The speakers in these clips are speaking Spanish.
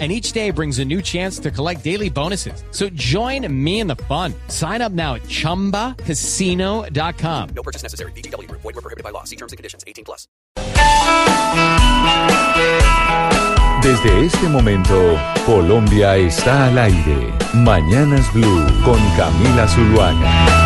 and each day brings a new chance to collect daily bonuses. So join me in the fun. Sign up now at ChumbaCasino.com. No purchase necessary. BGW. Void were prohibited by law. See terms and conditions. 18 plus. Desde este momento, Colombia está al aire. Mañanas Blue con Camila Zuluaga.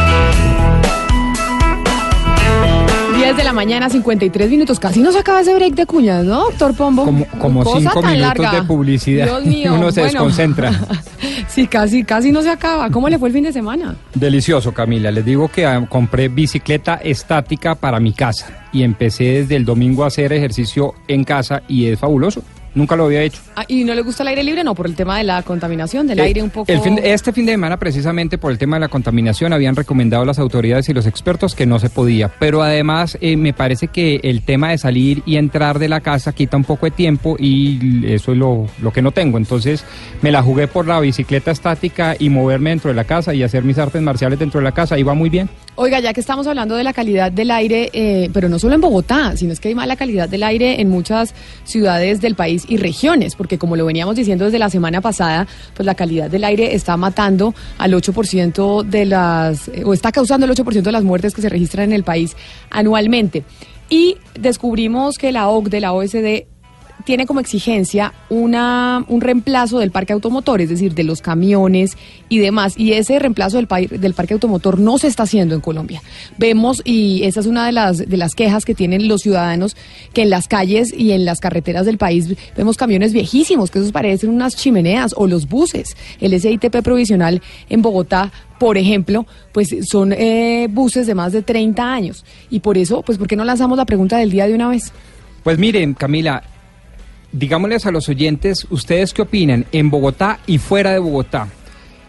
10 de la mañana, 53 minutos. Casi no se acaba ese break de cuñas, ¿no, doctor Pombo? Como, como Cosa cinco tan minutos larga. de publicidad. Dios mío. Uno se bueno. desconcentra. sí, casi, casi no se acaba. ¿Cómo le fue el fin de semana? Delicioso, Camila. Les digo que ah, compré bicicleta estática para mi casa y empecé desde el domingo a hacer ejercicio en casa y es fabuloso. Nunca lo había hecho. Ah, ¿Y no le gusta el aire libre? No, por el tema de la contaminación, del Eh, aire un poco... el fin- este fin de semana, precisamente por el tema de la contaminación, habían recomendado las autoridades y los expertos que no se podía. Pero además, eh, me parece que el tema de salir y entrar de la casa quita un poco de tiempo y eso es lo, lo que no tengo. Entonces, me la jugué por la bicicleta estática y moverme dentro de la casa y hacer mis artes marciales dentro de la casa. Va muy bien. Oiga, ya que estamos hablando de la calidad del aire, eh, pero no solo en Bogotá, sino es que hay mala calidad del aire en muchas ciudades del país y regiones, porque como lo veníamos diciendo desde la semana pasada, pues la calidad del aire está matando al 8% de las, eh, o está causando el 8% de las muertes que se registran en el país anualmente. Y descubrimos que la OCDE, la OSD, tiene como exigencia una, un reemplazo del parque automotor, es decir, de los camiones y demás. Y ese reemplazo del, del parque automotor no se está haciendo en Colombia. Vemos, y esa es una de las, de las quejas que tienen los ciudadanos, que en las calles y en las carreteras del país vemos camiones viejísimos, que esos parecen unas chimeneas, o los buses. El SITP provisional en Bogotá por ejemplo, pues son eh, buses de más de 30 años. Y por eso, pues, ¿por qué no lanzamos la pregunta del día de una vez? Pues miren, Camila, digámosles a los oyentes, ¿ustedes qué opinan en Bogotá y fuera de Bogotá?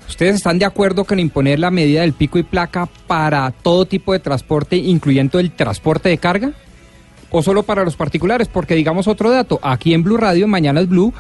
¿Ustedes están de acuerdo con imponer la medida del pico y placa para todo tipo de transporte, incluyendo el transporte de carga? ¿O solo para los particulares? Porque digamos otro dato, aquí en Blue Radio, Mañana es Blue,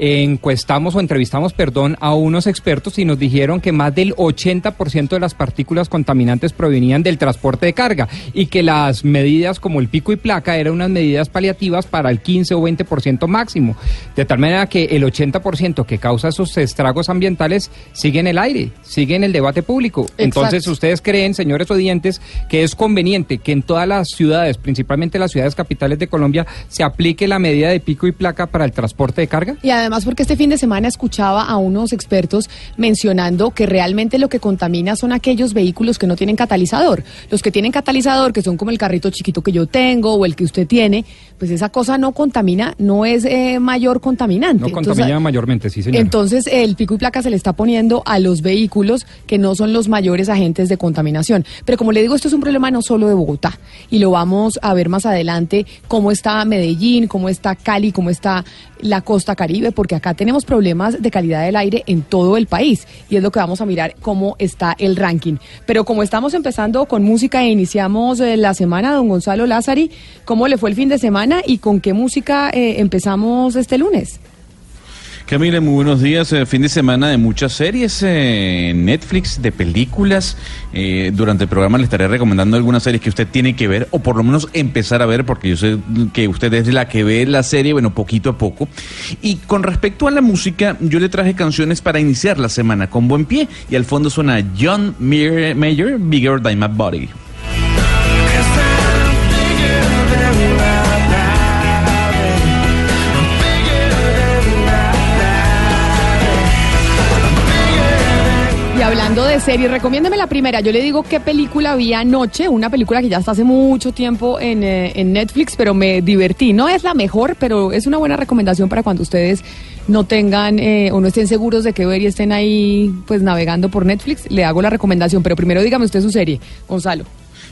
encuestamos o entrevistamos, perdón, a unos expertos y nos dijeron que más del 80% de las partículas contaminantes provenían del transporte de carga y que las medidas como el pico y placa eran unas medidas paliativas para el 15 o 20% máximo. De tal manera que el 80% que causa esos estragos ambientales sigue en el aire, sigue en el debate público. Entonces, ¿ustedes creen, señores oyentes, que es conveniente que en todas las ciudades, principalmente las ciudades capitales de Colombia, se aplique la medida de pico y placa para el transporte de carga? Y además porque este fin de semana escuchaba a unos expertos mencionando que realmente lo que contamina son aquellos vehículos que no tienen catalizador. Los que tienen catalizador, que son como el carrito chiquito que yo tengo o el que usted tiene, pues esa cosa no contamina, no es eh, mayor contaminante. No contamina Entonces, mayormente, sí, señor. Entonces, el pico y placa se le está poniendo a los vehículos que no son los mayores agentes de contaminación. Pero como le digo, esto es un problema no solo de Bogotá. Y lo vamos a ver más adelante cómo está Medellín, cómo está Cali, cómo está la costa caribe, porque acá tenemos problemas de calidad del aire en todo el país. Y es lo que vamos a mirar cómo está el ranking. Pero como estamos empezando con música e iniciamos eh, la semana, don Gonzalo Lázari, ¿cómo le fue el fin de semana y con qué música eh, empezamos este lunes? Camila, muy buenos días. Eh, fin de semana de muchas series eh, Netflix, de películas. Eh, durante el programa le estaré recomendando algunas series que usted tiene que ver, o por lo menos empezar a ver, porque yo sé que usted es la que ve la serie, bueno, poquito a poco. Y con respecto a la música, yo le traje canciones para iniciar la semana con buen pie. Y al fondo suena John Mayer Bigger Than My Body. De series, recomiéndeme la primera. Yo le digo qué película vi anoche, una película que ya está hace mucho tiempo en, eh, en Netflix, pero me divertí. No es la mejor, pero es una buena recomendación para cuando ustedes no tengan eh, o no estén seguros de qué ver y estén ahí pues navegando por Netflix. Le hago la recomendación, pero primero dígame usted su serie, Gonzalo.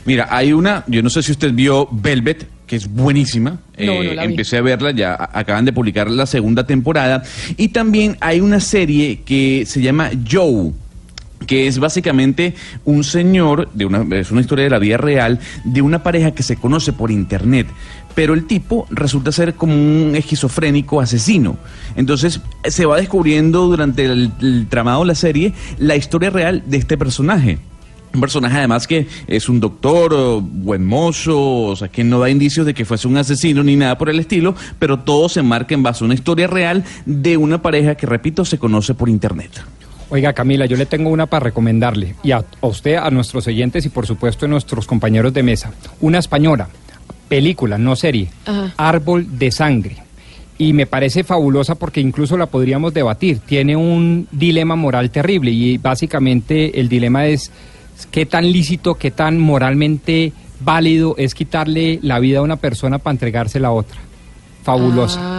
Mira, hay una, yo no sé si usted vio Velvet, que es buenísima. No, Eh, empecé a verla, ya acaban de publicar la segunda temporada. Y también hay una serie que se llama Joe. Que es básicamente un señor, de una, es una historia de la vida real, de una pareja que se conoce por internet, pero el tipo resulta ser como un esquizofrénico asesino. Entonces se va descubriendo durante el, el tramado de la serie la historia real de este personaje. Un personaje además que es un doctor, buen mozo, o sea, que no da indicios de que fuese un asesino ni nada por el estilo, pero todo se marca en base a una historia real de una pareja que, repito, se conoce por internet. Oiga, Camila, yo le tengo una para recomendarle, y a, a usted, a nuestros oyentes y por supuesto a nuestros compañeros de mesa. Una española, película, no serie, Ajá. Árbol de Sangre. Y me parece fabulosa porque incluso la podríamos debatir. Tiene un dilema moral terrible y básicamente el dilema es qué tan lícito, qué tan moralmente válido es quitarle la vida a una persona para entregársela a otra. Fabulosa. Ah,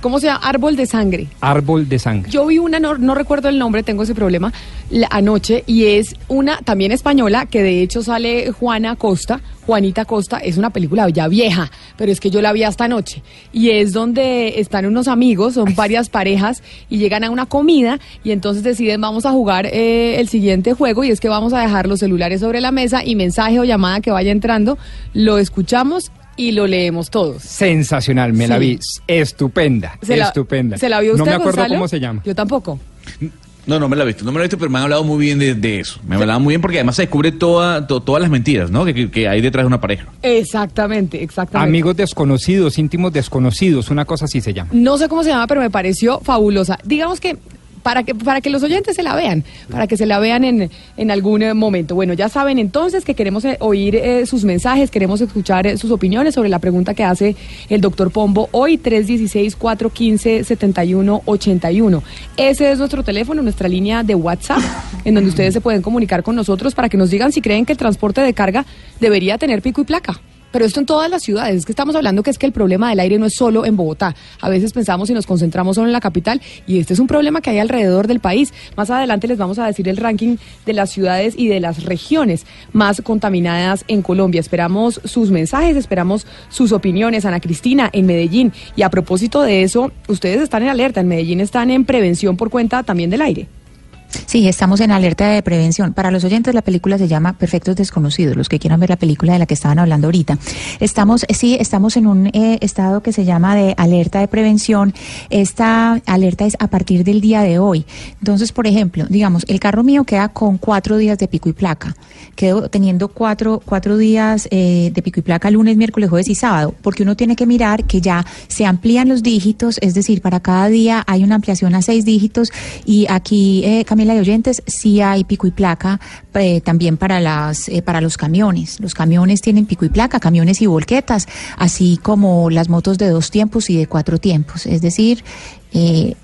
¿Cómo se llama? Árbol de sangre. Árbol de Sangre. Yo vi una, no, no recuerdo el nombre, tengo ese problema, la- anoche, y es una también española, que de hecho sale Juana Costa, Juanita Costa, es una película ya vieja, pero es que yo la vi hasta anoche. Y es donde están unos amigos, son varias parejas, y llegan a una comida, y entonces deciden, vamos a jugar eh, el siguiente juego, y es que vamos a dejar los celulares sobre la mesa, y mensaje o llamada que vaya entrando, lo escuchamos y lo leemos todos. Sensacional, me la vi. Estupenda, ¿Se la- estupenda. ¿Se la vio usted, No me acuerdo Gonzalo? cómo se llama. Yo tampoco. No, no me la he visto, no me la he visto, pero me han hablado muy bien de, de eso. Me han hablado muy bien porque además se descubre toda, to- todas las mentiras, ¿no? Que, que- que hay detrás de una pareja. Exactamente, exactamente. Amigos desconocidos, íntimos desconocidos, una cosa así se llama. No sé cómo se llama, pero me pareció fabulosa. Digamos que para que para que los oyentes se la vean, para que se la vean en, en algún eh, momento. Bueno, ya saben entonces que queremos eh, oír eh, sus mensajes, queremos escuchar eh, sus opiniones sobre la pregunta que hace el doctor Pombo hoy 316-415-7181. Ese es nuestro teléfono, nuestra línea de WhatsApp, en donde ustedes se pueden comunicar con nosotros para que nos digan si creen que el transporte de carga debería tener pico y placa. Pero esto en todas las ciudades, es que estamos hablando que es que el problema del aire no es solo en Bogotá. A veces pensamos y nos concentramos solo en la capital y este es un problema que hay alrededor del país. Más adelante les vamos a decir el ranking de las ciudades y de las regiones más contaminadas en Colombia. Esperamos sus mensajes, esperamos sus opiniones. Ana Cristina, en Medellín. Y a propósito de eso, ustedes están en alerta. En Medellín están en prevención por cuenta también del aire. Sí, estamos en alerta de prevención. Para los oyentes, la película se llama Perfectos Desconocidos, los que quieran ver la película de la que estaban hablando ahorita. Estamos, sí, estamos en un eh, estado que se llama de alerta de prevención. Esta alerta es a partir del día de hoy. Entonces, por ejemplo, digamos, el carro mío queda con cuatro días de pico y placa. Quedo teniendo cuatro, cuatro días eh, de pico y placa lunes, miércoles, jueves y sábado, porque uno tiene que mirar que ya se amplían los dígitos, es decir, para cada día hay una ampliación a seis dígitos y aquí, eh, Camila y oyentes, sí hay pico y placa eh, también para las eh, para los camiones. Los camiones tienen pico y placa, camiones y volquetas, así como las motos de dos tiempos y de cuatro tiempos. Es decir, eh,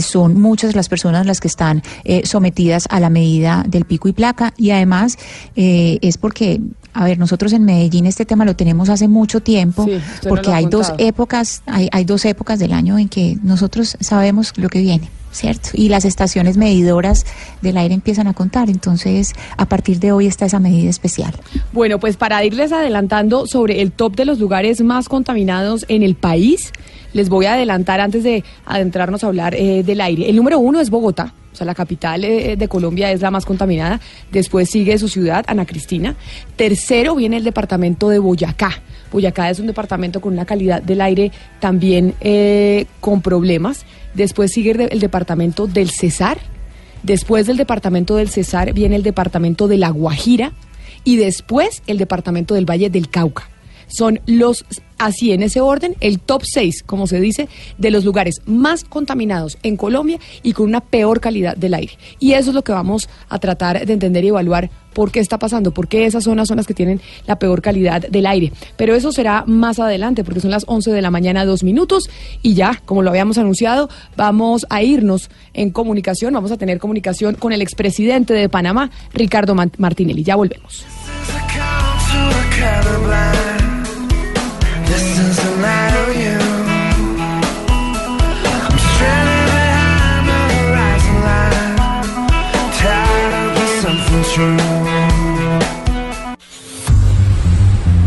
son muchas las personas las que están eh, sometidas a la medida del pico y placa y además eh, es porque, a ver, nosotros en Medellín este tema lo tenemos hace mucho tiempo Sí, porque hay dos épocas, hay, hay dos épocas del año en que nosotros sabemos lo que viene. ¿Cierto? Y las estaciones medidoras del aire empiezan a contar. Entonces, a partir de hoy está esa medida especial. Bueno, pues para irles adelantando sobre el top de los lugares más contaminados en el país, les voy a adelantar antes de adentrarnos a hablar eh, del aire. El número uno es Bogotá. O sea, la capital eh, de Colombia es la más contaminada. Después sigue su ciudad, Ana Cristina. Tercero viene el departamento de Boyacá. Boyacá es un departamento con una calidad del aire también eh, con problemas. Después sigue el, el departamento del Cesar. Después del departamento del Cesar viene el departamento de La Guajira y después el departamento del Valle del Cauca. Son los, así en ese orden, el top 6, como se dice, de los lugares más contaminados en Colombia y con una peor calidad del aire. Y eso es lo que vamos a tratar de entender y evaluar por qué está pasando, por qué esas zonas son las que tienen la peor calidad del aire. Pero eso será más adelante, porque son las 11 de la mañana, dos minutos, y ya, como lo habíamos anunciado, vamos a irnos en comunicación, vamos a tener comunicación con el expresidente de Panamá, Ricardo Martinelli. Ya volvemos.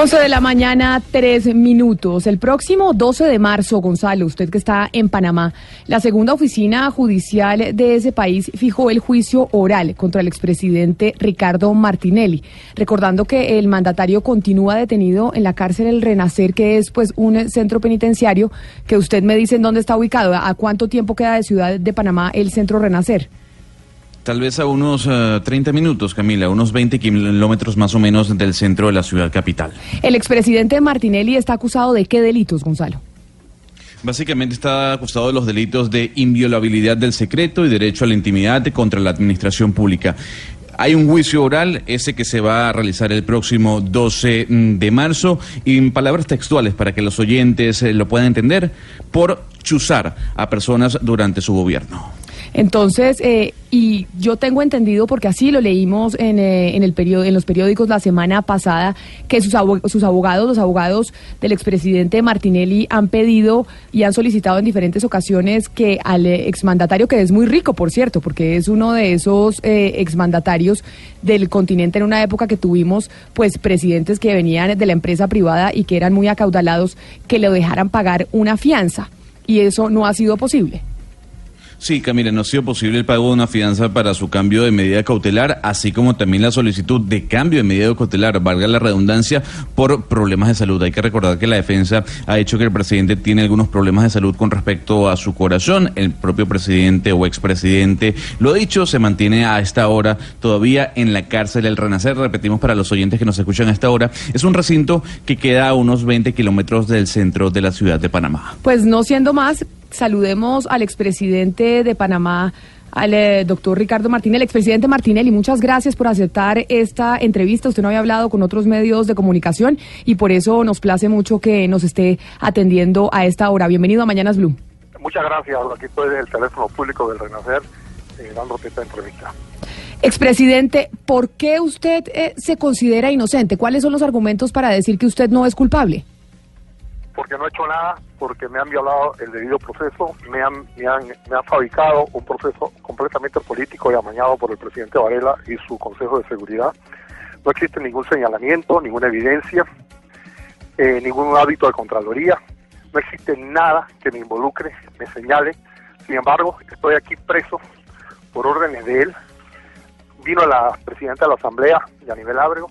11 de la mañana, 3 minutos. El próximo 12 de marzo, Gonzalo, usted que está en Panamá, la segunda oficina judicial de ese país fijó el juicio oral contra el expresidente Ricardo Martinelli, recordando que el mandatario continúa detenido en la cárcel El Renacer, que es pues un centro penitenciario que usted me dice en dónde está ubicado. ¿A cuánto tiempo queda de Ciudad de Panamá el centro Renacer? Tal vez a unos eh, 30 minutos, Camila, unos 20 kilómetros más o menos del centro de la ciudad capital. El expresidente Martinelli está acusado de qué delitos, Gonzalo. Básicamente está acusado de los delitos de inviolabilidad del secreto y derecho a la intimidad contra la administración pública. Hay un juicio oral, ese que se va a realizar el próximo 12 de marzo, y en palabras textuales para que los oyentes eh, lo puedan entender, por chuzar a personas durante su gobierno. Entonces, eh, y yo tengo entendido, porque así lo leímos en, eh, en, el periodo, en los periódicos la semana pasada, que sus, abo sus abogados, los abogados del expresidente Martinelli, han pedido y han solicitado en diferentes ocasiones que al exmandatario, que es muy rico, por cierto, porque es uno de esos eh, exmandatarios del continente en una época que tuvimos pues presidentes que venían de la empresa privada y que eran muy acaudalados, que le dejaran pagar una fianza. Y eso no ha sido posible. Sí, Camila, no ha sido posible el pago de una fianza para su cambio de medida cautelar, así como también la solicitud de cambio de medida cautelar, valga la redundancia, por problemas de salud. Hay que recordar que la defensa ha dicho que el presidente tiene algunos problemas de salud con respecto a su corazón. El propio presidente o expresidente lo dicho, se mantiene a esta hora todavía en la cárcel El Renacer. Repetimos para los oyentes que nos escuchan a esta hora, es un recinto que queda a unos 20 kilómetros del centro de la ciudad de Panamá. Pues no siendo más, saludemos al expresidente de Panamá, al eh, doctor Ricardo Martínez, el expresidente Martinelli. Muchas gracias por aceptar esta entrevista. Usted no había hablado con otros medios de comunicación y por eso nos place mucho que nos esté atendiendo a esta hora. Bienvenido a Mañanas Blue. Muchas gracias. Aquí estoy del teléfono público del Renacer eh, dándote esta entrevista. Expresidente, ¿por qué usted eh, se considera inocente? ¿Cuáles son los argumentos para decir que usted no es culpable? Porque no he hecho nada, porque me han violado el debido proceso, me han, me han, me fabricado un proceso completamente político y amañado por el presidente Varela y su Consejo de Seguridad. No existe ningún señalamiento, ninguna evidencia, eh, ningún hábito de Contraloría. No existe nada que me involucre, me señale. Sin embargo, estoy aquí preso por órdenes de él. Vino la presidenta de la Asamblea, Yanivel Ábrego,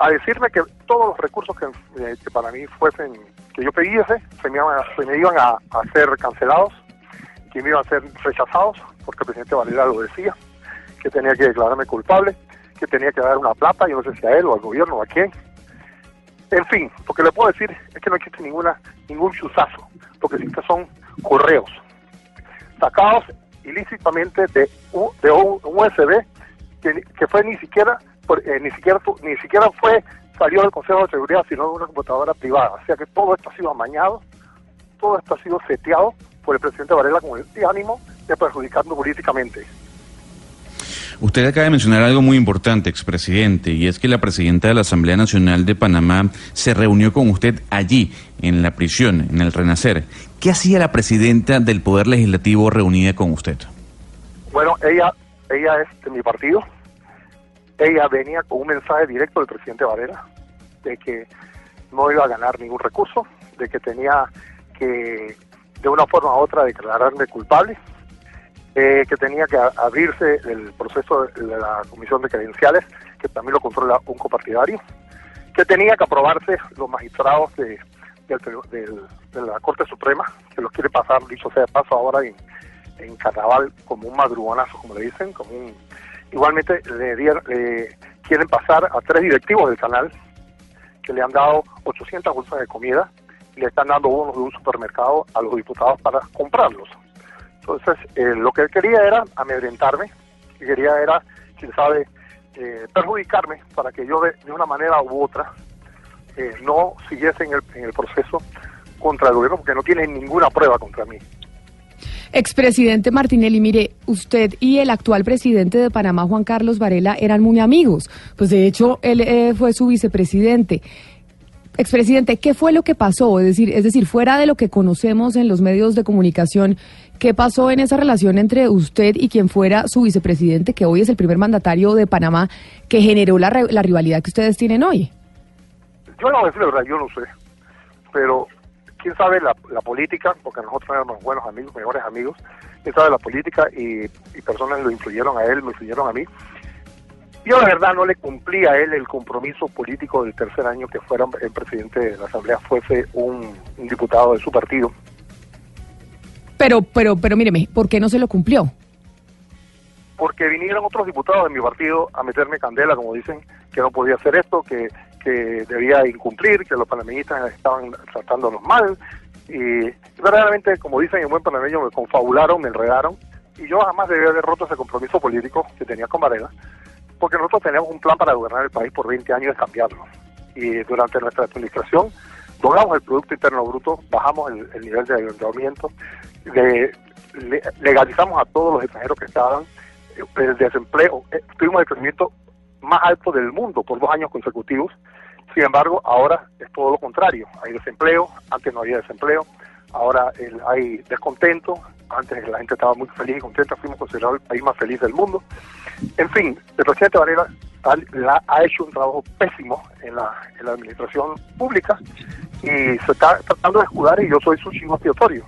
a decirme que todos los recursos que, eh, que para mí fuesen, que yo pidiese, se me iban, a, se me iban a, a, ser cancelados, que me iban a ser rechazados, porque el presidente Varela lo decía, que tenía que declararme culpable, que tenía que dar una plata, yo no sé si a él o al gobierno o a quién. En fin, lo que le puedo decir es que no existe ninguna ningún chuzazo, lo que existe son correos sacados ilícitamente de, U- de un USB que, que fue ni siquiera por- eh, ni siquiera fu- ni siquiera fue salió del Consejo de Seguridad sino de una computadora privada o sea que todo esto ha sido amañado todo esto ha sido seteado por el presidente Varela con el ánimo de perjudicarnos políticamente Usted acaba de mencionar algo muy importante, expresidente, y es que la presidenta de la Asamblea Nacional de Panamá se reunió con usted allí, en la prisión, en el Renacer. ¿Qué hacía la presidenta del Poder Legislativo reunida con usted? bueno ella ella es de mi partido ella venía con un mensaje directo del presidente Varela de que no iba a ganar ningún recurso de que tenía que de una forma u otra declararme culpable eh, que tenía que abrirse el proceso de de la comisión de credenciales, que también lo controla un copartidario, que tenía que aprobarse los magistrados de, del- de la Corte Suprema, que los quiere pasar, dicho sea de paso, ahora en, en carnaval como un madrugonazo, como le dicen, como un... Igualmente le, dieron- le quieren pasar a tres directivos del canal, que le han dado 800 bolsas de comida y le están dando bonos de un supermercado a los diputados para comprarlos. Entonces, eh, lo que él quería era amedrentarme, que quería era, quién sabe, eh, perjudicarme para que yo de, de una manera u otra eh, no siguiese en el, en el proceso contra el gobierno, porque no tiene ninguna prueba contra mí. Expresidente Martinelli, mire, usted y el actual presidente de Panamá, Juan Carlos Varela, eran muy amigos. Pues de hecho, él eh, fue su vicepresidente. Expresidente, ¿qué fue lo que pasó? Es decir, es decir, fuera de lo que conocemos en los medios de comunicación, ¿qué pasó en esa relación entre usted y quien fuera su vicepresidente, que hoy es el primer mandatario de Panamá, que generó la, la rivalidad que ustedes tienen hoy? yo no voy la verdad, yo no sé, pero quién sabe la, la política, porque nosotros éramos buenos amigos, mejores amigos, quién sabe la política y, y personas lo influyeron a él, me influyeron a mí. Yo la verdad no le cumplí a él el compromiso político del tercer año que fuera el presidente de la Asamblea, fuese un, un diputado de su partido. Pero, pero, pero míreme, ¿por qué no se lo cumplió? porque vinieron otros diputados de mi partido a meterme candela, como dicen, que no podía hacer esto, que, que debía incumplir, que los panameñistas estaban tratándonos mal. Y verdaderamente, como dicen en buen panameño, me confabularon, me enredaron. Y yo jamás debía haber roto ese compromiso político que tenía con Varela, porque nosotros teníamos un plan para gobernar el país por 20 años y cambiarlo. Y durante nuestra administración doblamos el Producto Interno Bruto, bajamos el, el nivel de endeudamiento, de- le- legalizamos a todos los extranjeros que estaban, el desempleo, eh, tuvimos el crecimiento más alto del mundo por dos años consecutivos. Sin embargo, ahora es todo lo contrario. Hay desempleo, antes no había desempleo, ahora hay descontento, antes la gente estaba muy feliz y contenta, fuimos considerados el país más feliz del mundo. En fin, el presidente Varela ha, ha hecho un trabajo pésimo en la, en la administración pública y se está tratando de escudar y yo soy su chivo expiatorio.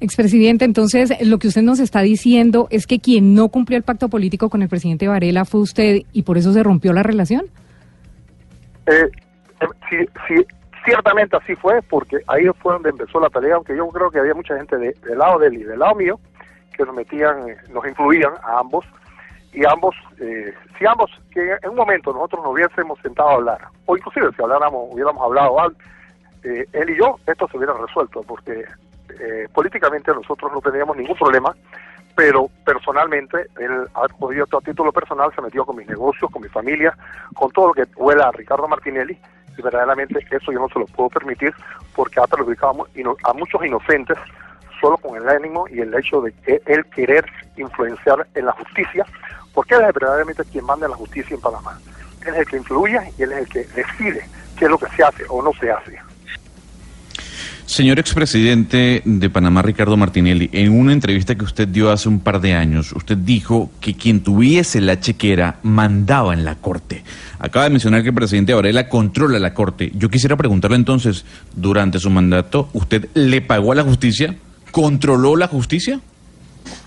Expresidente, entonces lo que usted nos está diciendo es que quien no cumplió el pacto político con el presidente Varela fue usted y por eso se rompió la relación. Eh, eh, sí, sí, ciertamente así fue, porque ahí fue donde empezó la pelea, aunque yo creo que había mucha gente de- del lado de él y del lado mío que nos metían, eh, nos influían a ambos, y ambos, eh, si ambos, que en un momento nosotros nos hubiésemos sentado a hablar, o inclusive si habláramos, hubiéramos hablado eh, él y yo, esto se hubiera resuelto, porque eh, políticamente nosotros no teníamos ningún problema, pero personalmente él ha podido a título personal, se metió con mis negocios, con mi familia, con todo lo que huela a Ricardo Martinelli, y verdaderamente eso yo no se lo puedo permitir porque ha perjudicado a muchos inocentes solo con el ánimo y el hecho de él querer influenciar en la justicia, porque él es verdaderamente quien manda la justicia en Panamá. Él es el que influye y él es el que decide qué es lo que se hace o no se hace. Señor expresidente de Panamá, Ricardo Martinelli, en una entrevista que usted dio hace un par de años, usted dijo que quien tuviese la chequera mandaba en la Corte. Acaba de mencionar que el presidente Varela controla la Corte. Yo quisiera preguntarle entonces, durante su mandato, ¿usted le pagó a la justicia? ¿Controló la justicia?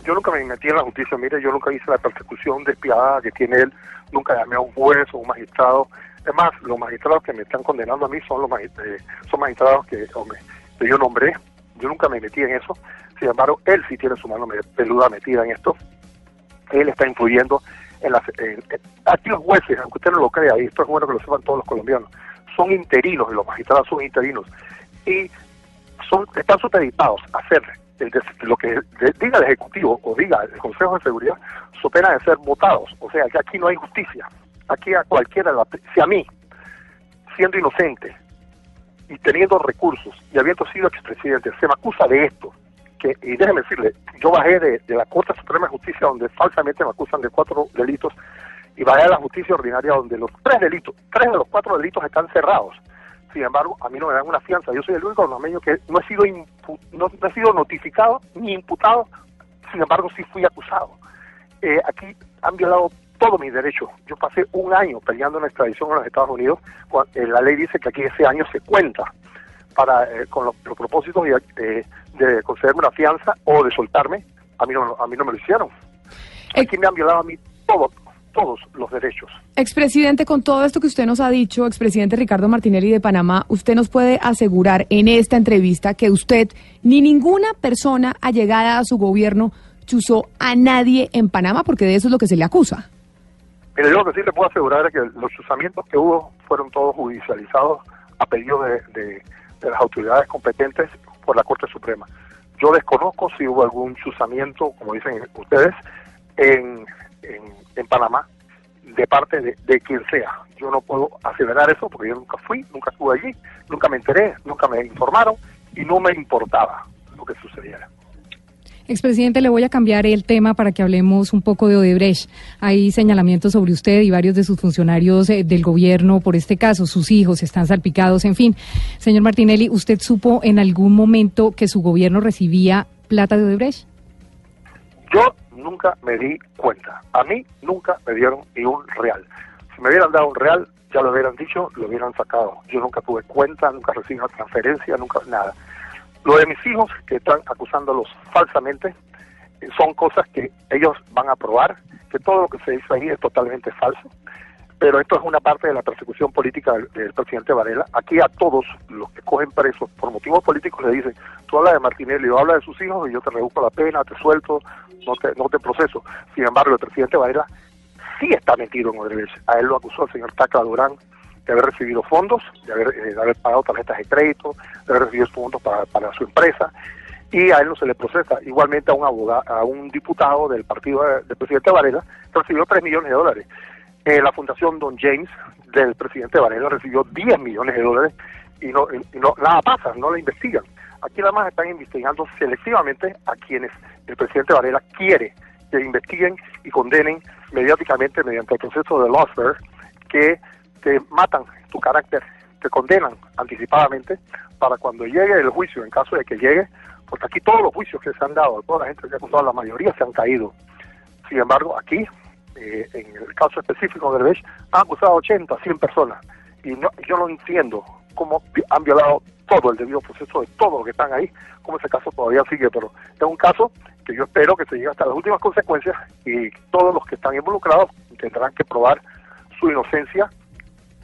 Yo nunca me metí en la justicia, mire, yo nunca hice la persecución despiadada que tiene él, nunca llamé a un juez o un magistrado. Es más, los magistrados que me están condenando a mí son los magis- eh, son magistrados que, hombre, yo nombré. Yo nunca me metí en eso. Sin embargo, él sí tiene su mano peluda metida en esto. Él está influyendo en las... aquí los jueces, aunque usted no lo crea, y esto es bueno que lo sepan todos los colombianos, son interinos los magistrados son interinos. Y son, están supeditados a hacer el lo que diga el Ejecutivo o diga el Consejo de Seguridad, su pena de ser votados. O sea, que aquí no hay justicia. Aquí a cualquiera, si a mí, siendo inocente y teniendo recursos y habiendo sido expresidente, se me acusa de esto, que, y déjeme decirle, yo bajé de, de la Corte Suprema de Justicia donde falsamente me acusan de cuatro delitos y bajé a la justicia ordinaria donde los tres delitos, tres de los cuatro delitos están cerrados. Sin embargo, a mí no me dan una fianza. Yo soy el único panameño que no he sido impu- no, no he sido notificado ni imputado. Sin embargo, sí fui acusado. Eh, aquí han violado todos mis derechos. Yo pasé un año peleando en extradición a los Estados Unidos. Eh, la ley dice que aquí ese año se cuenta para eh, con los, los propósitos de, de concederme una fianza o de soltarme. A mí no, a mí no me lo hicieron. Aquí me han violado a mí todos, todos los derechos. Expresidente, con todo esto que usted nos ha dicho, expresidente Ricardo Martinelli de Panamá, ¿usted nos puede asegurar en esta entrevista que usted ni ninguna persona allegada a su gobierno chuzó a nadie en Panamá? Porque de eso es lo que se le acusa. Mire, yo lo que sí le puedo asegurar es que los chuzamientos que hubo fueron todos judicializados a pedido de, las autoridades competentes por la Corte Suprema. Yo desconozco si hubo algún chuzamiento, como dicen ustedes, en, en, Panamá de parte de, de quien sea. Yo no puedo aseverar eso porque yo nunca fui, nunca estuve allí, nunca me enteré, nunca me informaron y no me importaba lo que sucediera. Expresidente, le voy a cambiar el tema para que hablemos un poco de Odebrecht. Hay señalamientos sobre usted y varios de sus funcionarios eh, del gobierno por este caso. Sus hijos están salpicados, en fin. Señor Martinelli, ¿usted supo en algún momento que su gobierno recibía plata de Odebrecht? Yo nunca me di cuenta. A mí nunca me dieron ni un real. Si me hubieran dado un real, ya lo hubieran dicho, lo hubieran sacado. Yo nunca tuve cuenta, nunca recibí una transferencia, nunca nada. Lo de mis hijos, que están acusándolos falsamente, eh, son cosas que ellos van a probar, que todo lo que se dice ahí es totalmente falso. Pero esto es una parte de la persecución política del, presidente Varela. Aquí a todos los que cogen presos por motivos políticos le dicen, tú hablas de Martinelli, yo habla de sus hijos y yo te reduzco la pena, te suelto, no te, no te proceso. Sin embargo, el presidente Varela sí está metido en Odebrecht. A él lo acusó el señor Tacla Durán de haber recibido fondos, de haber, eh, de haber pagado tarjetas de crédito, de haber recibido fondos para, su empresa, y a él no se le procesa. Igualmente a un abogado, a un diputado del partido de- del presidente Varela, recibió 3 millones de dólares. Eh, la fundación Don James del presidente Varela recibió 10 millones de dólares y no, y no nada pasa, no la investigan. Aquí nada más están investigando selectivamente a quienes el presidente Varela quiere que investiguen y condenen mediáticamente mediante el proceso de lawfare que te matan tu carácter, te condenan anticipadamente para cuando llegue el juicio, en caso de que llegue, porque aquí todos los juicios que se han dado, toda la gente que ha acusado, la mayoría se han caído. Sin embargo, aquí, eh, en el caso específico de Derbech, han acusado a 80, 100 personas. Y no, yo no entiendo cómo han violado todo el debido proceso de todos los que están ahí, cómo ese caso todavía sigue. Pero es un caso que yo espero que se llegue hasta las últimas consecuencias y todos los que están involucrados tendrán que probar su inocencia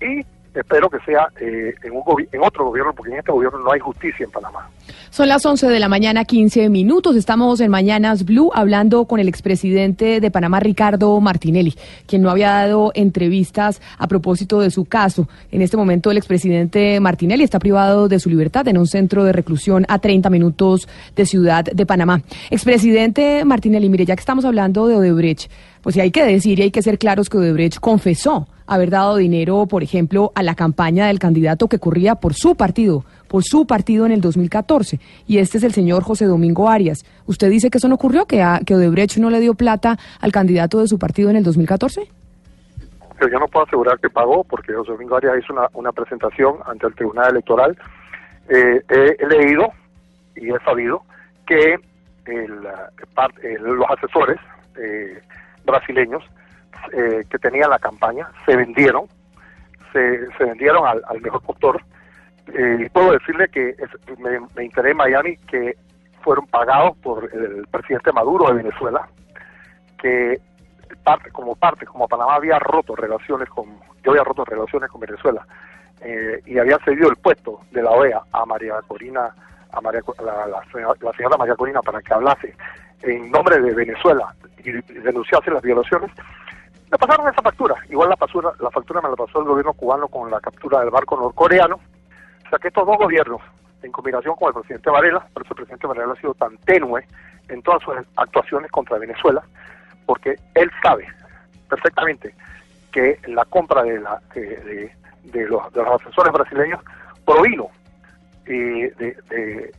y espero que sea eh, en, un en otro gobierno, porque en este gobierno no hay justicia en Panamá. Son las 11 de la mañana, 15 minutos. Estamos en Mañanas Blue hablando con el expresidente de Panamá, Ricardo Martinelli, quien no había dado entrevistas a propósito de su caso. En este momento, el expresidente Martinelli está privado de su libertad en un centro de reclusión a 30 minutos de Ciudad de Panamá. Expresidente Martinelli, mire, ya que estamos hablando de Odebrecht, pues sí hay que decir y hay que ser claros que Odebrecht confesó haber dado dinero, por ejemplo, a la campaña del candidato que corría por su partido, por su partido en el 2014. Y este es el señor José Domingo Arias. ¿Usted dice que eso no ocurrió, que, a- Odebrecht no le dio plata al candidato de su partido en el 2014? Pero yo no puedo asegurar que pagó porque José Domingo Arias hizo una, presentación ante el Tribunal Electoral. Eh, he, leído y he sabido que el, ah, par- eh, los asesores eh, brasileños eh, que tenían la campaña se vendieron, se, vendieron al, mejor postor. Eh, y puedo decirle que me, me enteré en Miami que fueron pagados por el presidente Maduro de Venezuela, que parte, como parte, como Panamá había roto relaciones con, yo había roto relaciones con Venezuela eh, y había cedido el puesto de la OEA a María Corina, a María, la, señora, María Corina para que hablase en nombre de Venezuela y, denunciase las violaciones. Me pasaron esa factura, igual la factura, la factura me la pasó el gobierno cubano con la captura del barco norcoreano. O sea que estos dos gobiernos, en combinación con el presidente Varela, por el presidente Varela ha sido tan tenue en todas sus actuaciones contra Venezuela, porque él sabe perfectamente que la compra de, la, de los, de los asesores brasileños provino eh, de, de-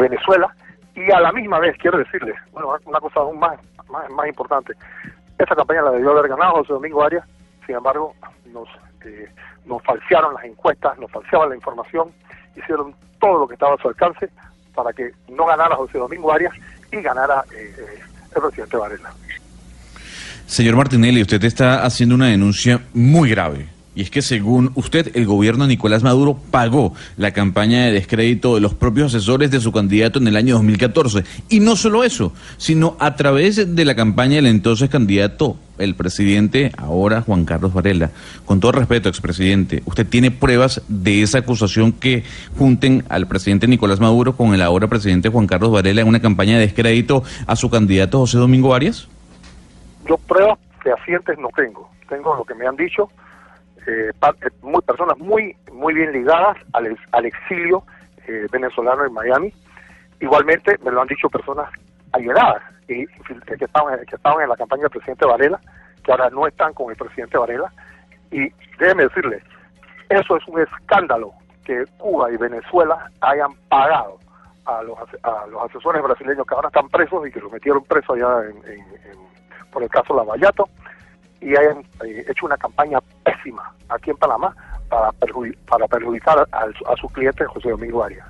Venezuela y a la misma vez, quiero decirles, bueno, una cosa aún más, más, más importante, esa campaña la debió haber ganado José Domingo Arias, sin embargo, nos, eh, nos falsearon las encuestas, nos falseaban la información, hicieron todo lo que estaba a su alcance para que no ganara José Domingo Arias y ganara eh, eh, el presidente Varela. Señor Martinelli, usted está haciendo una denuncia muy grave. Y es que según usted, el gobierno de Nicolás Maduro pagó la campaña de descrédito de los propios asesores de su candidato en el año 2014. Y no solo eso, sino a través de la campaña del entonces candidato, el presidente, ahora Juan Carlos Varela. Con todo respeto, expresidente, ¿usted tiene pruebas de esa acusación que junten al presidente Nicolás Maduro con el ahora presidente Juan Carlos Varela en una campaña de descrédito a su candidato José Domingo Arias? Yo pruebas fehacientes no tengo, tengo lo que me han dicho, eh, eh, muy, personas muy muy bien ligadas al, al exilio eh, venezolano en Miami. Igualmente me lo han dicho personas allegadas y, que, estaban, que estaban en la campaña del presidente Varela, que ahora no están con el presidente Varela. Y déjeme decirle, eso es un escándalo que Cuba y Venezuela hayan pagado a los, a los asesores brasileños que ahora están presos y que los metieron presos allá en- por el caso Lavallato y hayan eh, hecho una campaña pésima aquí en Panamá para, perjudi- para perjudicar al- a su cliente José Domingo Arias.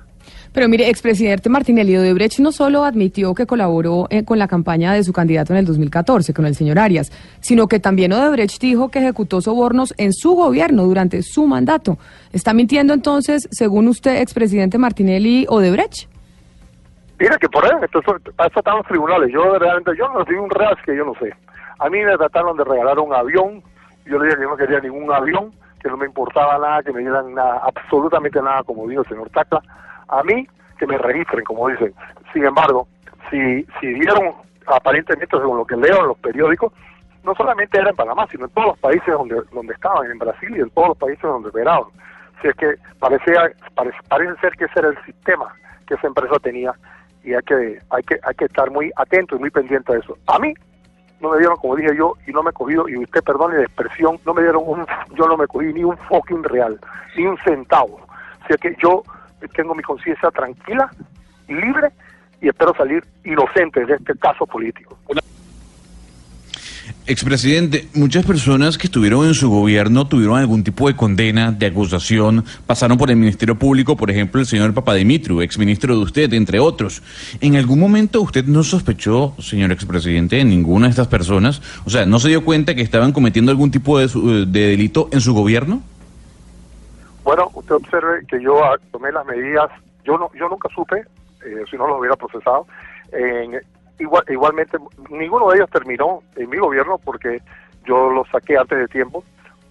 Pero mire, expresidente Martinelli Odebrecht no solo admitió que colaboró eh, con la campaña de su candidato en el 2014, con el señor Arias, sino que también Odebrecht dijo que ejecutó sobornos en su gobierno durante su mandato. ¿Está mintiendo entonces, según usted, expresidente Martinelli Odebrecht? Mira que por ahí, entonces, para eso están los tribunales. Yo realmente, yo no recibí un real que yo no sé. A mí me trataron de regalar un avión, yo le dije que no quería ningún avión, que no me importaba nada, que me dieran nada, absolutamente nada, como dijo el señor Tacla. A mí, que me registren, como dicen. Sin embargo, si, si dieron, aparentemente, según lo que leo en los periódicos, no solamente era en Panamá, sino en todos los países donde, donde estaban, en Brasil y en todos los países donde operaban. Si es que parecía, parece, parece ser que ese era el sistema que esa empresa tenía y hay que, hay que, hay que estar muy atento y muy pendiente a eso. A mí no me dieron, como dije yo, y no me he cogido, y usted perdone la expresión, no me dieron un, yo no me cogí ni un fucking real, ni un centavo. O sea que yo tengo mi conciencia tranquila, libre, y espero salir inocente de este caso político. Expresidente, muchas personas que estuvieron en su gobierno tuvieron algún tipo de condena, de acusación, pasaron por el Ministerio Público, por ejemplo, el señor Papadimitru, exministro de usted, entre otros. ¿En algún momento usted no sospechó, señor expresidente, de ninguna de estas personas? O sea, ¿no se dio cuenta que estaban cometiendo algún tipo de, su- de delito en su gobierno? Bueno, usted observe que yo ah, tomé las medidas, yo no, yo nunca supe, eh, si no los hubiera procesado. En- igual, igualmente, ninguno de ellos terminó en mi gobierno porque yo los saqué antes de tiempo.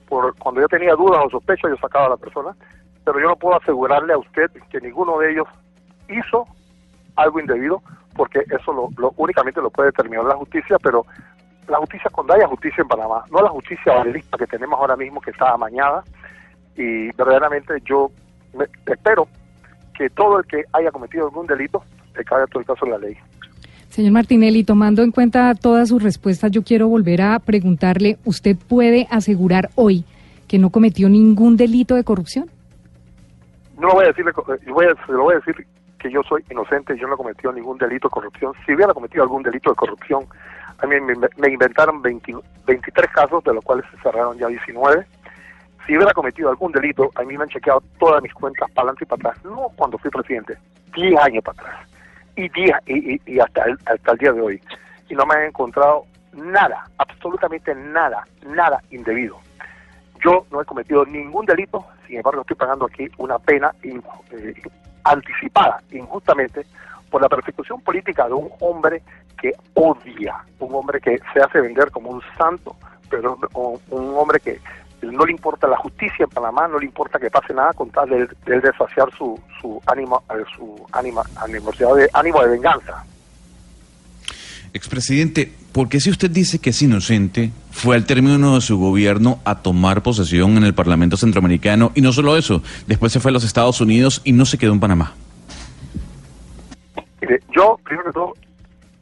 Por, cuando yo tenía dudas o sospechas, yo sacaba a la persona, pero yo no puedo asegurarle a usted que ninguno de ellos hizo algo indebido, porque eso lo, lo- únicamente lo puede determinar la justicia, pero la justicia cuando haya justicia en Panamá, no la justicia valista que tenemos ahora mismo que está amañada, y verdaderamente yo me- espero que todo el que haya cometido algún delito le caiga todo el caso de la ley. Señor Martinelli, tomando en cuenta todas sus respuestas, yo quiero volver a preguntarle, ¿usted puede asegurar hoy que no cometió ningún delito de corrupción? No lo voy a a, se lo voy a decir que yo soy inocente, yo no he cometido ningún delito de corrupción. Si hubiera cometido algún delito de corrupción, a mí me, me inventaron 20 23 casos, de los cuales se cerraron ya 19. Si hubiera cometido algún delito, a mí me han chequeado todas mis cuentas para adelante y para atrás, no cuando fui presidente, 10 años para atrás, y, 10 y, hasta, el, hasta el día de hoy. Y no me han encontrado nada, absolutamente nada, nada indebido. Yo no he cometido ningún delito, sin embargo estoy pagando aquí una pena in- eh, anticipada, injustamente, por la persecución política de un hombre que odia, un hombre que se hace vender como un santo, pero un hombre que no le importa la justicia en Panamá, no le importa que pase nada con tal de, de su, su ánimo, eh, su de, ánimo de venganza. Expresidente, ¿por qué si usted dice que es inocente, fue al término de su gobierno a tomar posesión en el Parlamento Centroamericano y no solo eso, después se fue a los Estados Unidos y no se quedó en Panamá? Mire, yo, primero que todo,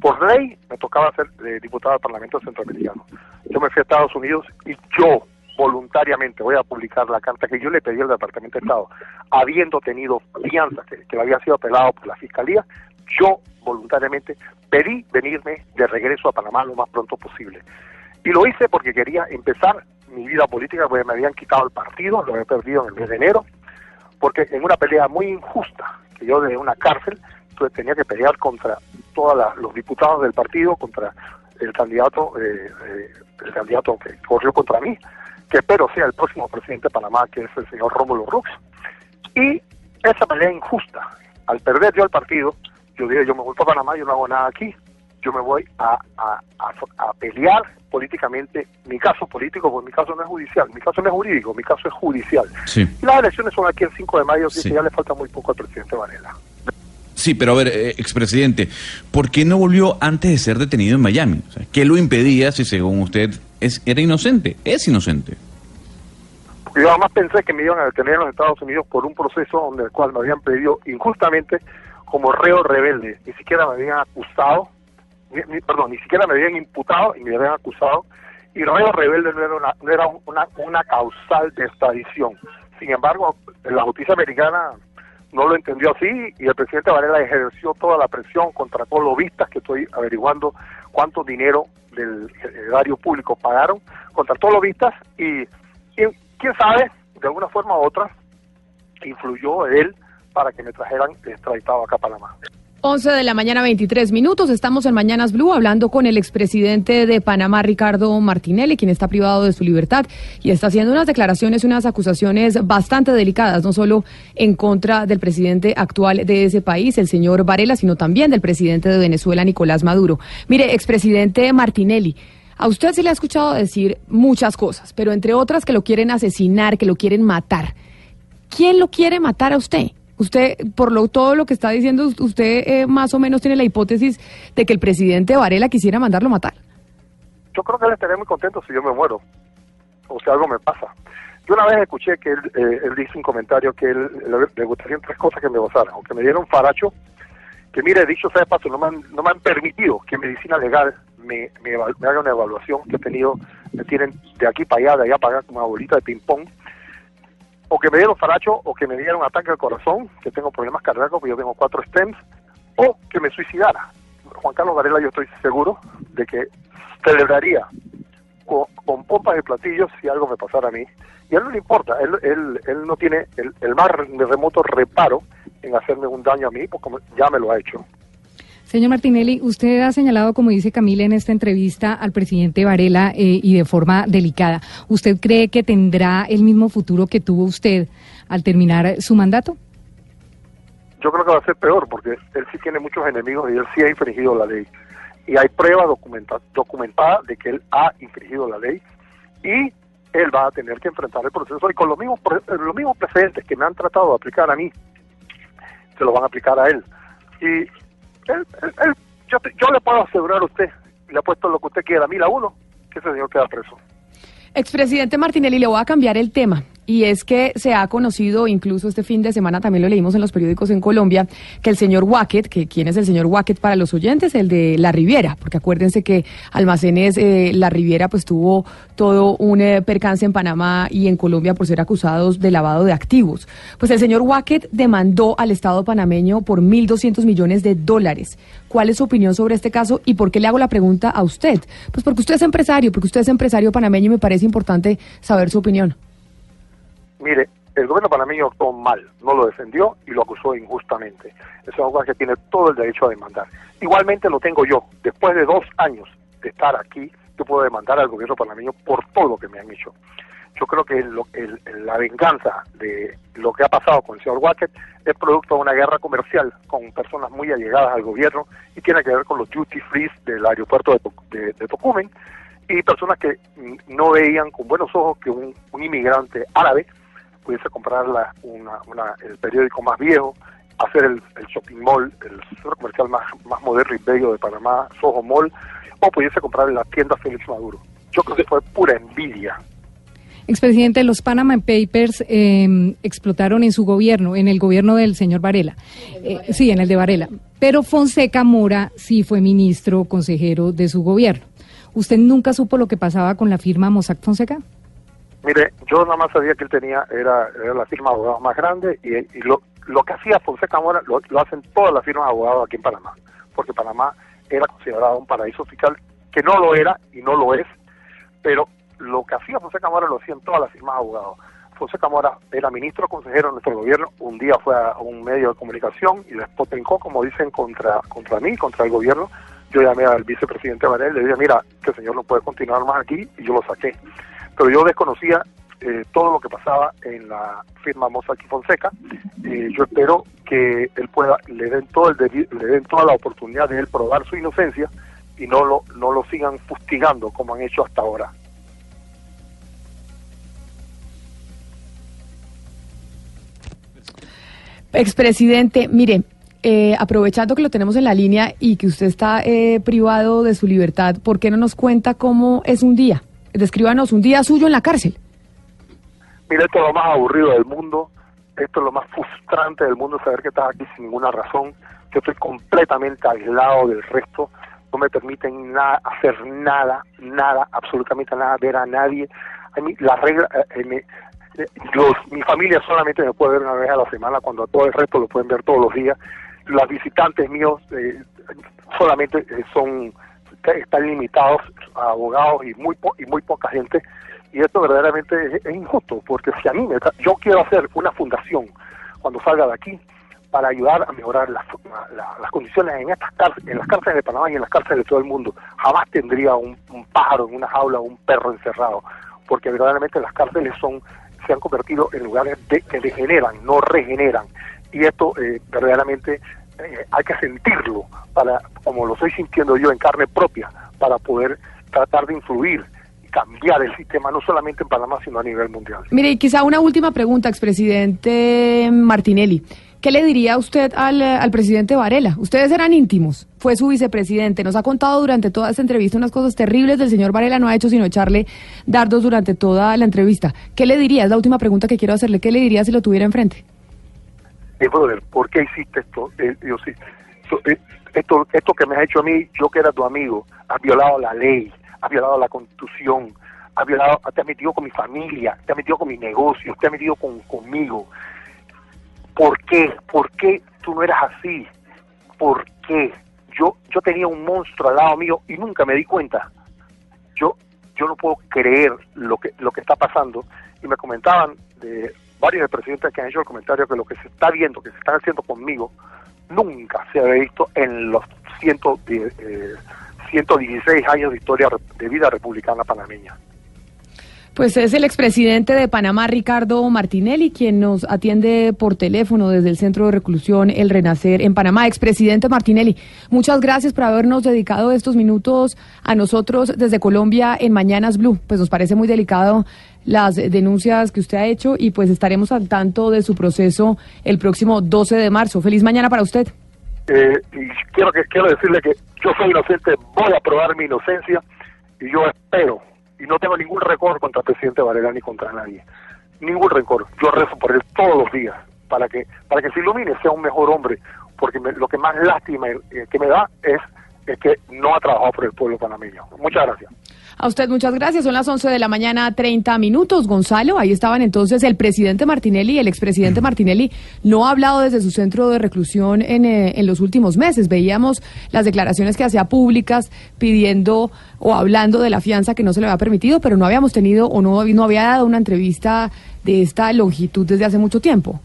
por ley me tocaba ser eh, diputado del Parlamento Centroamericano. Yo me fui a Estados Unidos y yo voluntariamente voy a publicar la carta que yo le pedí al Departamento de Estado, habiendo tenido fianza que, que había sido apelado por la Fiscalía, yo voluntariamente pedí venirme de regreso a Panamá lo más pronto posible. Y lo hice porque quería empezar mi vida política, porque me habían quitado el partido, lo había perdido en el mes de enero, porque en una pelea muy injusta, que yo de una cárcel, tuve- tenía que pelear contra todos los diputados del partido, contra el candidato, eh, eh, el candidato que corrió contra mí, que espero sea el próximo presidente de Panamá, que es el señor Rómulo Rux. Y esa pelea injusta, al perder yo el partido, yo dije, yo me voy para Panamá, yo no hago nada aquí, yo me voy a, a, a- a pelear políticamente mi caso político, porque mi caso no es judicial, mi caso no es jurídico, mi caso es judicial. Sí. Y las elecciones son aquí el 5 de mayo, así Sí. que ya le falta muy poco al presidente Varela. Sí, pero a ver, eh, expresidente, ¿por qué no volvió antes de ser detenido en Miami? O sea, ¿Qué lo impedía si según usted es, era inocente? Es inocente. Yo además pensé que me iban a detener en los Estados Unidos por un proceso donde el cual me habían pedido injustamente como reo rebelde. Ni siquiera me habían acusado, ni- perdón, ni siquiera me habían imputado y me habían acusado. Y reo rebelde no era una, no era una causal de extradición. Sin embargo, la justicia americana no lo entendió así y el presidente Varela ejerció toda la presión contra todos los vistas que estoy averiguando cuánto dinero del erario público pagaron contra todos los vistas y, y quién sabe, de alguna forma u otra, influyó él para que me trajeran extraditado acá a Panamá. 11 de la mañana, 23 minutos. Estamos en Mañanas Blue hablando con el expresidente de Panamá, Ricardo Martinelli, quien está privado de su libertad y está haciendo unas declaraciones, unas acusaciones bastante delicadas, no solo en contra del presidente actual de ese país, el señor Varela, sino también del presidente de Venezuela, Nicolás Maduro. Mire, expresidente Martinelli. A usted se le ha escuchado decir muchas cosas, pero entre otras que lo quieren asesinar, que lo quieren matar. ¿Quién lo quiere matar a usted? Usted, por lo, todo lo que está diciendo, usted eh, más o menos tiene la hipótesis de que el presidente Varela quisiera mandarlo matar. Yo creo que él estaría muy contento si yo me muero o si algo me pasa. Yo una vez escuché que él, eh, dice un comentario que él, le, le gustarían tres cosas que me gozaran, o que me dieran un faracho, que mire, dicho sea de paso, no me han, no me han permitido que medicina legal me, me, me haga una evaluación que he tenido, me tienen de aquí para allá, de allá para acá, como una bolita de ping-pong, o que me dieran un faracho, o que me dieran un ataque al corazón, que tengo problemas cardíacos, porque yo tengo cuatro stents, o que me suicidara. Juan Carlos Varela, yo estoy seguro de que celebraría con, con pompas y platillos si algo me pasara a mí. Y a él no le importa, él, él, él no tiene el, el más remoto reparo en hacerme un daño a mí, porque ya me lo ha hecho. Señor Martinelli, usted ha señalado, como dice Camila en esta entrevista, al presidente Varela eh, y de forma delicada. ¿Usted cree que tendrá el mismo futuro que tuvo usted al terminar su mandato? Yo creo que va a ser peor, porque él sí tiene muchos enemigos y él sí ha infringido la ley. Y hay pruebas documenta- documentadas de que él ha infringido la ley y él va a tener que enfrentar el proceso. Y con los mismos, los mismos precedentes que me han tratado de aplicar a mí, se lo van a aplicar a él. Y él, yo, yo le puedo asegurar a usted, le apuesto lo que usted quiera, mil a uno, que ese señor queda preso. Expresidente Martinelli, le voy a cambiar el tema. Y es que se ha conocido, incluso este fin de semana también lo leímos en los periódicos en Colombia, que el señor Wackett, que quién es el señor Wackett para los oyentes, el de La Riviera, porque acuérdense que Almacenes eh, La Riviera pues tuvo todo un eh, percance en Panamá y en Colombia por ser acusados de lavado de activos. Pues el señor Wackett demandó al Estado panameño por 1.200 millones de dólares. ¿Cuál es su opinión sobre este caso y por qué le hago la pregunta a usted? Pues porque usted es empresario, porque usted es empresario panameño y me parece importante saber su opinión. Mire, el gobierno panameño actuó mal, no lo defendió y lo acusó injustamente. Es algo que tiene todo el derecho a demandar. Igualmente lo tengo yo. Después de dos años de estar aquí, yo puedo demandar al gobierno panameño por todo lo que me han hecho. Yo creo que el- el- la venganza de lo que ha pasado con el señor Wackett es producto de una guerra comercial con personas muy allegadas al gobierno y tiene que ver con los duty free del aeropuerto de, de- Tocumen y personas que no veían con buenos ojos que un inmigrante árabe pudiese comprar la- una- una- el periódico más viejo, hacer el, el shopping mall, el centro comercial más, más moderno y bello de Panamá, Soho Mall, o pudiese comprar en la tienda Félix Maduro. Yo creo que fue pura envidia. Expresidente, los Panama Papers eh, explotaron en su gobierno, en el gobierno del señor Varela. Eh, sí, en el de Varela. Pero Fonseca Mora sí fue ministro, consejero de su gobierno. ¿Usted nunca supo lo que pasaba con la firma Mossack Fonseca? Mire, yo nada más sabía que él tenía, era, era la firma de abogados más grande y, lo, lo que hacía Fonseca Mora lo, hacen todas las firmas de abogados aquí en Panamá, porque Panamá era considerado un paraíso fiscal, que no lo era y no lo es, pero lo que hacía Fonseca Mora lo hacían todas las firmas de abogados. Fonseca Mora era ministro consejero de nuestro gobierno, un día fue a un medio de comunicación y después trincó, como dicen, contra, contra mí, contra el gobierno. Yo llamé al vicepresidente Varela y le dije, mira, que el señor no puede continuar más aquí y yo lo saqué. Pero yo desconocía eh, todo lo que pasaba en la firma Mossack Fonseca. Eh, yo espero que él pueda, le den todo el le den toda la oportunidad de él probar su inocencia y no lo, no lo sigan fustigando como han hecho hasta ahora. Expresidente, mire, eh, aprovechando que lo tenemos en la línea y que usted está eh, privado de su libertad, ¿por qué no nos cuenta cómo es un día? Descríbanos un día suyo en la cárcel. Mira, esto es lo más aburrido del mundo, esto es lo más frustrante del mundo, saber que estás aquí sin ninguna razón, que estoy completamente aislado del resto, no me permiten nada, hacer nada, nada, absolutamente nada, ver a nadie. A mí, la regla, eh, eh, me- eh, los, mi familia solamente me puede ver una vez a la semana, cuando a todo el resto lo pueden ver todos los días. Los visitantes míos eh, solamente eh, son están limitados a abogados y muy po- y muy poca gente y esto verdaderamente es, injusto porque si a mí me, yo quiero hacer una fundación cuando salga de aquí para ayudar a mejorar las, la- las condiciones en estas cárceles, en las cárceles de Panamá y en las cárceles de todo el mundo. Jamás tendría un, un pájaro en una jaula o un perro encerrado, porque verdaderamente las cárceles son se han convertido en lugares de- que degeneran, no regeneran. Y esto eh, verdaderamente eh, hay que sentirlo, para como lo estoy sintiendo yo en carne propia, para poder tratar de influir y cambiar el sistema, no solamente en Panamá, sino a nivel mundial. Mire, y quizá una última pregunta, expresidente Martinelli. ¿Qué le diría usted al, eh, al presidente Varela? Ustedes eran íntimos, fue su vicepresidente, nos ha contado durante toda esta entrevista unas cosas terribles del señor Varela, no ha hecho sino echarle dardos durante toda la entrevista. ¿Qué le diría? Es la última pregunta que quiero hacerle. ¿Qué le diría si lo tuviera enfrente? Eh, brother, ¿por qué hiciste esto? Eh, yo sí, eh, esto, esto que me has hecho a mí, yo que era tu amigo, has violado la ley, has violado la constitución, has violado, te has metido con mi familia, te has metido con mis negocios, te has metido con, conmigo. ¿Por qué? ¿Por qué tú no eras así? ¿Por qué? Yo, yo tenía un monstruo al lado mío y nunca me di cuenta. Yo, yo no puedo creer lo que, lo que está pasando. Y me comentaban de varios presidentes que han hecho el comentario que lo que se está viendo, que se están haciendo conmigo, nunca se había visto en los 110, eh, 116 años de historia de vida republicana panameña. Pues es el expresidente de Panamá, Ricardo Martinelli, quien nos atiende por teléfono desde el Centro de Reclusión El Renacer en Panamá. Expresidente Martinelli, muchas gracias por habernos dedicado estos minutos a nosotros desde Colombia en Mañanas Blue. Pues nos parece muy delicado las denuncias que usted ha hecho y pues estaremos al tanto de su proceso el próximo 12 de marzo. Feliz mañana para usted. Eh, quiero que quiero decirle que yo soy inocente, voy a probar mi inocencia y yo espero y no tengo ningún rencor contra el presidente Varela ni contra nadie, ningún rencor. Yo rezo por él todos los días para que para que se ilumine, sea un mejor hombre, porque me- lo que más lástima eh, que me da es es que no ha trabajado por el pueblo panameño. Muchas gracias. A usted muchas gracias. Son las 11 de la mañana, 30 minutos. Gonzalo, ahí estaban entonces el presidente Martinelli y el expresidente Martinelli. No ha hablado desde su centro de reclusión en, eh, en los últimos meses. Veíamos las declaraciones que hacía públicas pidiendo o hablando de la fianza que no se le había permitido, pero no habíamos tenido o no, no había dado una entrevista de esta longitud desde hace mucho tiempo.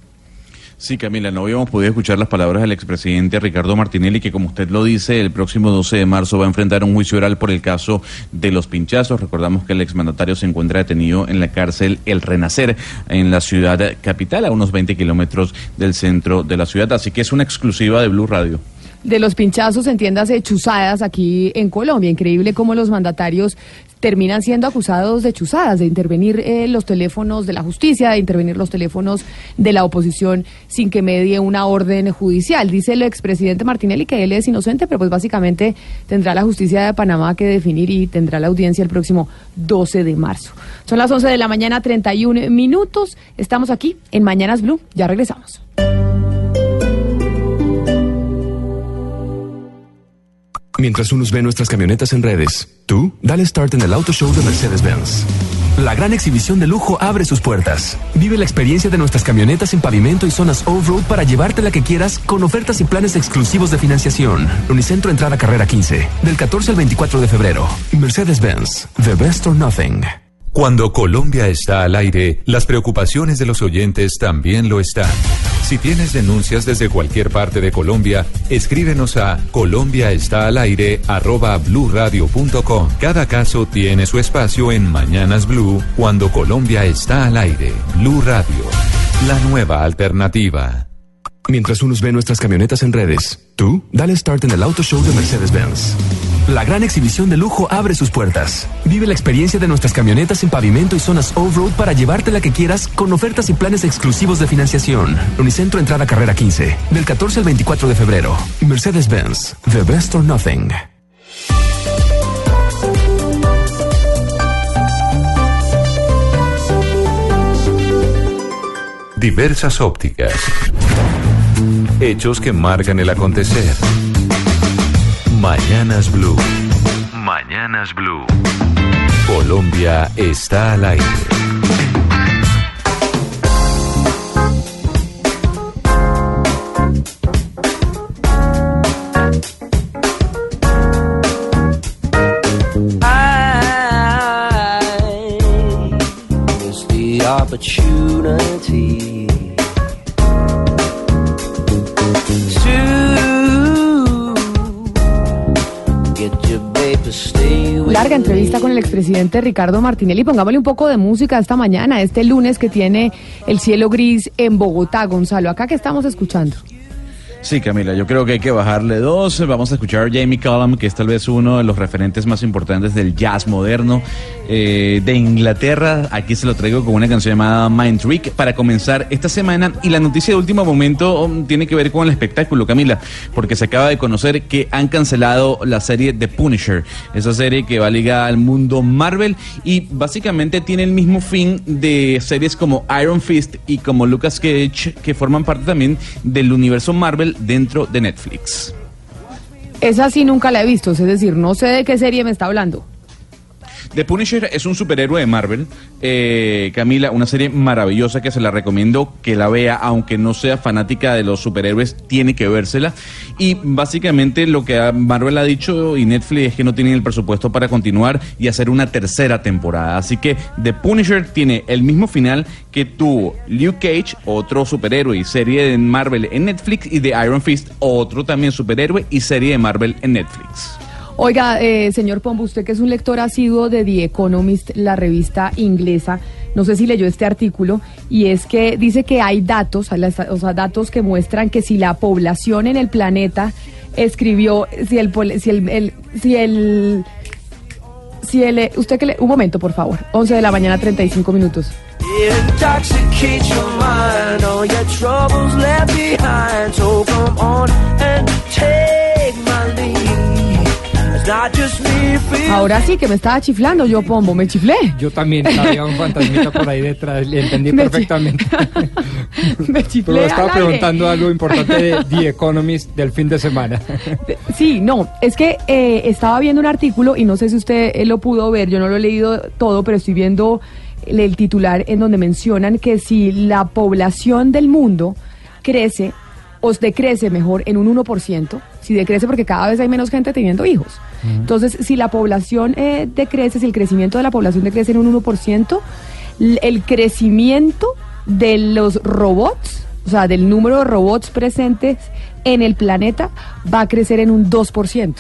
Sí, Camila, no habíamos podido escuchar las palabras del expresidente Ricardo Martinelli, que como usted lo dice, el próximo 12 de marzo va a enfrentar un juicio oral por el caso de los pinchazos. Recordamos que el exmandatario se encuentra detenido en la cárcel El Renacer, en la ciudad capital, a unos 20 kilómetros del centro de la ciudad. Así que es una exclusiva de Blue Radio. de los pinchazos, entiéndase, chuzadas aquí en Colombia. Increíble cómo los mandatarios terminan siendo acusados de chuzadas, de intervenir eh, los teléfonos de la justicia, de intervenir los teléfonos de la oposición sin que medie una orden judicial. Dice el expresidente Martinelli que él es inocente, pero pues básicamente tendrá la justicia de Panamá que definir y tendrá la audiencia el próximo 12 de marzo. Son las 11 de la mañana, 31 minutos. Estamos aquí en Mañanas Blue. Ya regresamos. Mientras unos ven nuestras camionetas en redes, tú dale start en el Auto Show de Mercedes-Benz. La gran exhibición de lujo abre sus puertas. Vive la experiencia de nuestras camionetas en pavimento y zonas off-road para llevarte la que quieras con ofertas y planes exclusivos de financiación. Unicentro Entrada Carrera 15, del 14 al 24 de febrero. Mercedes-Benz, the best or nothing. Cuando Colombia está al aire, las preocupaciones de los oyentes también lo están. Si tienes denuncias desde cualquier parte de Colombia, escríbenos a colombiaestalaire@bluradio.com. Cada caso tiene su espacio en Mañanas Blue cuando Colombia está al aire. Blue Radio, la nueva alternativa. Mientras unos ven nuestras camionetas en redes, tú dale start en el Auto Show de Mercedes-Benz. La gran exhibición de lujo abre sus puertas. Vive la experiencia de nuestras camionetas en pavimento y zonas off-road para llevarte la que quieras con ofertas y planes exclusivos de financiación. Unicentro Entrada Carrera 15, del 14 al 24 de febrero. Mercedes-Benz, the best or nothing. Diversas ópticas. Hechos que marcan el acontecer. Mañanas Blue. Mañanas Blue. Colombia está al aire. I missed the opportunity larga entrevista con el expresidente Ricardo Martinelli. Pongámosle un poco de música esta mañana, este lunes que tiene el cielo gris en Bogotá. Gonzalo, acá que estamos escuchando. Sí, Camila, yo creo que hay que bajarle dos. Vamos a escuchar a Jamie Cullum, que es tal vez uno de los referentes más importantes del jazz moderno eh, de Inglaterra. Aquí se lo traigo con una canción llamada Mind Trick para comenzar esta semana. Y la noticia de último momento um, tiene que ver con el espectáculo, Camila, porque se acaba de conocer que han cancelado la serie The Punisher, esa serie que va ligada al mundo Marvel y básicamente tiene el mismo fin de series como Iron Fist y como Lucas Cage, que forman parte también del universo Marvel dentro de Netflix. Esa sí nunca la he visto, es decir, no sé de qué serie me está hablando. The Punisher es un superhéroe de Marvel. Eh, Camila, una serie maravillosa que se la recomiendo que la vea, aunque no sea fanática de los superhéroes, tiene que vérsela. Y básicamente lo que Marvel ha dicho y Netflix es que no tienen el presupuesto para continuar y hacer una tercera temporada. Así que The Punisher tiene el mismo final que tuvo Luke Cage, otro superhéroe y serie de Marvel en Netflix, y The Iron Fist, otro también superhéroe y serie de Marvel en Netflix. Oiga, eh, señor Pombo, usted que es un lector asiduo de The Economist, la revista inglesa, no sé si leyó este artículo, y es que dice que hay datos, o sea, datos que muestran que si la población en el planeta escribió, si el, si el, si el, si el, usted que le, un momento, por favor, 11 de la mañana, 35 minutos. Ahora sí que me estaba chiflando yo, Pombo, me chiflé. Yo también había un fantasmita por ahí detrás, le entendí Me chi- perfectamente. me chiflé Pero estaba al aire. preguntando algo importante de The Economist del fin de semana. Sí, no, es que eh, estaba viendo un artículo y no sé si usted eh, lo pudo ver, yo no lo he leído todo, pero estoy viendo el, el titular en donde mencionan que si la población del mundo crece, o decrece mejor en un 1%, si decrece porque cada vez hay menos gente teniendo hijos. Entonces, si la población eh, decrece, si el crecimiento de la población decrece en un 1%, l- el crecimiento de los robots, o sea, del número de robots presentes en el planeta, va a crecer en un 2%.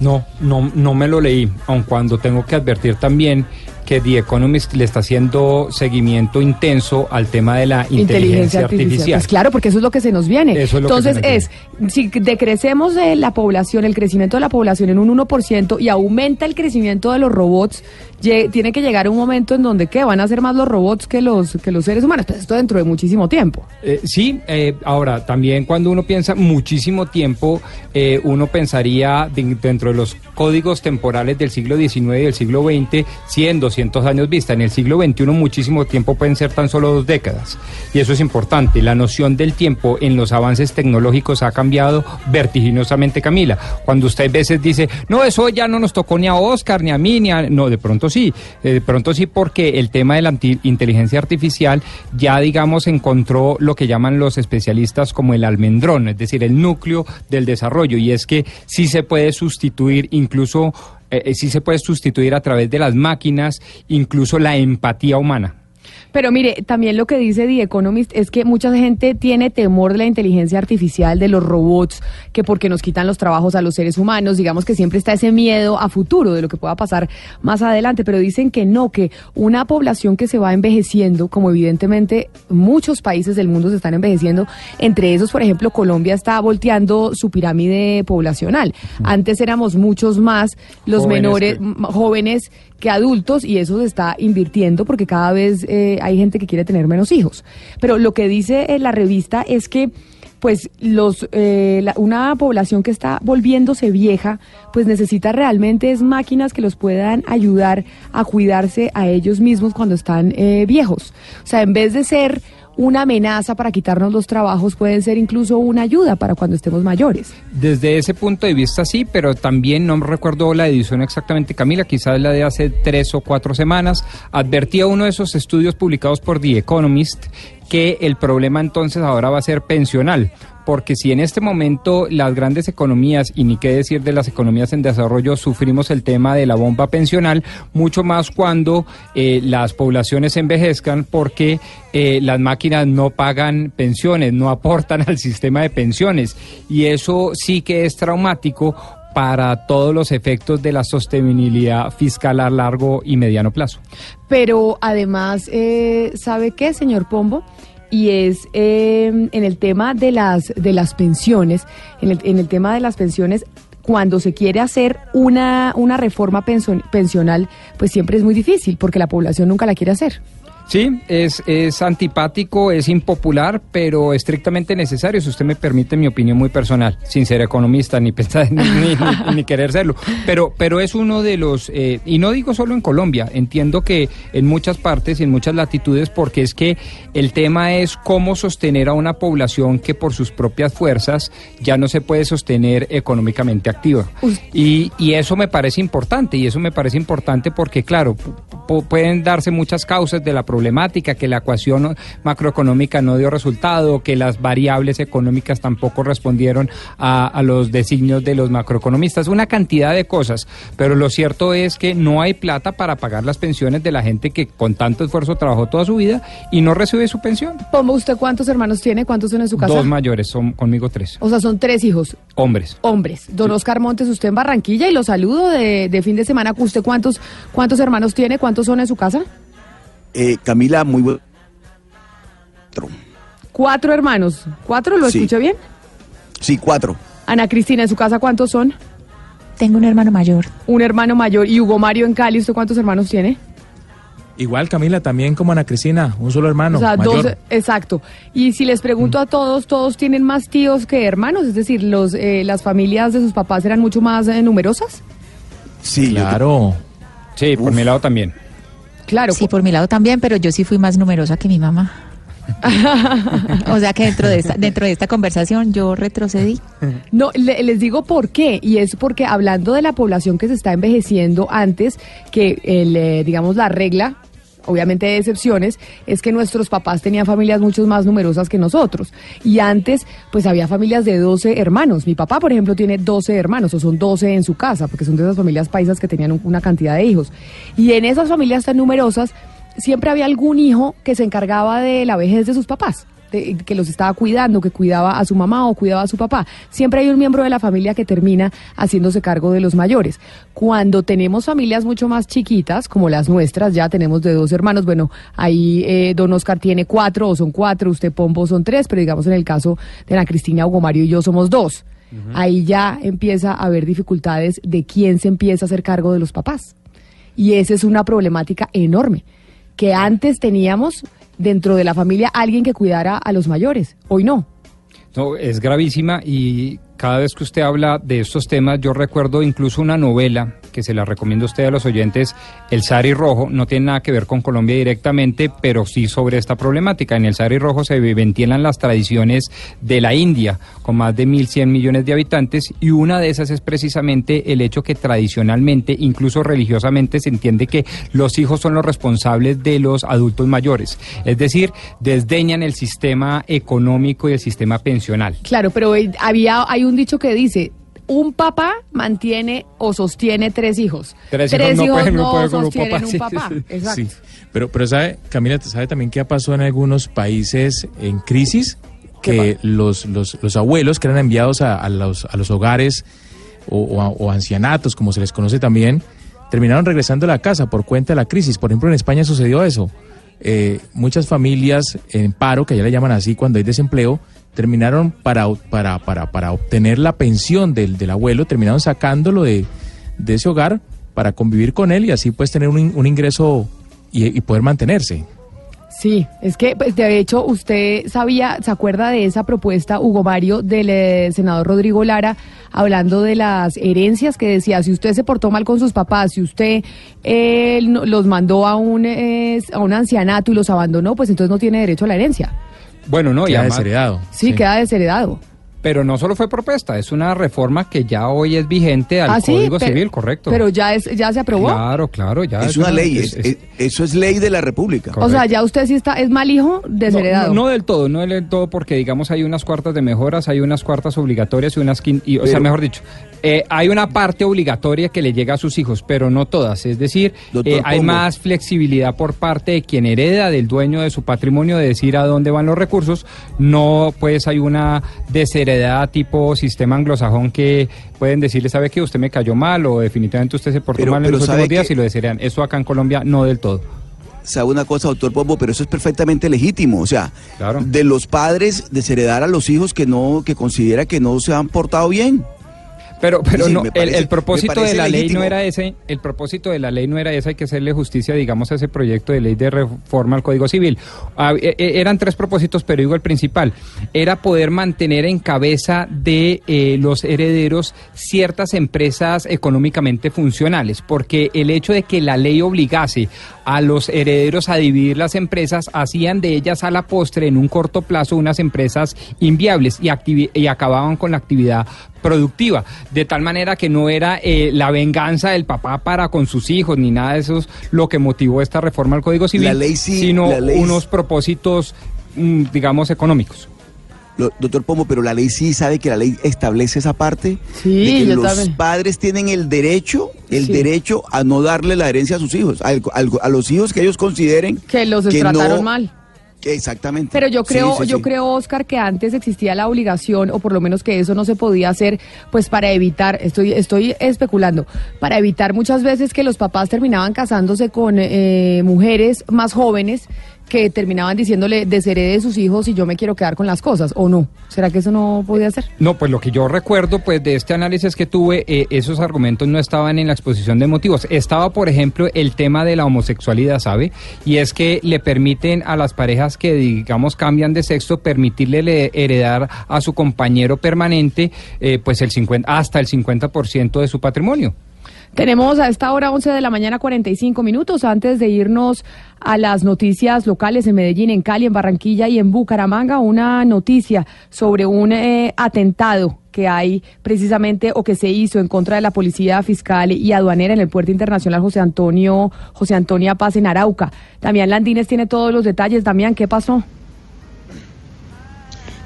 No, no, no me lo leí, aun cuando tengo que advertir también que The Economist le está haciendo seguimiento intenso al tema de la inteligencia, artificial. Pues claro, porque eso es lo que se nos viene. Eso es lo que Entonces se nos es, si decrecemos la población, el crecimiento de la población en un 1% y aumenta el crecimiento de los robots, tiene que llegar un momento en donde ¿qué? van a ser más los robots que los, que los seres humanos. Pues esto dentro de muchísimo tiempo. Eh, sí, eh, ahora también cuando uno piensa muchísimo tiempo, eh, uno pensaría de- dentro de los códigos temporales del siglo XIX y del siglo XX, 100, 200 años vista. En el siglo XXI muchísimo tiempo pueden ser tan solo dos décadas. Y eso es importante. La noción del tiempo en los avances tecnológicos ha cambiado vertiginosamente, Camila. Cuando usted a veces dice, no, eso ya no nos tocó ni a Oscar, ni a mí, ni a... No, de pronto sí. Eh, de pronto sí porque el tema de la inteligencia artificial ya, digamos, encontró lo que llaman los especialistas como el almendrón, es decir, el núcleo del desarrollo. Y es que sí se puede sustituir incluso... eh, eh, sí se puede sustituir a través de las máquinas, incluso la empatía humana. Pero mire, también lo que dice The Economist es que mucha gente tiene temor de la inteligencia artificial, de los robots, que porque nos quitan los trabajos a los seres humanos, digamos que siempre está ese miedo a futuro de lo que pueda pasar más adelante, pero dicen que no, que una población que se va envejeciendo, como evidentemente muchos países del mundo se están envejeciendo, entre esos, por ejemplo, Colombia está volteando su pirámide poblacional. Antes éramos muchos más los Jóvenes menores, que- jóvenes que adultos y eso se está invirtiendo porque cada vez eh, hay gente que quiere tener menos hijos. Pero lo que dice eh, la revista es que pues los eh, la- una población que está volviéndose vieja pues necesita realmente es máquinas que los puedan ayudar a cuidarse a ellos mismos cuando están eh, viejos. O sea, en vez de ser una amenaza para quitarnos los trabajos, pueden ser incluso una ayuda para cuando estemos mayores. Desde ese punto de vista sí, pero también no recuerdo la edición exactamente, Camila, quizás la de hace tres o cuatro semanas, advertía uno de esos estudios publicados por The Economist que el problema entonces ahora va a ser pensional, porque si en este momento las grandes economías, y ni qué decir de las economías en desarrollo, sufrimos el tema de la bomba pensional, mucho más cuando eh, las poblaciones envejezcan, porque eh, las máquinas no pagan pensiones, no aportan al sistema de pensiones, y eso sí que es traumático para todos los efectos de la sostenibilidad fiscal a largo y mediano plazo. Pero además, eh, ¿sabe qué, señor Pombo? Y es eh, en el tema de las, de las pensiones, en el, en el tema de las pensiones, cuando se quiere hacer una, una reforma pension- pensional, pues siempre es muy difícil, porque la población nunca la quiere hacer. Sí, es, es antipático, es impopular, pero estrictamente necesario, si usted me permite mi opinión muy personal, sin ser economista ni pensar ni, ni- ni- ni querer serlo. Pero, pero es uno de los, eh, y no digo solo en Colombia, entiendo que en muchas partes y en muchas latitudes, porque es que el tema es cómo sostener a una población que por sus propias fuerzas ya no se puede sostener económicamente activa. Y, y eso me parece importante, y eso me parece importante porque, claro, pu- pu- pueden darse muchas causas de la problemática, que la ecuación macroeconómica no dio resultado, que las variables económicas tampoco respondieron a, a los designios de los macroeconomistas, una cantidad de cosas, pero lo cierto es que no hay plata para pagar las pensiones de la gente que con tanto esfuerzo trabajó toda su vida y no recibe su pensión. Pombo, ¿usted cuántos hermanos tiene? ¿Cuántos son en su casa? Dos mayores, son conmigo tres, O sea, son tres hijos, hombres. hombres. Don Oscar Montes, usted en Barranquilla y lo saludo de, de fin de semana. ¿Usted cuántos, cuántos hermanos tiene? ¿Cuántos son en su casa? Eh, Camila, muy buen. Cuatro hermanos. ¿Cuatro? ¿Lo Sí. escuché bien? Sí, cuatro. Ana Cristina, ¿en su casa cuántos son? Tengo un hermano mayor. Un hermano mayor. ¿Y Hugo Mario en Cali? ¿Usted cuántos hermanos tiene? Igual, Camila, también como Ana Cristina, un solo hermano. o sea, mayor. dos, exacto. Y si les pregunto a todos, todos tienen más tíos que hermanos, es decir, los, eh, las familias de sus papás eran mucho más eh, numerosas. Sí, Claro. Sí, por mi lado también. Claro. Sí, por mi lado también, pero yo sí fui más numerosa que mi mamá. o sea que dentro de esta, dentro de esta conversación yo retrocedí. No, le- les digo por qué, y es porque hablando de la población que se está envejeciendo antes que, el, eh, digamos, la regla, obviamente hay excepciones, es que nuestros papás tenían familias mucho más numerosas que nosotros. Y antes, pues había familias de 12 hermanos. Mi papá, por ejemplo, tiene 12 hermanos, o son 12 en su casa, porque son de esas familias paisas que tenían un- una cantidad de hijos. Y en esas familias tan numerosas, siempre había algún hijo que se encargaba de la vejez de sus papás. De- que los estaba cuidando, que cuidaba a su mamá o cuidaba a su papá. Siempre hay un miembro de la familia que termina haciéndose cargo de los mayores. Cuando tenemos familias mucho más chiquitas, como las nuestras, ya tenemos de dos hermanos, bueno, ahí eh, don Oscar tiene cuatro o son cuatro, usted Pombo son tres, pero digamos en el caso de Ana Cristina, Hugo Mario y yo somos dos. Ahí ya empieza a haber dificultades de quién se empieza a hacer cargo de los papás. Y esa es una problemática enorme, que antes teníamos dentro de la familia alguien que cuidara a los mayores, hoy no. No, es gravísima y cada vez que usted habla de estos temas, yo recuerdo incluso una novela que se la recomiendo a usted a los oyentes, El Sari Rojo, no tiene nada que ver con Colombia directamente, pero sí sobre esta problemática. En el Sari Rojo se ventilan las tradiciones de la India, con más de 1.100 millones de habitantes, y una de esas es precisamente el hecho que tradicionalmente, incluso religiosamente, se entiende que los hijos son los responsables de los adultos mayores. Es decir, desdeñan el sistema económico y el sistema pensional. Claro, pero eh, había, hay un dicho que dice, un papá mantiene o sostiene tres hijos. Tres hijos no pueden- no pueden con un papá, un sí, papá. sí, Exacto. Sí, pero, pero sabe, Camila, ¿sabe también qué pasó en algunos países en crisis? Que los, los, los abuelos que eran enviados a, a los, a los hogares o, o ancianatos, como se les conoce también, terminaron regresando a la casa por cuenta de la crisis. Por ejemplo, en España sucedió eso. Eh, muchas familias en paro, que ya le llaman así cuando hay desempleo, terminaron para, para, para, para obtener la pensión del, del abuelo, terminaron sacándolo de, de ese hogar para convivir con él y así pues tener un, un ingreso y, y poder mantenerse. Sí, es que pues, de hecho usted sabía, ¿se acuerda de esa propuesta, Hugo Mario, del eh, senador Rodrigo Lara, hablando de las herencias que decía, si usted se portó mal con sus papás, si usted eh, los mandó a un, eh, a un ancianato y los abandonó, pues entonces no tiene derecho a la herencia. Bueno, no, y Queda además- desheredado. Sí, queda desheredado. Pero no solo fue propuesta, es una reforma que ya hoy es vigente al Ah, sí, Código pero- Civil, correcto. Pero ya, es, ya se aprobó. Claro, claro, ya. Es una ley, es- es- eso es ley de la República. O sea, ya usted sí está, es mal hijo, desheredado. No, no del todo, no del todo, porque digamos hay unas cuartas de mejoras, hay unas cuartas obligatorias y unas quin- y, o sea, mejor dicho, eh, hay una parte obligatoria que le llega a sus hijos, pero no todas. Es decir, Doctor eh, hay más flexibilidad por parte de quien hereda, del dueño de su patrimonio, de decir a dónde van los recursos. No, pues hay una heredada tipo sistema anglosajón que pueden decirle, ¿sabe que usted me cayó mal o definitivamente usted se portó Pero- mal en los ¿sabe últimos días que- y lo desearían? Eso acá en Colombia no del todo. sabe una cosa, doctor Pombo, pero eso es perfectamente legítimo. O sea, de los padres desheredar a los hijos que no, que considera que no se han portado bien. Pero, pero Sí, no, el- propósito de la ley no era ese, el propósito de la ley no era ese, hay que hacerle justicia, digamos, a ese proyecto de ley de reforma al Código Civil. Ah, e- e- eran tres propósitos, pero digo el principal, era poder mantener en cabeza de eh, los herederos ciertas empresas económicamente funcionales, porque el hecho de que la ley obligase a los herederos a dividir las empresas hacían de ellas a la postre en un corto plazo unas empresas inviables y, y acababan con la actividad productiva, de tal manera que no era eh, la venganza del papá para con sus hijos ni nada de eso es lo que motivó esta reforma al Código Civil, La ley sí, sino la ley- unos propósitos, mm, digamos, económicos. Lo- doctor Pombo, pero la ley sí sabe que la ley establece esa parte Sí, de que los también. padres tienen el derecho, el Sí. derecho a no darle la herencia a sus hijos, al- a los hijos que ellos consideren Que los que trataron no- mal. Exactamente. Pero yo Sí, creo, sí, yo sí. creo, Oscar, que antes existía la obligación, o por lo menos que eso no se podía hacer, pues para evitar, estoy, estoy especulando, para evitar muchas veces que los papás terminaban casándose con eh, mujeres más jóvenes que terminaban diciéndole desherede de sus hijos y yo me quiero quedar con las cosas, ¿o no? ¿Será que eso no podía ser? No, pues lo que yo recuerdo pues de este análisis que tuve, eh, esos argumentos no estaban en la exposición de motivos. Estaba, por ejemplo, el tema de la homosexualidad, ¿sabe? Y es que le permiten a las parejas que, digamos, cambian de sexo, permitirle le- heredar a su compañero permanente eh, pues el 50, hasta el 50% de su patrimonio. Tenemos a esta hora 11 de la mañana 45 minutos antes de irnos a las noticias locales en Medellín, en Cali, en Barranquilla y en Bucaramanga, una noticia sobre un eh, atentado que hay precisamente o que se hizo en contra de la policía fiscal y aduanera en el puerto internacional José Antonio José Antonia Paz en Arauca. Damián Landines tiene todos los detalles. Damián, ¿qué pasó?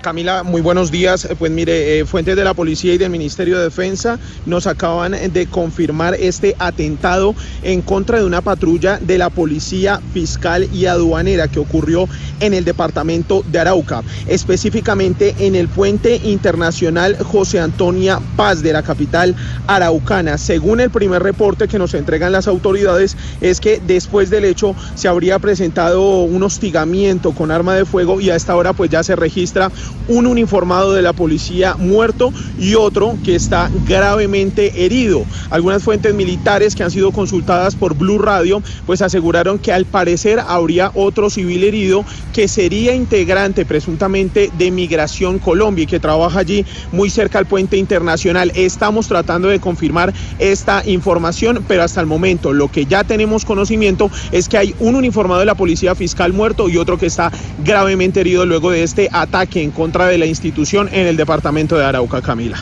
Camila, muy buenos días. Eh, Pues mire, eh, fuentes de la policía y del Ministerio de Defensa nos acaban de confirmar este atentado en contra de una patrulla de la policía fiscal y aduanera que ocurrió en el departamento de Arauca, específicamente en el puente internacional José Antonia Paz de la capital araucana. Según el primer reporte que nos entregan las autoridades, es que después del hecho se habría presentado un hostigamiento con arma de fuego y a esta hora pues ya se registra un uniformado de la policía muerto y otro que está gravemente herido. Algunas fuentes militares que han sido consultadas por Blue Radio pues aseguraron que al parecer habría otro civil herido que sería integrante presuntamente de Migración Colombia y que trabaja allí muy cerca al puente internacional. Estamos tratando de confirmar esta información, pero hasta el momento lo que ya tenemos conocimiento es que hay un uniformado de la policía fiscal muerto y otro que está gravemente herido luego de este ataque en contra de la institución en el departamento de Arauca, Camila.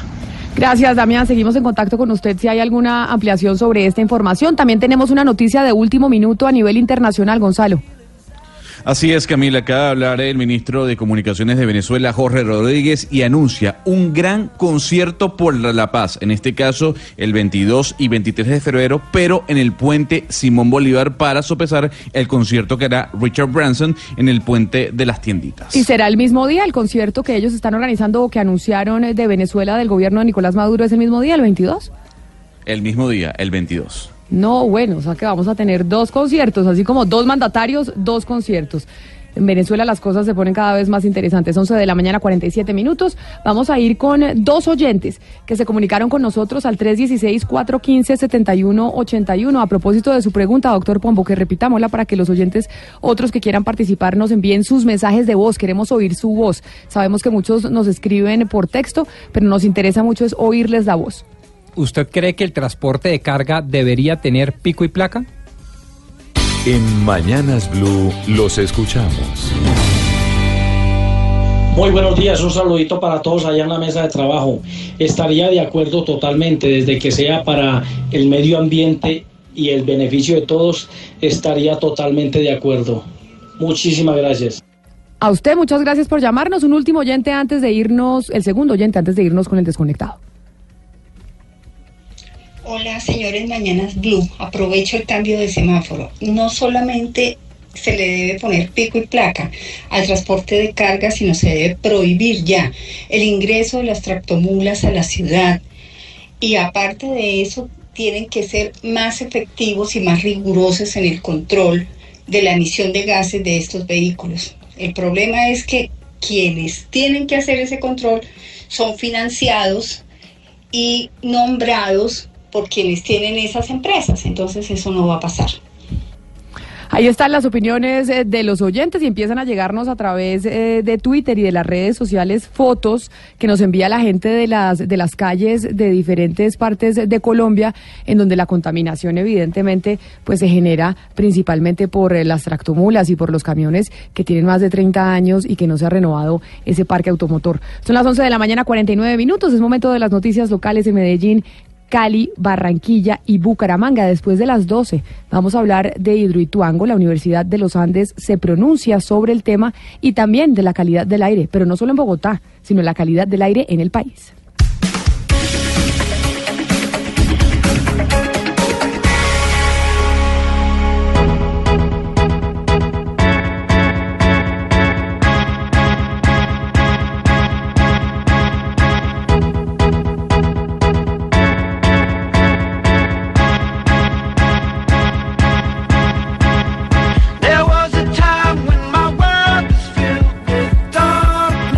Gracias, Damián. Seguimos en contacto con usted si hay alguna ampliación sobre esta información. También tenemos una noticia de último minuto a nivel internacional, Gonzalo. Así es, Camila, acaba de hablar el ministro de Comunicaciones de Venezuela, Jorge Rodríguez, y anuncia un gran concierto por la paz, en este caso el 22 y 23 de febrero, pero en el puente Simón Bolívar para sopesar el concierto que hará Richard Branson en el puente de las tienditas. Y será el mismo día el concierto que ellos están organizando o que anunciaron eh, de Venezuela del gobierno de Nicolás Maduro es el mismo día, el 22. El mismo día, el 22. No, bueno, o sea que vamos a tener dos conciertos, así como dos mandatarios, dos conciertos. En Venezuela las cosas se ponen cada vez más interesantes. 11 de la mañana, 47 minutos. Vamos a ir con dos oyentes que se comunicaron con nosotros al 316-415-7181. A propósito de su pregunta, doctor Pombo, que repitámosla para que los oyentes, otros que quieran participar, nos envíen sus mensajes de voz. Queremos oír su voz. Sabemos que muchos nos escriben por texto, pero nos interesa mucho es oírles la voz. ¿Usted cree que el transporte de carga debería tener pico y placa? En Mañanas Blue los escuchamos. Muy buenos días, un saludito para todos allá en la mesa de trabajo. Estaría de acuerdo totalmente, desde que sea para el medio ambiente y el beneficio de todos, estaría totalmente de acuerdo. Muchísimas gracias. A usted, muchas gracias por llamarnos. Un último oyente antes de irnos, el segundo oyente antes de irnos con el desconectado. Hola, señores Mañanas Blue. Aprovecho el cambio de semáforo. No solamente se le debe poner pico y placa al transporte de cargas y no se debe prohibir ya el ingreso de las tractomulas a la ciudad. Y aparte de eso, tienen que ser más efectivos y más rigurosos en el control de la emisión de gases de estos vehículos. El problema es que quienes tienen que hacer ese control son financiados y nombrados por quienes tienen esas empresas. Entonces eso no va a pasar. Ahí están las opiniones eh, de los oyentes y empiezan a llegarnos a través eh, de Twitter y de las redes sociales fotos que nos envía la gente de las de las calles de diferentes partes de Colombia en donde la contaminación evidentemente pues se genera principalmente por eh, las tractomulas y por los camiones que tienen más de 30 años y que no se ha renovado ese parque automotor. Son las 11 de la mañana 49 minutos, es momento de las noticias locales en Medellín Cali, Barranquilla y Bucaramanga. Después de las 12 vamos a hablar de Hidroituango. La Universidad de los Andes se pronuncia sobre el tema y también de la calidad del aire, pero no solo en Bogotá, sino la calidad del aire en el país.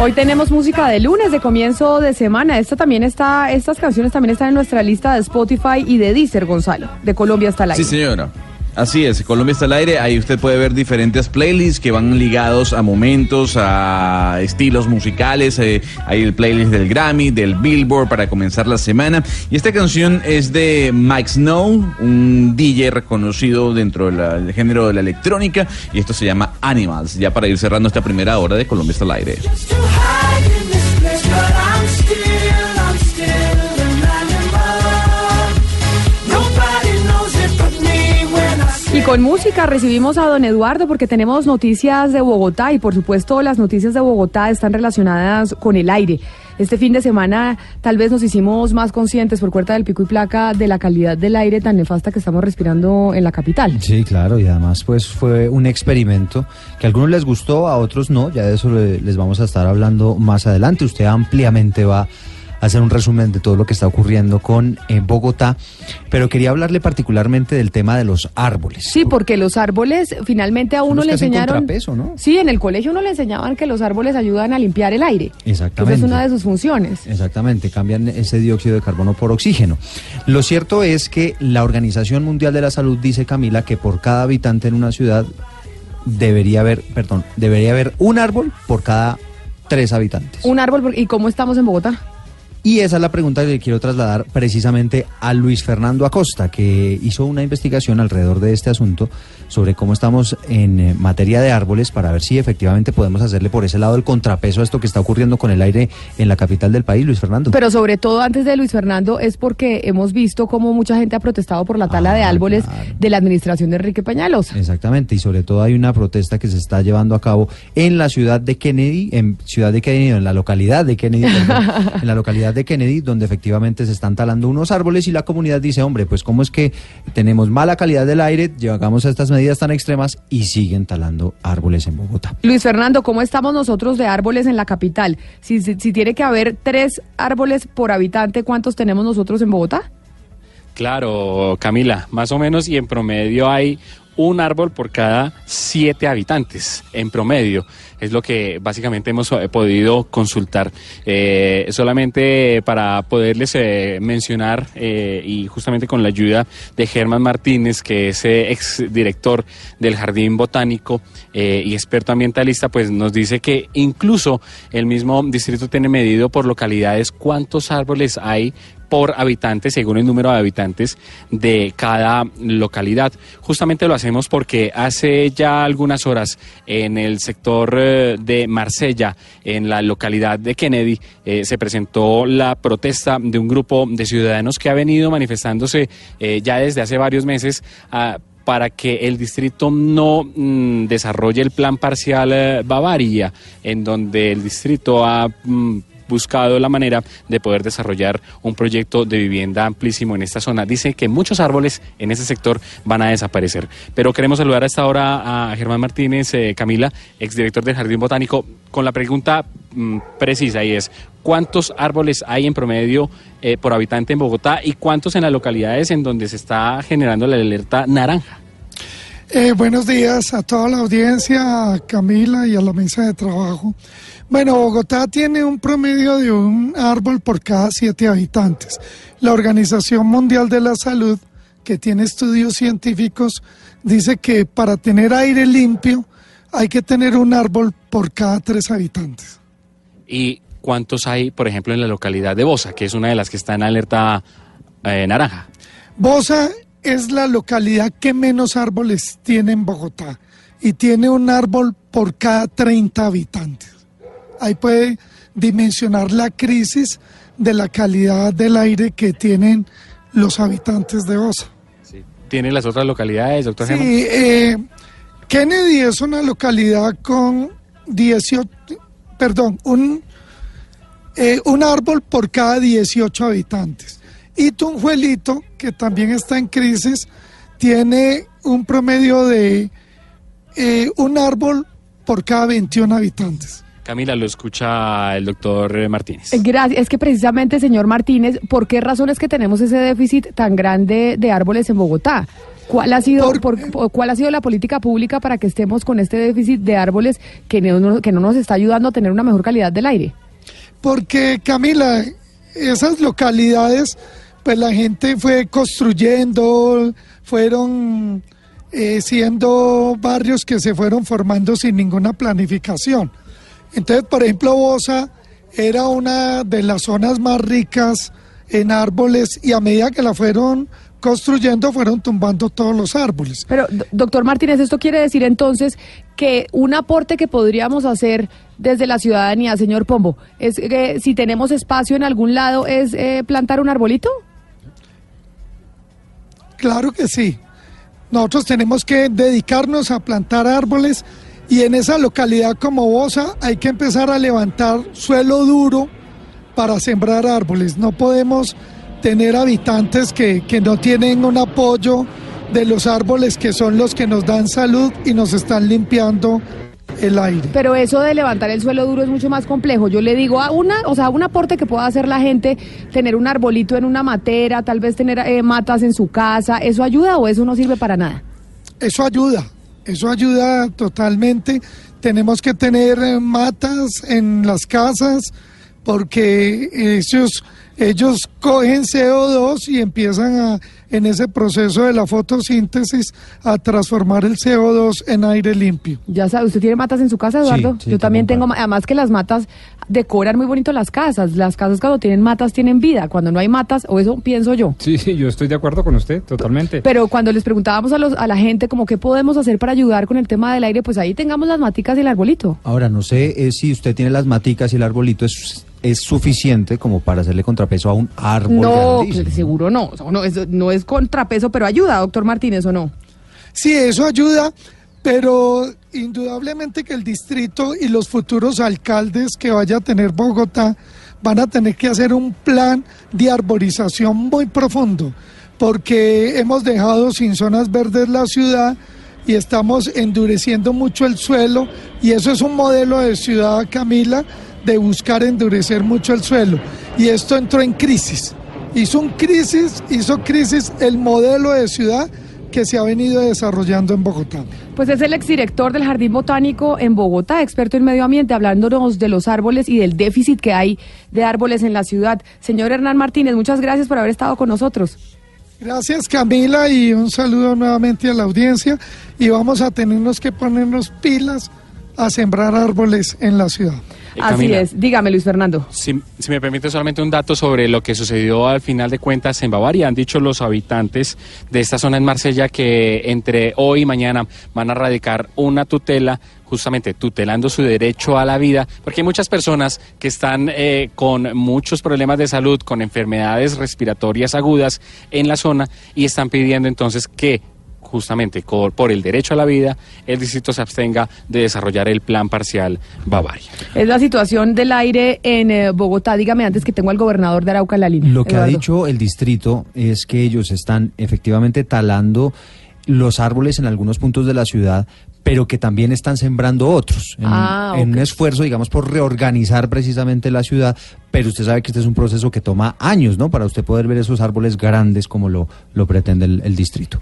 Hoy tenemos música de lunes, de comienzo de semana. Esta también está, estas canciones también están en nuestra lista de Spotify y de Deezer, Gonzalo. De Colombia hasta la Sí, señora. Así es, Colombia está al aire, ahí usted puede ver diferentes playlists que van ligados a momentos, a estilos musicales, eh, hay el playlist del Grammy, del Billboard para comenzar la semana. Y esta canción es de Mike Snow, un DJ reconocido dentro del género de la electrónica, y esto se llama Animals, ya para ir cerrando esta primera hora de Colombia está al aire. Con música recibimos a don Eduardo porque tenemos noticias de Bogotá y por supuesto las noticias de Bogotá están relacionadas con el aire. Este fin de semana tal vez nos hicimos más conscientes por cuenta del pico y placa de la calidad del aire tan nefasta que estamos respirando en la capital. Sí, claro, y además pues fue un experimento que a algunos les gustó, a otros no, ya de eso le- les vamos a estar hablando más adelante. Usted ampliamente va hacer un resumen de todo lo que está ocurriendo con eh, Bogotá, pero quería hablarle particularmente del tema de los árboles. Sí, porque los árboles finalmente a uno le enseñaron. contrapeso, ¿no? Sí, en el colegio uno le enseñaban que los árboles ayudan a limpiar el aire. Esa Exactamente. es una de sus funciones. Exactamente, cambian ese dióxido de carbono por oxígeno. Lo cierto es que la Organización Mundial de la Salud dice, Camila, que por cada habitante en una ciudad debería haber, perdón, debería haber un árbol por cada tres habitantes. Un árbol, por- ¿y cómo estamos en Bogotá? Y esa es la pregunta que le quiero trasladar precisamente a Luis Fernando Acosta, que hizo una investigación alrededor de este asunto sobre cómo estamos en eh, materia de árboles para ver si efectivamente podemos hacerle por ese lado el contrapeso a esto que está ocurriendo con el aire en la capital del país, Luis Fernando. Pero sobre todo antes de Luis Fernando es porque hemos visto cómo mucha gente ha protestado por la tala Ah, de árboles de la administración de Enrique Peñalosa. Exactamente, y sobre todo hay una protesta que se está llevando a cabo en la ciudad de Kennedy, en ciudad de Kennedy, en la localidad de Kennedy, perdón, en la localidad de Kennedy, donde efectivamente se están talando unos árboles y la comunidad dice, hombre, pues cómo es que tenemos mala calidad del aire, llegamos a estas medidas tan extremas y siguen talando árboles en Bogotá. Luis Fernando, ¿cómo estamos nosotros de árboles en la capital? Si, si, si tiene que haber tres árboles por habitante, ¿cuántos tenemos nosotros en Bogotá? Claro, Camila, más o menos, y en promedio hay un árbol por cada siete habitantes, en promedio. Es lo que básicamente hemos eh, podido consultar. Eh, solamente para poderles eh, mencionar, y justamente con la ayuda de Germán Martínez, que es ex director del Jardín Botánico y experto ambientalista, pues nos dice que incluso el mismo distrito tiene medido por localidades cuántos árboles hay por habitante, según el número de habitantes de cada localidad. Justamente lo hacemos porque hace ya algunas horas en el sector eh, de Marsella, en la localidad de Kennedy, eh, se presentó la protesta de un grupo de ciudadanos que ha venido manifestándose eh, ya desde hace varios meses. ah, para que el distrito no mm, desarrolle el plan parcial Bavaria, en donde el distrito ha mm, buscado la manera de poder desarrollar un proyecto de vivienda amplísimo en esta zona. Dice que muchos árboles en ese sector van a desaparecer. Pero queremos saludar a esta hora a Germán Martínez, eh, Camila, exdirector del Jardín Botánico, con la pregunta mm, precisa y es, ¿cuántos árboles hay en promedio eh, por habitante en Bogotá y cuántos en las localidades en donde se está generando la alerta naranja? Eh, buenos días a toda la audiencia, a Camila y a la mesa de trabajo. Bueno, Bogotá tiene un promedio de un árbol por cada siete habitantes. La Organización Mundial de la Salud, que tiene estudios científicos, dice que para tener aire limpio hay que tener un árbol por cada tres habitantes. ¿Y cuántos hay, por ejemplo, en la localidad de Bosa, que es una de las que está en alerta eh, naranja? Bosa es la localidad que menos árboles tiene en Bogotá y tiene un árbol por cada 30 habitantes. Ahí puede dimensionar la crisis de la calidad del aire que tienen los habitantes de Bosa. ¿Tiene las otras localidades, doctor Sí, eh, Kennedy es una localidad con 18, perdón, un, eh, un árbol por cada 18 habitantes. Y Tunjuelito, que también está en crisis, tiene un promedio de eh, un árbol por cada 21 habitantes. Camila, lo escucha el doctor Martínez. Gracias. Es que precisamente, señor Martínez, ¿por qué razones que tenemos ese déficit tan grande de árboles en Bogotá? ¿Cuál ha sido, por- por- cuál ha sido la política pública para que estemos con este déficit de árboles que no, que no nos está ayudando a tener una mejor calidad del aire? Porque Camila, esas localidades, pues la gente fue construyendo, fueron eh, siendo barrios que se fueron formando sin ninguna planificación. Entonces, por ejemplo, Bosa era una de las zonas más ricas en árboles y a medida que la fueron construyendo fueron tumbando todos los árboles. Pero, do- doctor Martínez, esto quiere decir entonces que un aporte que podríamos hacer desde la ciudadanía, señor Pombo, es que si tenemos espacio en algún lado, es eh, plantar un arbolito. Claro que sí. Nosotros tenemos que dedicarnos a plantar árboles y en esa localidad como Bosa hay que empezar a levantar suelo duro para sembrar árboles. No podemos tener habitantes que, que no tienen un apoyo de los árboles que son los que nos dan salud y nos están limpiando el aire. Pero eso de levantar el suelo duro es mucho más complejo. Yo le digo a una, o sea, un aporte que pueda hacer la gente, tener un arbolito en una matera, tal vez tener eh, matas en su casa, ¿eso ayuda o eso no sirve para nada? Eso ayuda, eso ayuda totalmente. Tenemos que tener eh, matas en las casas porque ellos, ellos cogen CO2 y empiezan a, en ese proceso de la fotosíntesis a transformar el CO2 en aire limpio. Ya sabe, ¿usted tiene matas en su casa, Eduardo? sí, Yo también tengo, ma- además que las matas decoran muy bonito las casas. Las casas cuando tienen matas tienen vida, cuando no hay matas, o eso pienso yo. Sí, sí, yo estoy de acuerdo con usted, totalmente. Pero cuando les preguntábamos a, los, a la gente como qué podemos hacer para ayudar con el tema del aire, pues ahí tengamos las maticas y el arbolito. Ahora, no sé eh, si usted tiene las maticas y el arbolito es, es suficiente como para hacerle contrapeso a un árbol. No, grandísimo. pues, seguro no. O sea, no, es, no es contrapeso, pero ayuda, doctor Martínez, ¿o no? Sí, eso ayuda, pero indudablemente que el distrito y los futuros alcaldes que vaya a tener Bogotá van a tener que hacer un plan de arborización muy profundo, porque hemos dejado sin zonas verdes la ciudad y estamos endureciendo mucho el suelo y eso es un modelo de ciudad, Camila, de buscar endurecer mucho el suelo. Y esto entró en crisis. Hizo un crisis, hizo crisis el modelo de ciudad que se ha venido desarrollando en Bogotá. Pues es el exdirector del Jardín Botánico en Bogotá, experto en medio ambiente, hablándonos de los árboles y del déficit que hay de árboles en la ciudad. Señor Hernán Martínez, muchas gracias por haber estado con nosotros. Gracias Camila y un saludo nuevamente a la audiencia y vamos a tenernos que ponernos pilas a sembrar árboles en la ciudad. Eh, Así Camila. es. Dígame, Luis Fernando. Si, si me permite solamente un dato sobre lo que sucedió al final de cuentas en Bavaria. Han dicho los habitantes de esta zona en Marsella que entre hoy y mañana van a radicar una tutela justamente tutelando su derecho a la vida, porque hay muchas personas que están eh, con muchos problemas de salud, con enfermedades respiratorias agudas en la zona y están pidiendo entonces que justamente por el derecho a la vida, el distrito se abstenga de desarrollar el plan parcial Bavaria. Es la situación del aire en eh, Bogotá. Dígame antes que tengo al gobernador de Arauca en la línea. Lo que ha dicho el distrito es que ellos están efectivamente talando los árboles en algunos puntos de la ciudad, pero que también están sembrando otros, en, Ah, en un ok. esfuerzo, digamos, por reorganizar precisamente la ciudad, pero usted sabe que este es un proceso que toma años, ¿no? Para usted poder ver esos árboles grandes como lo, lo pretende el, el distrito.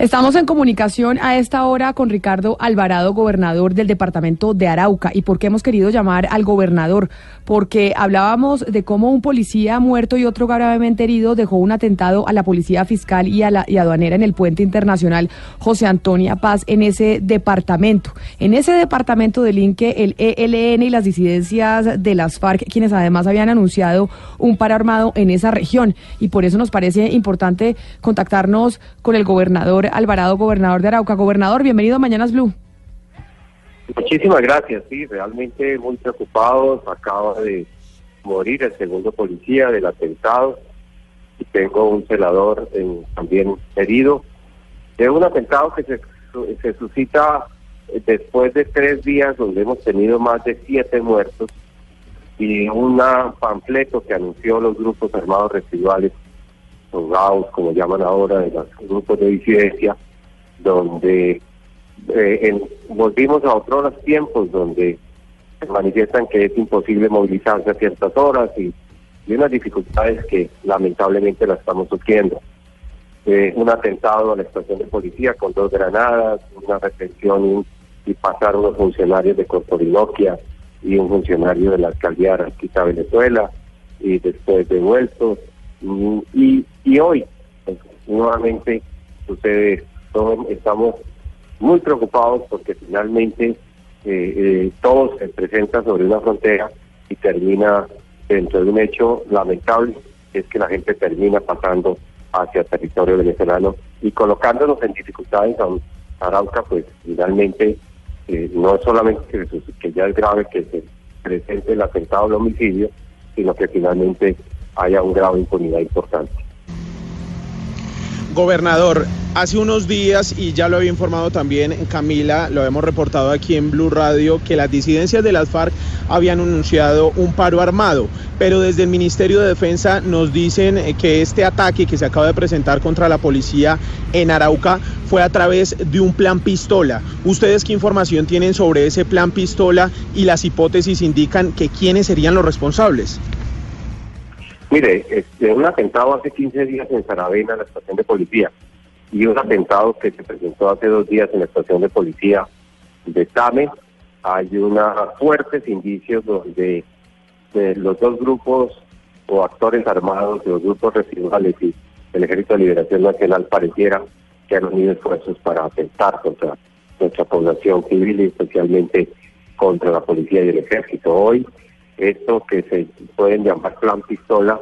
Estamos en comunicación a esta hora con Ricardo Alvarado, gobernador del departamento de Arauca. ¿Y por qué hemos querido llamar al gobernador? Porque hablábamos de cómo un policía muerto y otro gravemente herido dejó un atentado a la policía fiscal y, a la, y aduanera en el puente internacional José Antonia Paz en ese departamento. En ese departamento delinque el ELN y las disidencias de las FARC, quienes además habían anunciado un paro armado en esa región. Y por eso nos parece importante contactarnos con el gobernador Alvarado, gobernador de Arauca. Gobernador, bienvenido a Mañanas Blue. Muchísimas gracias, sí, realmente muy preocupados. Acaba de morir el segundo policía del atentado y tengo un celador también herido. Es un atentado que se, se suscita después de tres días donde hemos tenido más de siete muertos y un panfleto que anunció los grupos armados residuales, los GAUS, como llaman ahora, de los grupos de disidencia, donde eh, volvimos a otros tiempos donde se manifiestan que es imposible movilizarse a ciertas horas y, unas dificultades que lamentablemente las estamos sufriendo. Eh, un atentado a la estación de policía con dos granadas, una retención y, y pasar unos funcionarios de Corporinoquia y un funcionario de la alcaldía de Arasquita, Venezuela, y después devueltos. Y, y hoy, pues, nuevamente, sucede esto. Estamos muy preocupados porque finalmente eh, eh, todo se presenta sobre una frontera y termina dentro de un hecho lamentable, es que la gente termina pasando hacia territorio venezolano y colocándonos en dificultades a Arauca, pues finalmente eh, no es solamente que ya es grave que se presente el atentado al homicidio, sino que finalmente haya un grado de impunidad importante. Gobernador, hace unos días, y ya lo había informado también Camila, lo hemos reportado aquí en Blue Radio, que las disidencias de las FARC habían anunciado un paro armado, pero desde el Ministerio de Defensa nos dicen eh, que este ataque que se acaba de presentar contra la policía en Arauca fue a través de un plan pistola. ¿Ustedes qué información tienen sobre ese plan pistola y las hipótesis indican que quiénes serían los responsables? Mire, este, un atentado hace 15 días en Saravena, en la estación de policía, y un atentado que se presentó hace dos días en la estación de policía de Tame. Hay unos fuertes indicios donde eh, los dos grupos o actores armados de los grupos residuales y el Ejército de Liberación Nacional pareciera que han unido esfuerzos para atentar contra nuestra población civil y especialmente contra la policía y el ejército. Hoy esto que se pueden llamar plan pistola,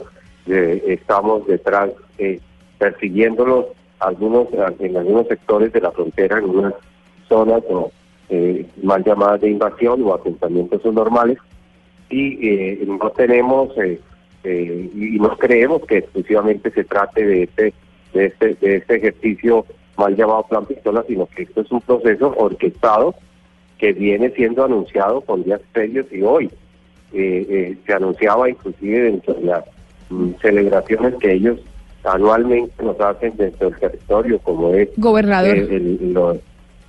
estamos detrás eh, persiguiéndolos algunos en algunos sectores de la frontera, en unas zonas o, eh, mal llamadas de invasión o asentamientos normales y eh, no tenemos eh, y no creemos que exclusivamente se trate de este de este de este ejercicio mal llamado plan pistola, sino que esto es un proceso orquestado que viene siendo anunciado con días previos y hoy eh, eh, se anunciaba inclusive dentro de las mm, celebraciones que ellos anualmente nos hacen dentro del territorio, como es Gobernador. eh, el- lo-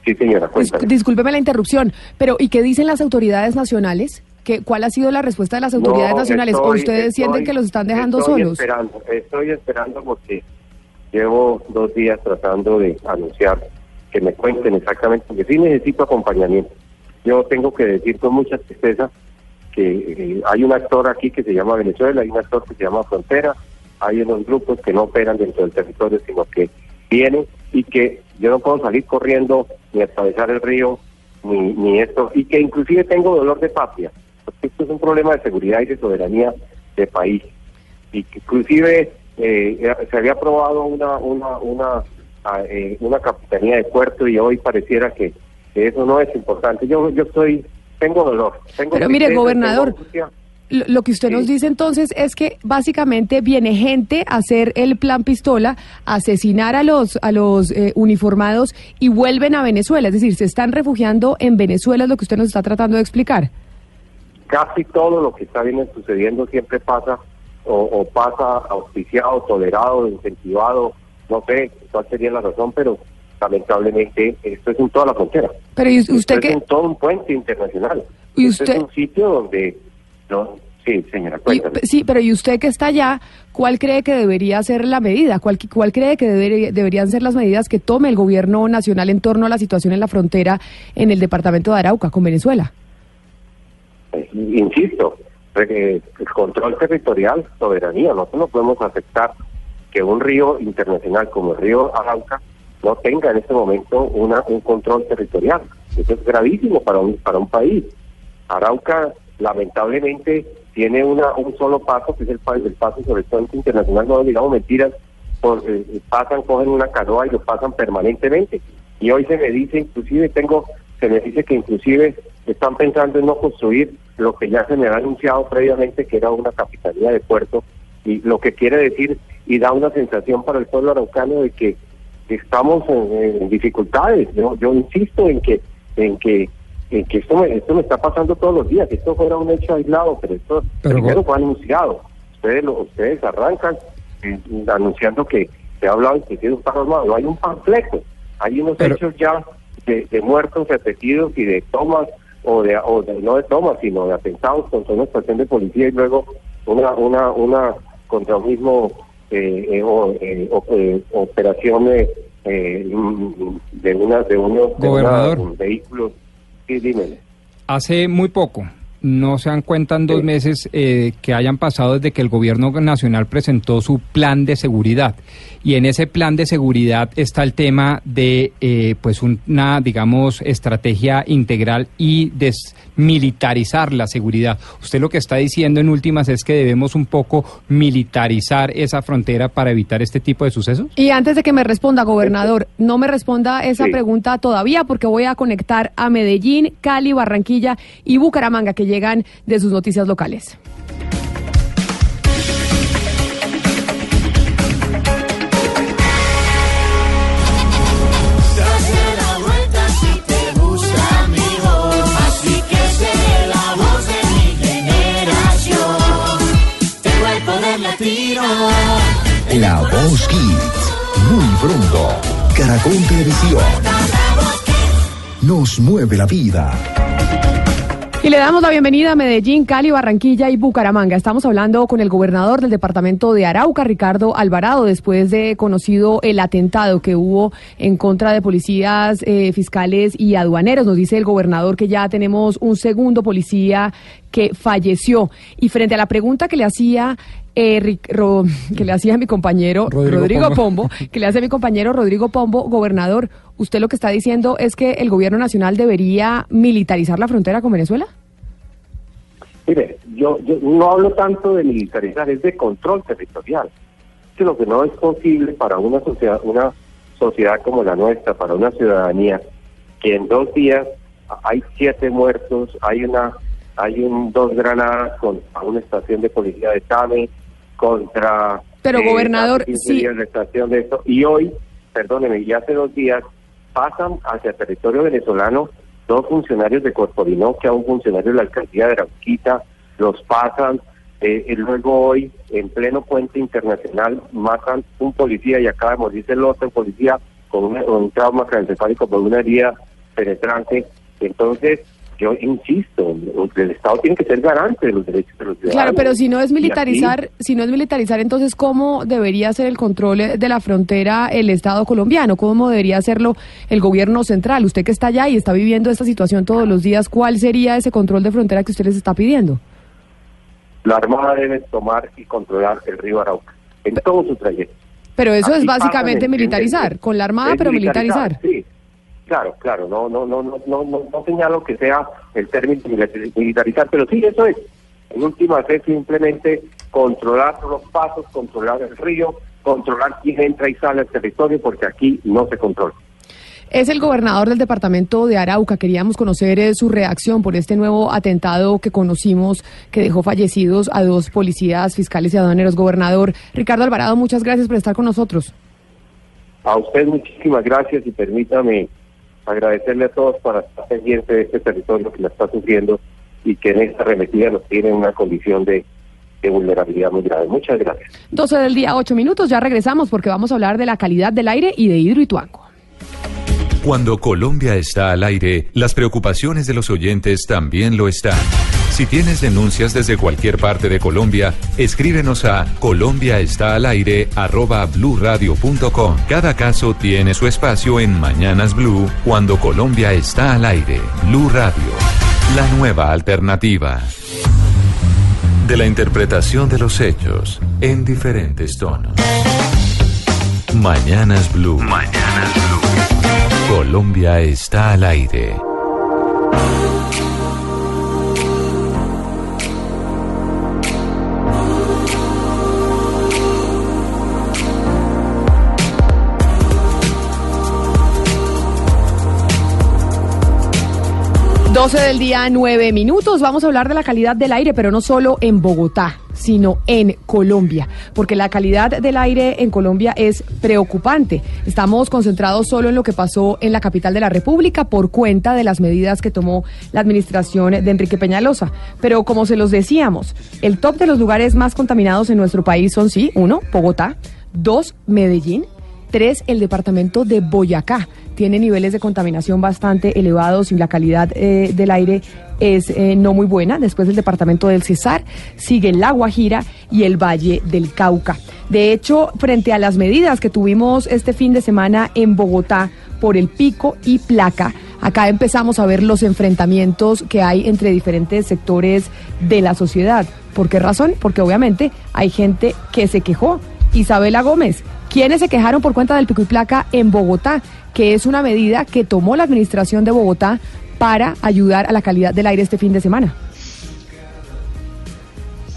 sí señora, cuéntame. discúlpeme la interrupción, pero ¿y qué dicen las autoridades nacionales? ¿Qué, ¿Cuál ha sido la respuesta de las autoridades No, nacionales? ¿O estoy- ustedes sienten estoy- que los están dejando estoy solos? Esperando, estoy esperando porque llevo dos días tratando de anunciar que me cuenten exactamente, porque sí necesito acompañamiento. Yo tengo que decir con mucha tristeza que eh, hay un actor aquí que se llama Venezuela, hay un actor que se llama Frontera, hay unos grupos que no operan dentro del territorio, sino que vienen y que yo no puedo salir corriendo ni atravesar el río, ni, ni esto, y que inclusive tengo dolor de patria, porque esto es un problema de seguridad y de soberanía de país. Y que inclusive eh, se había aprobado una, una, una, ah, eh, una capitanía de puerto y hoy pareciera que, que eso no es importante. Yo, yo estoy, tengo dolor. Tengo Pero mire, tristeza, gobernador, lo que usted nos dice entonces es que básicamente viene gente a hacer el plan pistola, a asesinar a los, a los eh, uniformados y vuelven a Venezuela. Es decir, se están refugiando en Venezuela, es lo que usted nos está tratando de explicar. Casi todo lo que está bien sucediendo siempre pasa o, o pasa auspiciado, tolerado, incentivado, no sé cuál sería la razón, pero lamentablemente esto es en toda la frontera. Pero ¿y usted Esto qué? es en todo un puente internacional. ¿Y usted? es un sitio donde... No, sí, señora, cuéntame. Sí, pero ¿y usted que está allá, cuál cree que debería ser la medida? ¿Cuál, cuál cree que debería- deberían ser las medidas que tome el gobierno nacional en torno a la situación en la frontera en el departamento de Arauca con Venezuela? Eh, insisto, eh, el control territorial, soberanía. Nosotros no podemos aceptar que un río internacional como el río Arauca no tenga en este momento una, un control territorial. Eso es gravísimo para un, para un país. Arauca, lamentablemente, tiene una, un solo paso, que es el, el paso sobre el puente internacional, no digamos mentiras, por, eh, pasan, cogen una canoa y lo pasan permanentemente. Y hoy se me dice, inclusive tengo, se me dice que inclusive están pensando en no construir lo que ya se me había anunciado previamente, que era una capitanía de puerto, y lo que quiere decir y da una sensación para el pueblo araucano de que estamos en, en dificultades. Yo, yo insisto en que en que en que esto me, esto me está pasando todos los días. Esto fuera un hecho aislado, pero esto Pero, primero fue anunciado. Ustedes lo- ustedes arrancan eh, anunciando que se ha hablado inclusive de un paro armado. Hay un panfleto. Hay unos Pero- hechos ya de, de muertos repetidos y de tomas o de, o de- no de tomas, sino de atentados contra una estación de policía y luego una una una contra un mismo o, eh, o- eh, operación eh, eh, mm, de una de unos de una- vehículos. Sí, dímele. Hace muy poco, no se dan cuenta en dos meses eh, que hayan pasado desde que el gobierno nacional presentó su plan de seguridad. Y en ese plan de seguridad está el tema de, eh, pues, una, digamos, estrategia integral y desmilitarizar la seguridad. Usted lo que está diciendo en últimas es que debemos un poco militarizar esa frontera para evitar este tipo de sucesos. Y antes de que me responda, gobernador, no me responda esa Sí. pregunta todavía porque voy a conectar a Medellín, Cali, Barranquilla y Bucaramanga que llegan de sus noticias locales. Latino. La Voz Kids. Muy pronto. Caracol Televisión. Nos mueve la vida. Y le damos la bienvenida a Medellín, Cali, Barranquilla y Bucaramanga. Estamos hablando con el gobernador del departamento de Arauca, Ricardo Alvarado, después de conocido el atentado que hubo en contra de policías, eh, fiscales y aduaneros. Nos dice el gobernador que ya tenemos un segundo policía que falleció. Y frente a la pregunta que le hacía eh, Ro- que le hacía mi compañero Rodrigo Rodrigo, Pombo. Pombo, que le hace mi compañero Rodrigo Pombo, gobernador, ¿usted lo que está diciendo es que el gobierno nacional debería militarizar la frontera con Venezuela? Mire, yo, yo no hablo tanto de militarizar, es de control territorial. Que lo que no es posible para una sociedad, una sociedad como la nuestra, para una ciudadanía, que en dos días hay siete muertos, hay una, hay un dos granadas contra una estación de policía de Tame, contra Pero, gobernador, hace 15 sí. de esto, y hoy, perdóneme, y hace dos días pasan hacia territorio venezolano dos funcionarios de Corporino, que a un funcionario de la alcaldía de Arauquita, los pasan, eh, y luego hoy, en pleno puente internacional, matan un policía y acaba de morirse el otro policía con, una- con un trauma craneoencefálico por una herida penetrante. Entonces, yo insisto, el Estado tiene que ser garante de los derechos de los ciudadanos. Claro, pero si no es militarizar, aquí- si no es militarizar, entonces ¿cómo debería ser el control de la frontera el Estado colombiano? ¿Cómo debería hacerlo el gobierno central? Usted que está allá y está viviendo esta situación todos los días, ¿cuál sería ese control de frontera que usted les está pidiendo? La Armada debe tomar y controlar el río Arauca en todo su trayecto. Pero eso es básicamente en- militarizar, con la armada, pero militarizar. Sí, claro, claro, no, no, no, no, no, no, señalo que sea el término militari- militarizar, pero sí, eso es. En última es simplemente controlar los pasos, controlar el río, controlar quién entra y sale al territorio, porque aquí no se controla. Es el gobernador del departamento de Arauca. Queríamos conocer eh, su reacción por este nuevo atentado que conocimos que dejó fallecidos a dos policías, fiscales y aduaneros. Gobernador Ricardo Alvarado, muchas gracias por estar con nosotros. A usted muchísimas gracias y permítame agradecerle a todos para estar pendiente de este territorio que la está sufriendo y que en esta arremetida nos tiene en una condición de, de vulnerabilidad muy grave. Muchas gracias. 12 del día, 8 minutos. Ya regresamos porque vamos a hablar de la calidad del aire y de Hidroituango. Cuando Colombia está al aire, las preocupaciones de los oyentes también lo están. Si tienes denuncias desde cualquier parte de Colombia, escríbenos a colombiaestalaire@bluradio.com. Cada caso tiene su espacio en Mañanas Blue cuando Colombia está al aire. Blue Radio, la nueva alternativa. De la interpretación de los hechos en diferentes tonos. Mañanas Blue. Mañanas Blue. Colombia está al aire. Doce del día, nueve minutos. Vamos a hablar de la calidad del aire, pero no solo en Bogotá, sino en Colombia, porque la calidad del aire en Colombia es preocupante. Estamos concentrados solo en lo que pasó en la capital de la República por cuenta de las medidas que tomó la administración de Enrique Peñalosa. Pero como se los decíamos, el top de los lugares más contaminados en nuestro país son, sí, uno, Bogotá, dos, Medellín, Tres, el departamento de Boyacá tiene niveles de contaminación bastante elevados y la calidad eh, del aire es eh, no muy buena. Después el departamento del Cesar, sigue La Guajira y el Valle del Cauca. De hecho, frente a las medidas que tuvimos este fin de semana en Bogotá por el pico y placa, acá empezamos a ver los enfrentamientos que hay entre diferentes sectores de la sociedad. ¿Por qué razón? Porque obviamente hay gente que se quejó. Isabela Gómez, ¿quiénes se quejaron por cuenta del pico y placa en Bogotá? Que es una medida que tomó la administración de Bogotá para ayudar a la calidad del aire este fin de semana.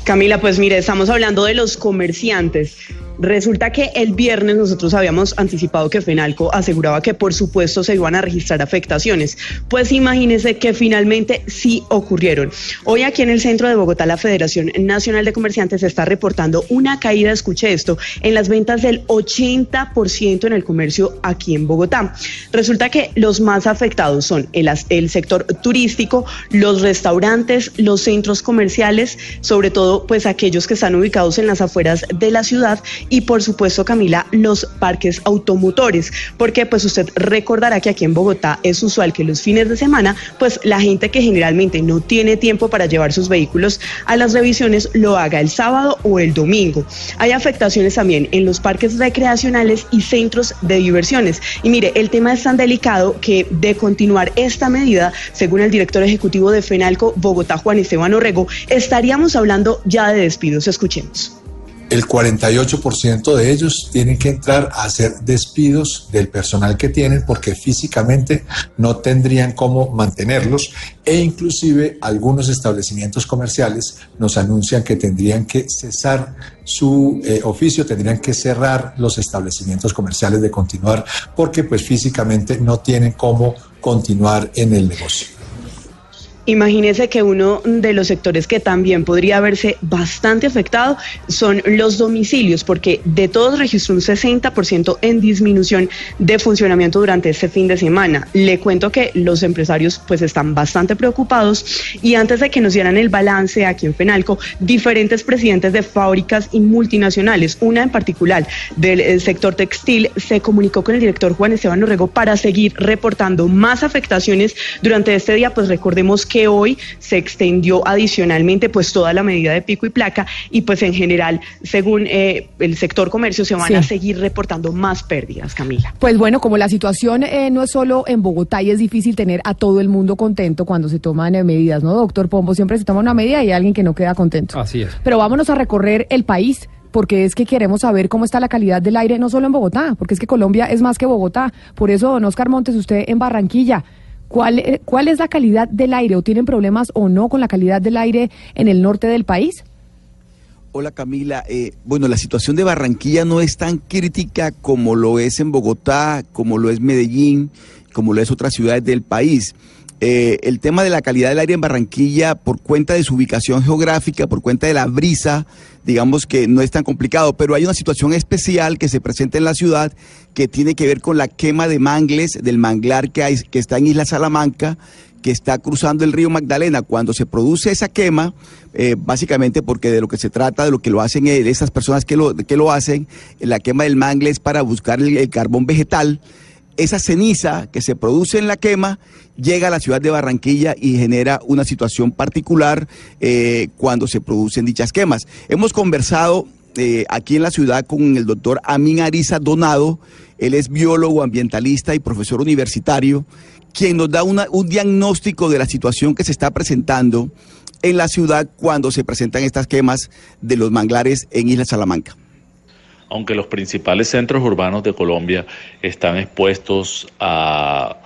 Camila, pues mire, estamos hablando de los comerciantes. Resulta que el viernes nosotros habíamos anticipado que Fenalco aseguraba que por supuesto se iban a registrar afectaciones. Pues imagínense que finalmente sí ocurrieron. Hoy aquí en el centro de Bogotá la Federación Nacional de Comerciantes está reportando una caída, escuché esto, en las ventas del 80% en el comercio aquí en Bogotá. Resulta que los más afectados son el, el sector turístico, los restaurantes, los centros comerciales, sobre todo pues aquellos que están ubicados en las afueras de la ciudad y por supuesto, Camila, los parques automotores, porque pues usted recordará que aquí en Bogotá es usual que los fines de semana, pues la gente que generalmente no tiene tiempo para llevar sus vehículos a las revisiones lo haga el sábado o el domingo. Hay afectaciones también en los parques recreacionales y centros de diversiones. Y mire, el tema es tan delicado que de continuar esta medida, según el director ejecutivo de FENALCO Bogotá, Juan Esteban Orrego, estaríamos hablando ya de despidos. Escuchemos el 48% de ellos tienen que entrar a hacer despidos del personal que tienen porque físicamente no tendrían cómo mantenerlos e inclusive algunos establecimientos comerciales nos anuncian que tendrían que cesar su eh, oficio, tendrían que cerrar los establecimientos comerciales de continuar porque pues físicamente no tienen cómo continuar en el negocio. Imagínese que uno de los sectores que también podría verse bastante afectado son los domicilios, porque de todos registró un 60% en disminución de funcionamiento durante este fin de semana. Le cuento que los empresarios pues están bastante preocupados y antes de que nos dieran el balance aquí en Fenalco, diferentes presidentes de fábricas y multinacionales, una en particular del eh, sector textil, se comunicó con el director Juan Esteban Orrego para seguir reportando más afectaciones durante este día, pues recordemos que hoy se extendió adicionalmente pues toda la medida de pico y placa y pues en general, según eh, el sector comercio, se van a seguir reportando más pérdidas, Camila. Pues bueno, como la situación eh, no es solo en Bogotá y es difícil tener a todo el mundo contento cuando se toman eh, medidas, ¿no, doctor Pombo? Siempre se toma una medida y hay alguien que no queda contento. Así es. Pero vámonos a recorrer el país porque es que queremos saber cómo está la calidad del aire, no solo en Bogotá, porque es que Colombia es más que Bogotá. Por eso, don Oscar Montes, usted en Barranquilla, ¿Cuál, eh, ¿Cuál es la calidad del aire o tienen problemas o no con la calidad del aire en el norte del país? Hola Camila, eh, bueno, la situación de Barranquilla no es tan crítica como lo es en Bogotá, como lo es Medellín como lo es otras ciudades del país. Eh, el tema de la calidad del aire en Barranquilla, por cuenta de su ubicación geográfica, por cuenta de la brisa, digamos que no es tan complicado, pero hay una situación especial que se presenta en la ciudad que tiene que ver con la quema de mangles, del manglar que, hay, que está en Isla Salamanca, que está cruzando el río Magdalena. Cuando se produce esa quema, eh, básicamente porque de lo que se trata, de lo que lo hacen eh, esas personas que lo, que lo hacen, la quema del mangle es para buscar el, el carbón vegetal esa ceniza que se produce en la quema llega a la ciudad de Barranquilla y genera una situación particular eh, cuando se producen dichas quemas. Hemos conversado eh, aquí en la ciudad con el doctor Amin Ariza Donado, él es biólogo, ambientalista y profesor universitario, quien nos da un diagnóstico de la situación que se está presentando en la ciudad cuando se presentan estas quemas de los manglares en Isla Salamanca. Aunque los principales centros urbanos de Colombia están expuestos a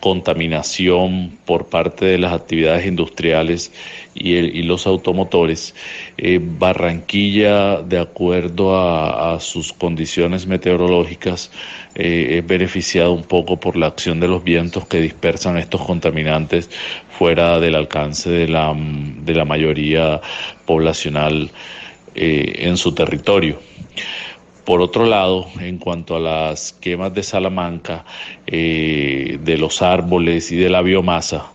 contaminación por parte de las actividades industriales y, los automotores, eh, Barranquilla, de acuerdo a, a sus condiciones meteorológicas, eh, es beneficiado un poco por la acción de los vientos que dispersan estos contaminantes fuera del alcance de la, de la mayoría poblacional eh, en su territorio. Por otro lado, en cuanto a las quemas de Salamanca, eh, de los árboles y de la biomasa,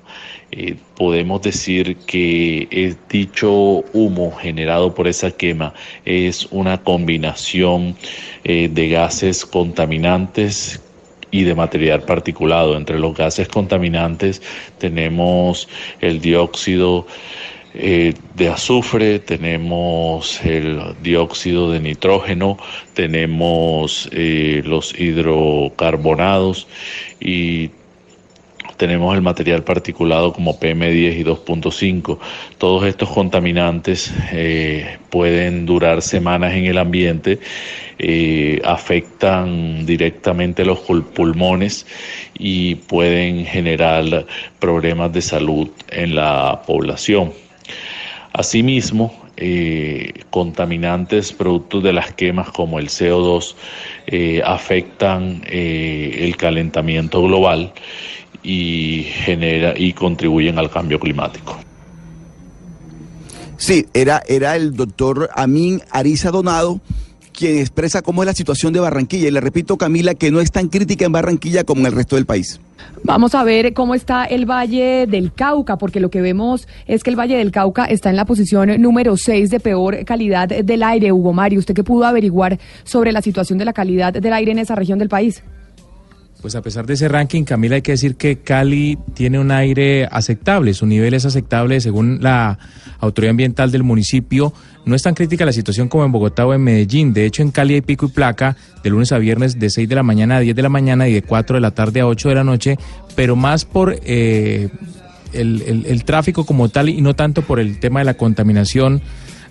eh, podemos decir que el dicho humo generado por esa quema es una combinación eh, de gases contaminantes y de material particulado. Entre los gases contaminantes tenemos el dióxido eh, de azufre, tenemos el dióxido de nitrógeno, tenemos eh, los hidrocarbonados y tenemos el material particulado como PM10 y 2.5. Todos estos contaminantes eh, pueden durar semanas en el ambiente, afectan directamente los pul- pulmones y pueden generar problemas de salud en la población. Asimismo, eh, contaminantes productos de las quemas como el CO2 eh, afectan eh, el calentamiento global y genera y contribuyen al cambio climático. Sí, era, era el doctor Amin Ariza Donado quien expresa cómo es la situación de Barranquilla. Y le repito, Camila, que no es tan crítica en Barranquilla como en el resto del país. Vamos a ver cómo está el Valle del Cauca, porque lo que vemos es que el Valle del Cauca está en la posición número 6 de peor calidad del aire. Hugo Mario, ¿usted qué pudo averiguar sobre la situación de la calidad del aire en esa región del país? Pues a pesar de ese ranking, Camila, hay que decir que Cali tiene un aire aceptable, su nivel es aceptable según la autoridad ambiental del municipio. No es tan crítica la situación como en Bogotá o en Medellín. De hecho, en Cali hay pico y placa de lunes a viernes de 6 de la mañana a 10 de la mañana y de 4 de la tarde a 8 de la noche, pero más por eh, el, el- el tráfico como tal y no tanto por el tema de la contaminación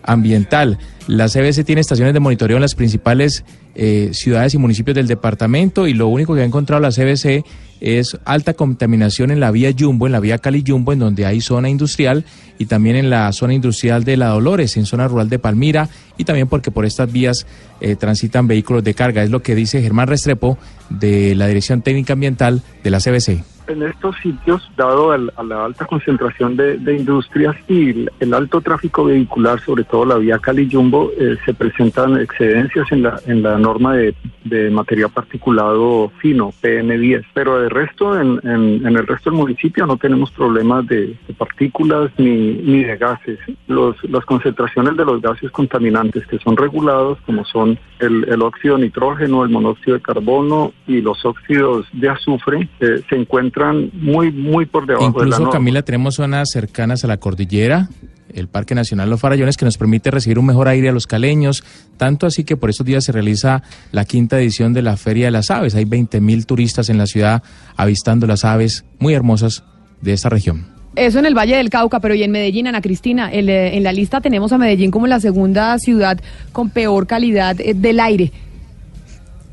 ambiental. La CBC tiene estaciones de monitoreo en las principales eh, ciudades y municipios del departamento y lo único que ha encontrado la CBC es alta contaminación en la vía Jumbo, en la vía Cali Jumbo, en donde hay zona industrial y también en la zona industrial de La Dolores, en zona rural de Palmira y también porque por estas vías eh, transitan vehículos de carga. Es lo que dice Germán Restrepo de la Dirección Técnica Ambiental de la CBC. En estos sitios, dado el- a la alta concentración de, industrias y el, alto tráfico vehicular, sobre todo la vía Cali-Jumbo, eh, se presentan excedencias en la, en la norma de, de material particulado fino, PM10. Pero de resto, en, en- el resto del municipio no tenemos problemas de, partículas ni, ni de gases. Los, las concentraciones de los gases contaminantes que son regulados, como son el, el óxido de nitrógeno, el monóxido de carbono y los óxidos de azufre, eh, se encuentran muy, muy por debajo de la Incluso, norma. Camila, tenemos zonas cercanas a la cordillera, el Parque Nacional Los Farallones, que nos permite recibir un mejor aire a los caleños, tanto así que por estos días se realiza la quinta edición de la Feria de las Aves. Hay 20 mil turistas en la ciudad avistando las aves muy hermosas de esta región. Eso en el Valle del Cauca, pero y en Medellín, Ana Cristina, el, eh, en la lista tenemos a Medellín como la segunda ciudad con peor calidad eh, del aire.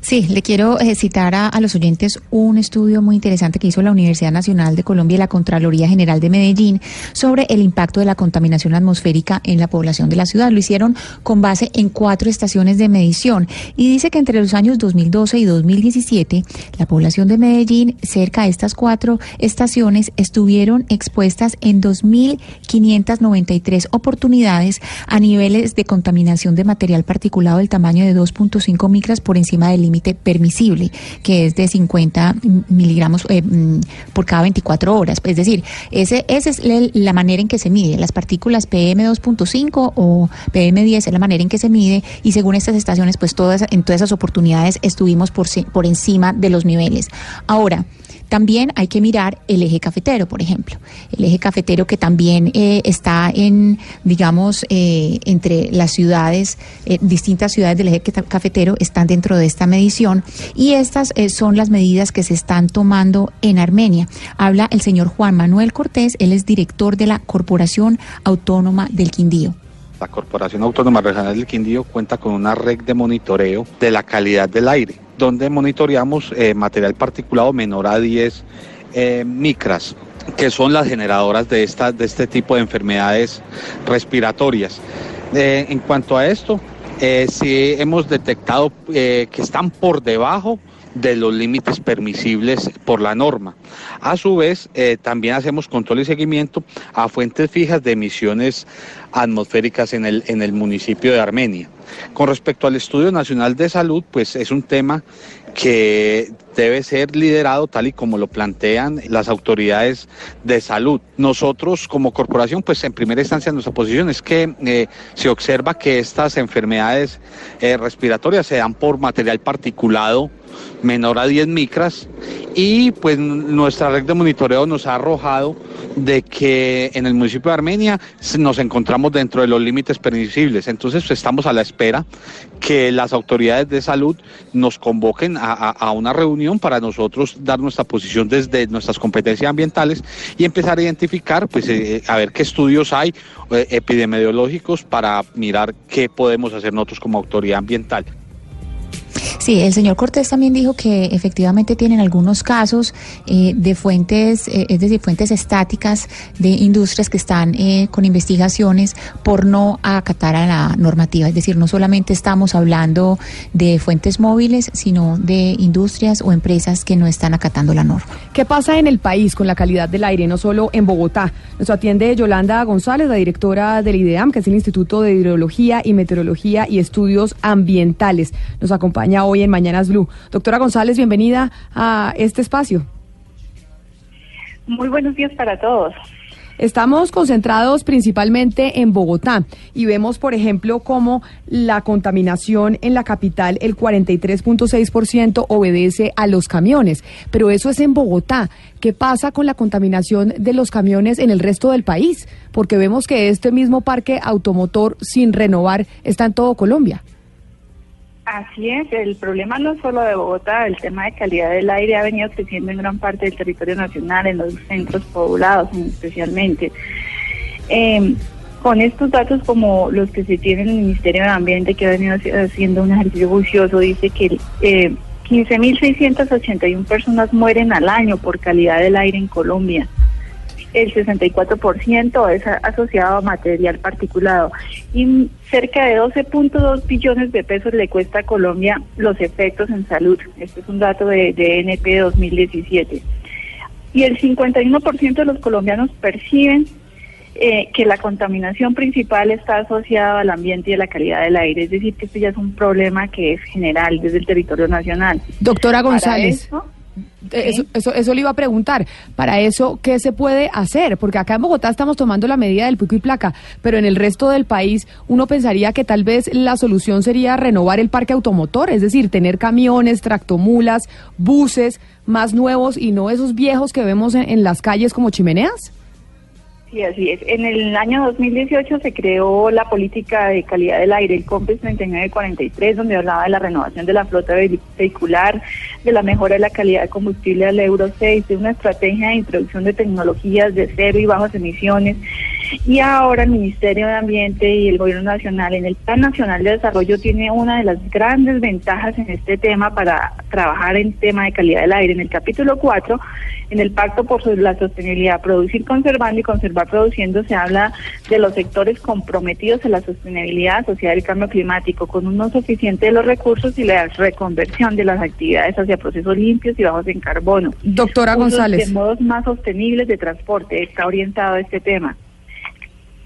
Sí, le quiero eh, citar a, a los oyentes un estudio muy interesante que hizo la Universidad Nacional de Colombia y la Contraloría General de Medellín sobre el impacto de la contaminación atmosférica en la población de la ciudad. Lo hicieron con base en cuatro estaciones de medición y dice que entre los años 2012 y 2017 la población de Medellín, cerca de estas cuatro estaciones, estuvieron expuestas en 2.593 oportunidades a niveles de contaminación de material particulado del tamaño de 2.5 micras por encima del límite permisible, que es de 50 miligramos eh, mm, por cada 24 horas. Es decir, ese, esa es la, manera en que se mide. Las partículas PM2.5 o PM10 es la manera en que se mide y según estas estaciones, pues todas, en todas esas oportunidades estuvimos por, por encima de los niveles. Ahora, también hay que mirar el eje cafetero, por ejemplo. El eje cafetero que también eh, está en, digamos, eh, entre las ciudades, eh, distintas ciudades del eje ca- cafetero están dentro de esta medición y estas eh, son las medidas que se están tomando en Armenia. Habla el señor Juan Manuel Cortés, él es director de la Corporación Autónoma del Quindío. La Corporación Autónoma Regional del Quindío cuenta con una red de monitoreo de la calidad del aire, donde monitoreamos eh, material particulado menor a 10 eh, micras que son las generadoras de, esta, de este tipo de enfermedades respiratorias. Eh, en cuanto a esto, eh, sí hemos detectado que están por debajo de los límites permisibles por la norma. A su vez, eh, también hacemos control y seguimiento a fuentes fijas de emisiones atmosféricas en el, en el municipio de Armenia. Con respecto al Estudio Nacional de Salud, pues es un tema que debe ser liderado tal y como lo plantean las autoridades de salud. Nosotros como corporación, pues en primera instancia nuestra posición es que eh, se observa que estas enfermedades eh, respiratorias se dan por material particulado menor a 10 micras y pues nuestra red de monitoreo nos ha arrojado de que en el municipio de Armenia nos encontramos dentro de los límites permisibles. Entonces pues, estamos a la espera que las autoridades de salud nos convoquen a, una reunión para nosotros dar nuestra posición desde nuestras competencias ambientales y empezar a identificar, pues eh, a ver qué estudios hay eh, epidemiológicos para mirar qué podemos hacer nosotros como autoridad ambiental. Sí, el señor Cortés también dijo que efectivamente tienen algunos casos eh, de fuentes, eh, es decir, fuentes estáticas de industrias que están eh, con investigaciones por no acatar a la normativa. Es decir, no solamente estamos hablando de fuentes móviles, sino de industrias o empresas que no están acatando la norma. ¿Qué pasa en el país con la calidad del aire, no solo en Bogotá? Nos atiende Yolanda González, la directora del IDEAM, que es el Instituto de Hidrología y Meteorología y Estudios Ambientales. Nos acompaña hoy en Mañanas Blue. Doctora González, bienvenida a este espacio. Muy buenos días para todos. Estamos concentrados principalmente en Bogotá y vemos, por ejemplo, cómo la contaminación en la capital, el 43.6% obedece a los camiones, pero eso es en Bogotá. ¿Qué pasa con la contaminación de los camiones en el resto del país? Porque vemos que este mismo parque automotor sin renovar está en todo Colombia. Así es, el problema no solo de Bogotá, el tema de calidad del aire ha venido creciendo en gran parte del territorio nacional, en los centros poblados especialmente. Eh, con estos datos como los que se tienen en el Ministerio de Ambiente, que ha venido haci- haciendo un ejercicio juicioso, dice que eh, 15.681 personas mueren al año por calidad del aire en Colombia. El 64% es asociado a material particulado y cerca de 12.2 billones de pesos le cuesta a Colombia los efectos en salud. Este es un dato de, de NP 2017. Y el 51% de los colombianos perciben eh, que la contaminación principal está asociada al ambiente y a la calidad del aire. Es decir, que esto ya es un problema que es general desde el territorio nacional. Doctora Para González. Eso, Eh, Eso, eso, eso le iba a preguntar. Para eso, ¿qué se puede hacer? Porque acá en Bogotá estamos tomando la medida del pico y placa, pero en el resto del país uno pensaría que tal vez la solución sería renovar el parque automotor, es decir, tener camiones, tractomulas, buses más nuevos y no esos viejos que vemos en las calles como chimeneas. Sí, así es. En el año 2018 se creó la política de calidad del aire, el COMPES 3943, donde hablaba de la renovación de la flota vehi- vehicular, de la mejora de la calidad de combustible al Euro 6, de una estrategia de introducción de tecnologías de cero y bajas emisiones. Y ahora el Ministerio de Ambiente y el Gobierno Nacional en el Plan Nacional de Desarrollo tiene una de las grandes ventajas en este tema para trabajar en tema de calidad del aire. En el capítulo 4, en el Pacto por la Sostenibilidad, Producir conservando y conservar produciendo, se habla de los sectores comprometidos en la sostenibilidad asociada al cambio climático, con un uso eficiente de los recursos y la reconversión de las actividades hacia procesos limpios y bajos en carbono. Doctora Usos González. De modos más sostenibles de transporte, está orientado a este tema.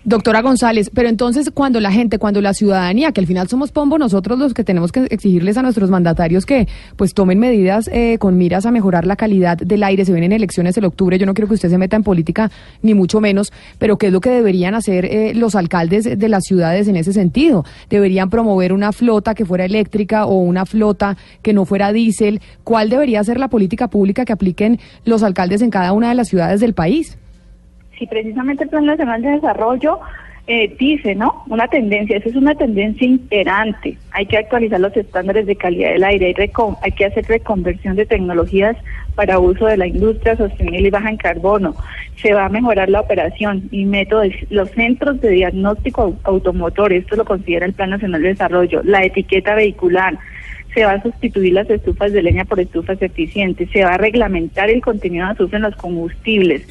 Doctora González, pero entonces cuando la gente, cuando la ciudadanía, que al final somos pombo, nosotros los que tenemos que exigirles a nuestros mandatarios que pues tomen medidas eh, con miras a mejorar la calidad del aire, se vienen elecciones el octubre, yo no quiero que usted se meta en política ni mucho menos, pero ¿qué es lo que deberían hacer eh, los alcaldes de las ciudades en ese sentido? Deberían promover una flota que fuera eléctrica o una flota que no fuera diésel. ¿Cuál debería ser la política pública que apliquen los alcaldes en cada una de las ciudades del país? Si precisamente el Plan Nacional de Desarrollo eh, dice, ¿no? Una tendencia, eso es una tendencia imperante. Hay que actualizar los estándares de calidad del aire, hay, hay que hacer reconversión de tecnologías para uso de la industria sostenible y baja en carbono. Se va a mejorar la operación y métodos, los centros de diagnóstico au- automotor, esto lo considera el Plan Nacional de Desarrollo, la etiqueta vehicular, se va a sustituir las estufas de leña por estufas eficientes, se va a reglamentar el contenido de azufre en los combustibles.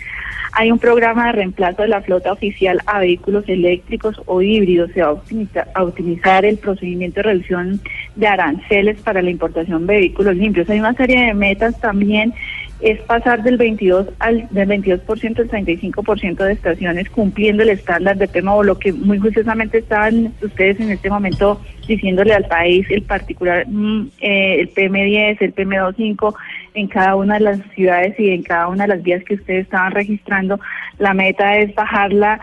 Hay un programa de reemplazo de la flota oficial a vehículos eléctricos o híbridos. Se va a optimizar, a optimizar el procedimiento de reducción de aranceles para la importación de vehículos limpios. Hay una serie de metas también es pasar del 22 al del 22% al 35% de estaciones cumpliendo el estándar de PMO, lo que muy juiciosamente estaban ustedes en este momento diciéndole al país el particular mm, eh, el PM10, el PM25 en cada una de las ciudades y en cada una de las vías que ustedes estaban registrando, la meta es bajarla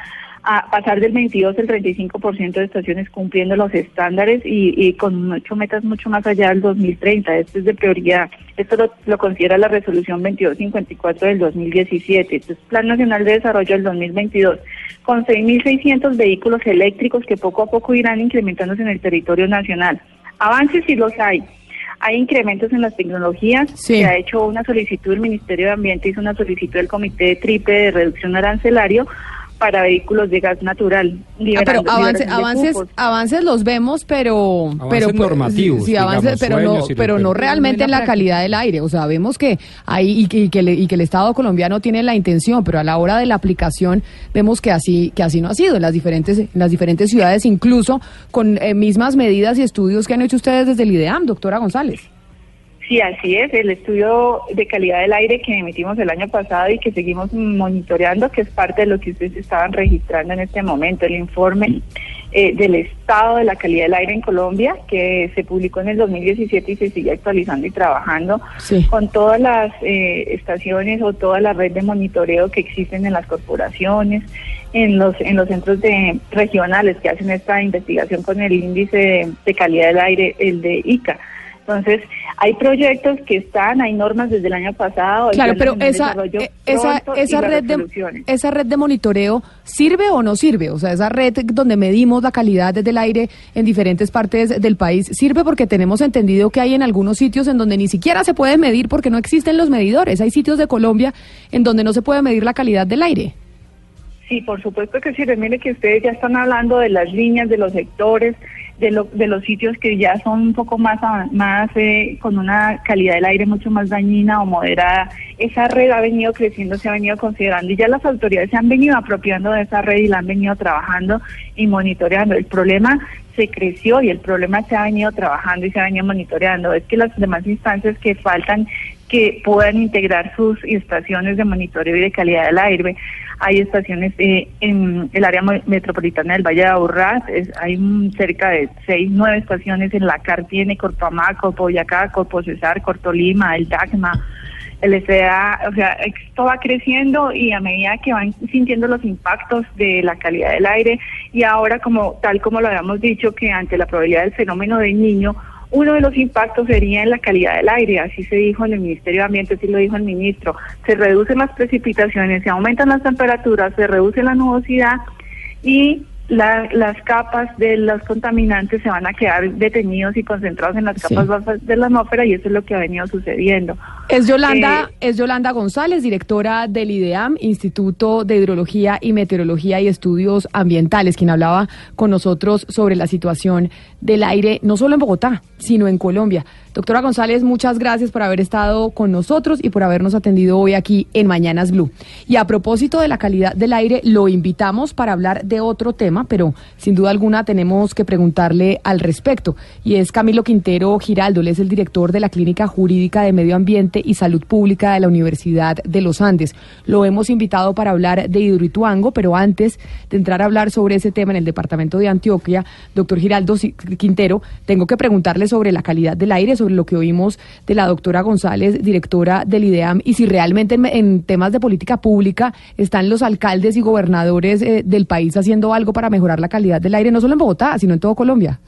a pasar del 22 al 35% de estaciones cumpliendo los estándares y, y con ocho metas mucho más allá del 2030. Esto es de prioridad. Esto lo, lo considera la resolución 2254 del 2017. Esto es Plan Nacional de Desarrollo del 2022 con 6.600 vehículos eléctricos que poco a poco irán incrementándose en el territorio nacional. Avances sí los hay. Hay incrementos en las tecnologías. Se ha hecho una solicitud, el Ministerio de Ambiente hizo una solicitud del Comité Triple de Reducción Arancelario para vehículos de gas natural. Ah, pero avance- avances, avances los vemos, pero pero pues, normativos, sí, avances, digamos, pero no, pero no realmente en la práctica. calidad del aire. O sea, vemos que hay y que, y que, le- y que el Estado colombiano tiene la intención, pero a la hora de la aplicación vemos que así que así no ha sido en las diferentes en las diferentes ciudades, incluso con eh, mismas medidas y estudios que han hecho ustedes desde el IDEAM, doctora González. Sí, así es. El estudio de calidad del aire que emitimos el año pasado y que seguimos monitoreando, que es parte de lo que ustedes estaban registrando en este momento, el informe eh, del estado de la calidad del aire en Colombia, que se publicó en el 2017 y se sigue actualizando y trabajando con todas las eh, estaciones o toda la red de monitoreo que existen en las corporaciones, en los en los centros de regionales que hacen esta investigación con el índice de, de calidad del aire, el de ICA. Entonces, hay proyectos que están, hay normas desde el año pasado. el Claro, pero esa, eh, esa, esa red de, esa red de monitoreo sirve o no sirve, o sea, esa red donde medimos la calidad del aire en diferentes partes del país sirve porque tenemos entendido que hay en algunos sitios en donde ni siquiera se puede medir porque no existen los medidores. Hay sitios de Colombia en donde no se puede medir la calidad del aire. Sí, por supuesto que sí. Mire que ustedes ya están hablando de las líneas, de los sectores, de, lo- de los sitios que ya son un poco más, más eh, con una calidad del aire mucho más dañina o moderada. Esa red ha venido creciendo, se ha venido considerando y ya las autoridades se han venido apropiando de esa red y la han venido trabajando y monitoreando. El problema se creció y el problema se ha venido trabajando y se ha venido monitoreando. Es que las demás instancias que faltan que puedan integrar sus estaciones de monitoreo y de calidad del aire. Hay estaciones eh, en el área metropolitana del Valle de Aburrá, es- hay cerca de seis, nueve estaciones en la CAR, tiene Corpamá, Corpo Boyacá, Corpo Cesar, Cortolima, el DACMA, el SDA, o sea, esto va creciendo y a medida que van sintiendo los impactos de la calidad del aire y ahora como tal como lo habíamos dicho que ante la probabilidad del fenómeno del niño uno de los impactos sería en la calidad del aire, así se dijo en el Ministerio de Ambiente, así lo dijo el ministro. Se reducen las precipitaciones, se aumentan las temperaturas, se reduce la nubosidad y la- las capas de los contaminantes se van a quedar detenidos y concentrados en las Sí. capas bajas de la atmósfera y eso es lo que ha venido sucediendo. Es Yolanda, es Yolanda González, directora del IDEAM, Instituto de Hidrología y Meteorología y Estudios Ambientales, quien hablaba con nosotros sobre la situación del aire, no solo en Bogotá, sino en Colombia. Doctora González, muchas gracias por haber estado con nosotros y por habernos atendido hoy aquí en Mañanas Blue. Y a propósito de la calidad del aire, lo invitamos para hablar de otro tema, pero sin duda alguna tenemos que preguntarle al respecto. Y es Camilo Quintero Giraldo, él es el director de la Clínica Jurídica de Medio Ambiente y Salud Pública de la Universidad de los Andes. Lo hemos invitado para hablar de Hidroituango, pero antes de entrar a hablar sobre ese tema en el departamento de Antioquia, doctor Giraldo Quintero, tengo que preguntarle sobre la calidad del aire, sobre lo que oímos de la doctora González, directora del IDEAM, y si realmente en, temas de política pública están los alcaldes y gobernadores eh, del país haciendo algo para mejorar la calidad del aire, no solo en Bogotá, sino en todo Colombia.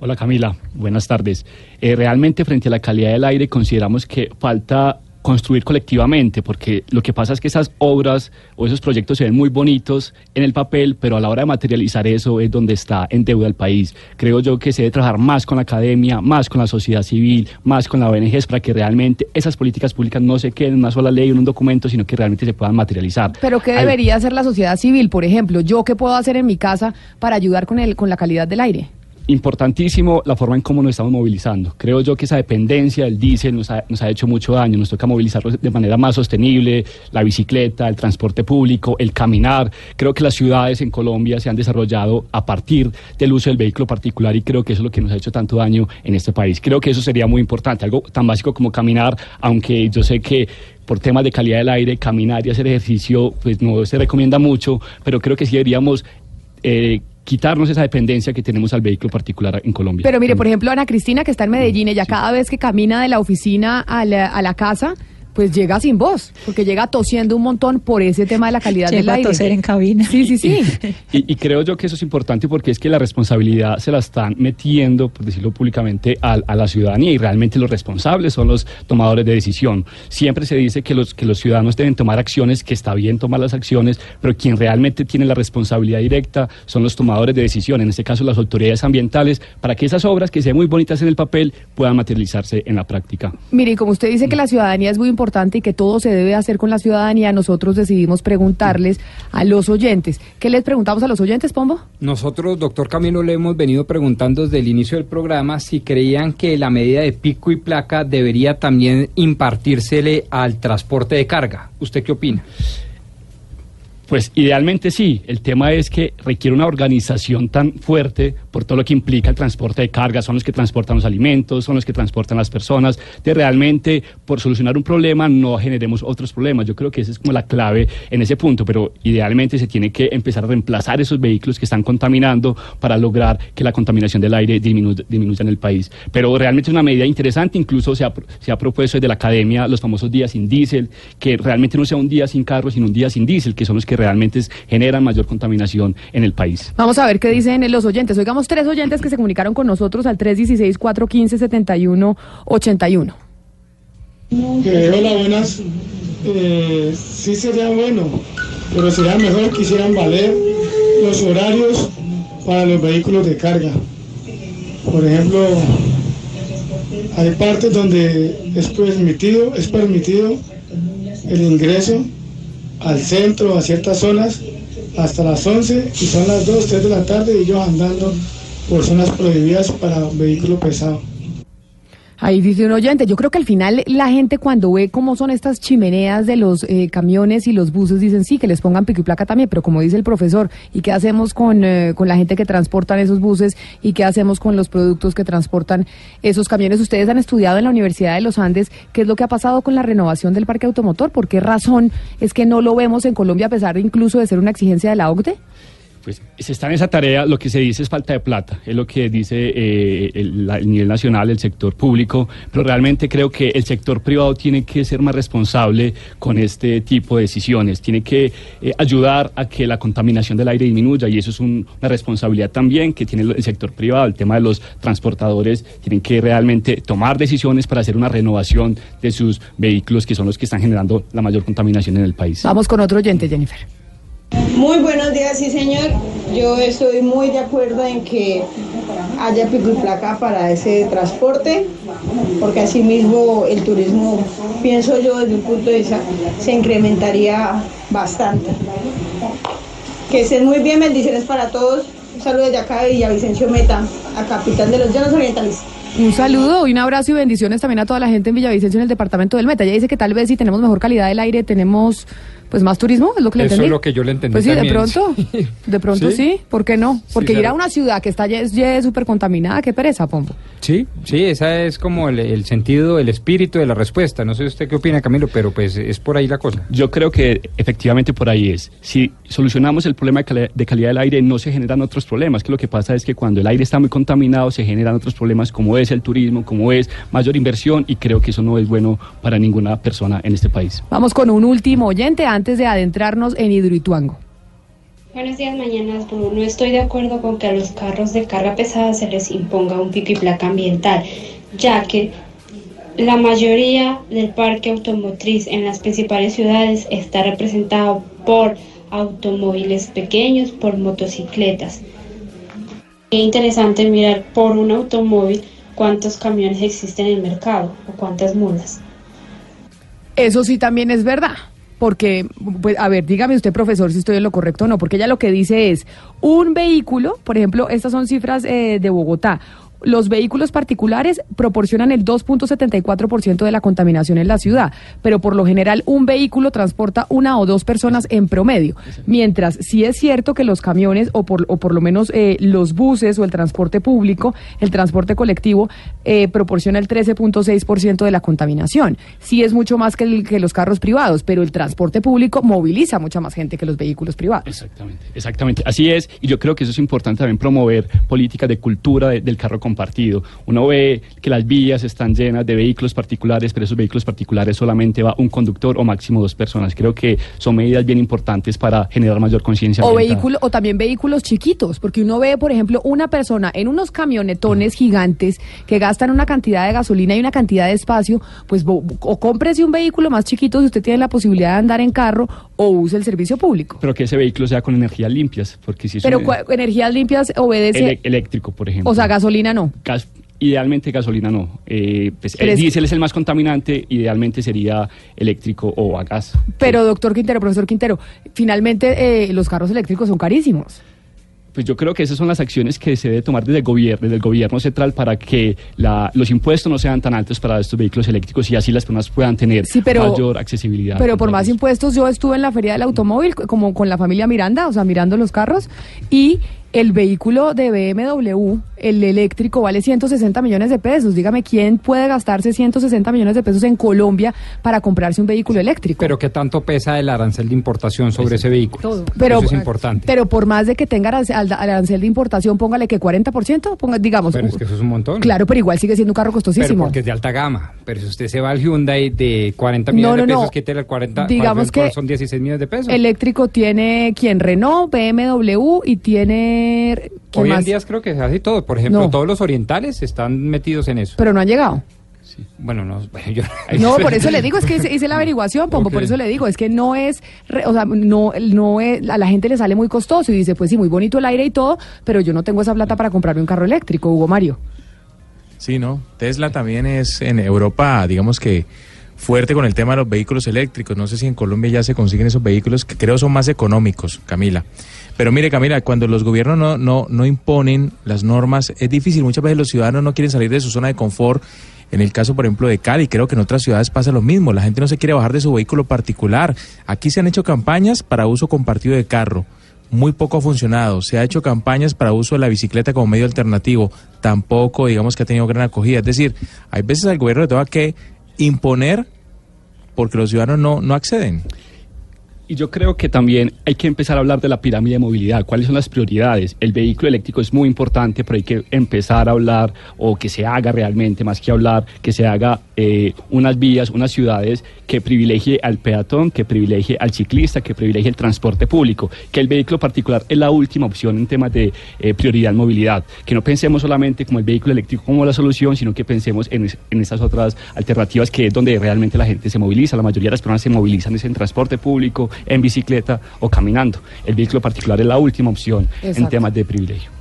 Hola Camila, buenas tardes. Eh, realmente frente a la calidad del aire consideramos que falta construir colectivamente, porque lo que pasa es que esas obras o esos proyectos se ven muy bonitos en el papel, pero a la hora de materializar eso es donde está en deuda el país. Creo yo que se debe trabajar más con la academia, más con la sociedad civil, más con la ONG para que realmente esas políticas públicas no se queden en una sola ley o en un documento, sino que realmente se puedan materializar. Pero ¿qué Hay- debería hacer la sociedad civil? Por ejemplo, ¿yo qué puedo hacer en mi casa para ayudar con, el, con la calidad del aire? Importantísimo la forma en cómo nos estamos movilizando. Creo yo que esa dependencia del diésel nos ha, hecho mucho daño. Nos toca movilizarlo de manera más sostenible, la bicicleta, el transporte público, el caminar. Creo que las ciudades en Colombia se han desarrollado a partir del uso del vehículo particular y creo que eso es lo que nos ha hecho tanto daño en este país. Creo que eso sería muy importante, algo tan básico como caminar, aunque yo sé que por temas de calidad del aire, caminar y hacer ejercicio, pues no se recomienda mucho, pero creo que sí deberíamos eh, quitarnos esa dependencia que tenemos al vehículo particular en Colombia. Pero mire, por ejemplo, Ana Cristina, que está en Medellín, ella cada vez que camina de la oficina a la, a la casa, pues llega sin voz, porque llega tosiendo un montón por ese tema de la calidad del Llega a aire. toser en cabina. Sí, sí, sí. Y, y creo yo que eso es importante porque es que la responsabilidad se la están metiendo, por decirlo públicamente, a, a la ciudadanía y realmente los responsables son los tomadores de decisión. Siempre se dice que los, que los ciudadanos deben tomar acciones, que está bien tomar las acciones, pero quien realmente tiene la responsabilidad directa son los tomadores de decisión, en este caso las autoridades ambientales, para que esas obras que sean muy bonitas en el papel puedan materializarse en la práctica. Mire, y como usted dice que la ciudadanía es muy importante y que todo se debe hacer con la ciudadanía, nosotros decidimos preguntarles a los oyentes. ¿Qué les preguntamos a los oyentes, Pombo? Nosotros, doctor Camilo, le hemos venido preguntando desde el inicio del programa si creían que la medida de pico y placa debería también impartírsele al transporte de carga. ¿Usted qué opina? Pues idealmente sí, el tema es que requiere una organización tan fuerte por todo lo que implica el transporte de carga, son los que transportan los alimentos, son los que transportan las personas, de realmente por solucionar un problema no generemos otros problemas. Yo creo que esa es como la clave en ese punto, pero idealmente se tiene que empezar a reemplazar esos vehículos que están contaminando para lograr que la contaminación del aire disminu- disminuya en el país. Pero realmente es una medida interesante, incluso se ha, se ha propuesto desde la academia los famosos días sin diésel, que realmente no sea un día sin carro, sino un día sin diésel, que son los que realmente generan mayor contaminación en el país. Vamos a ver qué dicen los oyentes. Oigamos tres oyentes que se comunicaron con nosotros al 316-415-7181. Eh, hola, buenas. Eh, sí sería bueno, pero sería mejor que hicieran valer los horarios para los vehículos de carga. Por ejemplo, hay partes donde es permitido, es permitido el ingreso al centro, a ciertas zonas, hasta las 11 y son las 2, 3 de la tarde y ellos andando por zonas prohibidas para vehículo pesado. Ahí dice un oyente, yo creo que al final la gente cuando ve cómo son estas chimeneas de los eh, camiones y los buses dicen sí, que les pongan pico y placa también, pero como dice el profesor, ¿y qué hacemos con, eh, con la gente que transportan esos buses y qué hacemos con los productos que transportan esos camiones? Ustedes han estudiado en la Universidad de los Andes qué es lo que ha pasado con la renovación del parque automotor, ¿por qué razón es que no lo vemos en Colombia a pesar incluso de ser una exigencia de la OCDE? Pues se está en esa tarea, lo que se dice es falta de plata, es lo que dice eh, el, nivel nacional, el sector público, pero realmente creo que el sector privado tiene que ser más responsable con este tipo de decisiones, tiene que eh, ayudar a que la contaminación del aire disminuya y eso es un- una responsabilidad también que tiene el sector privado, el tema de los transportadores, tienen que realmente tomar decisiones para hacer una renovación de sus vehículos que son los que están generando la mayor contaminación en el país. Vamos con otro oyente, Jennifer. Muy buenos días, sí señor. Yo estoy muy de acuerdo en que haya pico y placa para ese transporte, porque asimismo el turismo, pienso yo desde un punto de vista, se incrementaría bastante. Que estén muy bien, bendiciones para todos. Un saludo desde acá de Villavicencio Meta, a capital de los Llanos Orientales. Un saludo y un abrazo y bendiciones también a toda la gente en Villavicencio en el departamento del Meta. Ella dice que tal vez si tenemos mejor calidad del aire tenemos pues más turismo, es lo que le Eso entendí. es lo que yo le entendí Pues sí, de pronto, de pronto Sí. sí. ¿por qué no? Porque ir claro. a una ciudad que está ya ya súper contaminada, qué pereza, Pombo. Sí, sí, esa es como el, el sentido, el espíritu de la respuesta. No sé usted qué opina, Camilo, pero pues es por ahí la cosa. Yo creo que efectivamente por ahí es. Si solucionamos el problema de, cali- de calidad del aire, no se generan otros problemas. Que lo que pasa es que cuando el aire está muy contaminado, se generan otros problemas como es el turismo, como es mayor inversión, y creo que eso no es bueno para ninguna persona en este país. Vamos con un último oyente antes de adentrarnos en Hidroituango. Buenos días, mañanas. No estoy de acuerdo con que a los carros de carga pesada se les imponga un pico y placa ambiental, ya que la mayoría del parque automotriz en las principales ciudades está representado por automóviles pequeños, por motocicletas. Es interesante mirar por un automóvil cuántos camiones existen en el mercado o cuántas mulas. Eso sí también es verdad. Porque, pues, a ver, dígame usted, profesor, si estoy en lo correcto o no, porque ella lo que dice es, un vehículo, por ejemplo, estas son cifras eh, de Bogotá, los vehículos particulares proporcionan el 2.74% de la contaminación en la ciudad, pero por lo general un vehículo transporta una o dos personas en promedio, mientras sí es cierto que los camiones o por, lo menos eh, los buses o el transporte público, el transporte colectivo, eh, proporciona el 13.6% de la contaminación. Sí es mucho más que, el- que los carros privados, pero el transporte público moviliza mucha más gente que los vehículos privados. Exactamente, exactamente. Así es, y yo creo que eso es importante también promover políticas de cultura de- del carro compartido. Uno ve que las vías están llenas de vehículos particulares, pero esos vehículos particulares solamente va un conductor o máximo dos personas. Creo que son medidas bien importantes para generar mayor conciencia. O vehículo, o también vehículos chiquitos, porque uno ve, por ejemplo, una persona en unos camionetones gigantes que gastan una cantidad de gasolina y una cantidad de espacio, pues o cómprese un vehículo más chiquito si usted tiene la posibilidad de andar en carro o use el servicio público. Pero que ese vehículo sea con energías limpias, porque si es Pero energías limpias obedece, ele- eléctrico, por ejemplo. o sea, gasolina no. Gas- idealmente gasolina no. Eh, pues, el diésel es el más contaminante, idealmente sería eléctrico o a gas. Pero doctor Quintero, profesor Quintero, finalmente eh, los carros eléctricos son carísimos. Pues yo creo que esas son las acciones que se debe tomar desde el gobierno, desde el gobierno central para que la- los impuestos no sean tan altos para estos vehículos eléctricos y así las personas puedan tener Sí, pero- mayor accesibilidad. Pero por más impuestos, yo estuve en la feria del automóvil como con la familia Miranda, o sea, mirando los carros, y el vehículo de BMW, el eléctrico, vale 160 millones de pesos. Dígame, ¿quién puede gastarse 160 millones de pesos en Colombia para comprarse un vehículo eléctrico? Pero ¿qué tanto pesa el arancel de importación sobre ese vehículo? Todo. Pero, Eso es importante. pero por más de que tenga arancel, al- arancel de importación, póngale que 40%, ponga, digamos. Pero es que eso es un montón. Claro, pero igual sigue siendo un carro Pero costosísimo. porque es de alta gama. Pero si usted se va al Hyundai de 40 No, millones no, de pesos, no. quítele el 40, Digamos ¿cuál- que son 16 millones de pesos. Eléctrico tiene quien Renault, BMW y tiene ¿quién Hoy más? en día creo que se hace todo. Por ejemplo, No. todos los orientales están metidos en eso. Pero no han llegado. Bueno, no, bueno, yo... No, por eso le digo, es que hice, hice la averiguación, Pombo, por Ok. eso le digo, es que no es, re- o sea, no, no es, a la gente le sale muy costoso y dice, pues sí, muy bonito el aire y todo, pero yo no tengo esa plata para comprarme un carro eléctrico, Hugo Mario. Sí, ¿no? Tesla también es en Europa, digamos que fuerte con el tema de los vehículos eléctricos. No sé si en Colombia ya se consiguen esos vehículos que creo son más económicos, Camila. Pero mire, Camila, cuando los gobiernos no, no, no imponen las normas, es difícil. Muchas veces los ciudadanos no quieren salir de su zona de confort. En el caso, por ejemplo, de Cali, creo que en otras ciudades pasa lo mismo. La gente no se quiere bajar de su vehículo particular. Aquí se han hecho campañas para uso compartido de carro. Muy poco ha funcionado. Se ha hecho campañas para uso de la bicicleta como medio alternativo. Tampoco, digamos que ha tenido gran acogida. Es decir, hay veces al gobierno le tenga que imponer porque los ciudadanos no, no acceden. Y yo creo que también hay que empezar a hablar de la pirámide de movilidad. ¿Cuáles son las prioridades? El vehículo eléctrico es muy importante, pero hay que empezar a hablar o que se haga realmente, más que hablar, que se haga eh, unas vías, unas ciudades que privilegie al peatón, que privilegie al ciclista, que privilegie el transporte público, que el vehículo particular es la última opción en temas de eh, prioridad en movilidad. Que no pensemos solamente como el vehículo eléctrico como la solución, sino que pensemos en, es- en esas otras alternativas que es donde realmente la gente se moviliza. La mayoría de las personas se movilizan es en transporte público, en bicicleta o caminando. El vehículo particular es la última opción en temas de privilegio.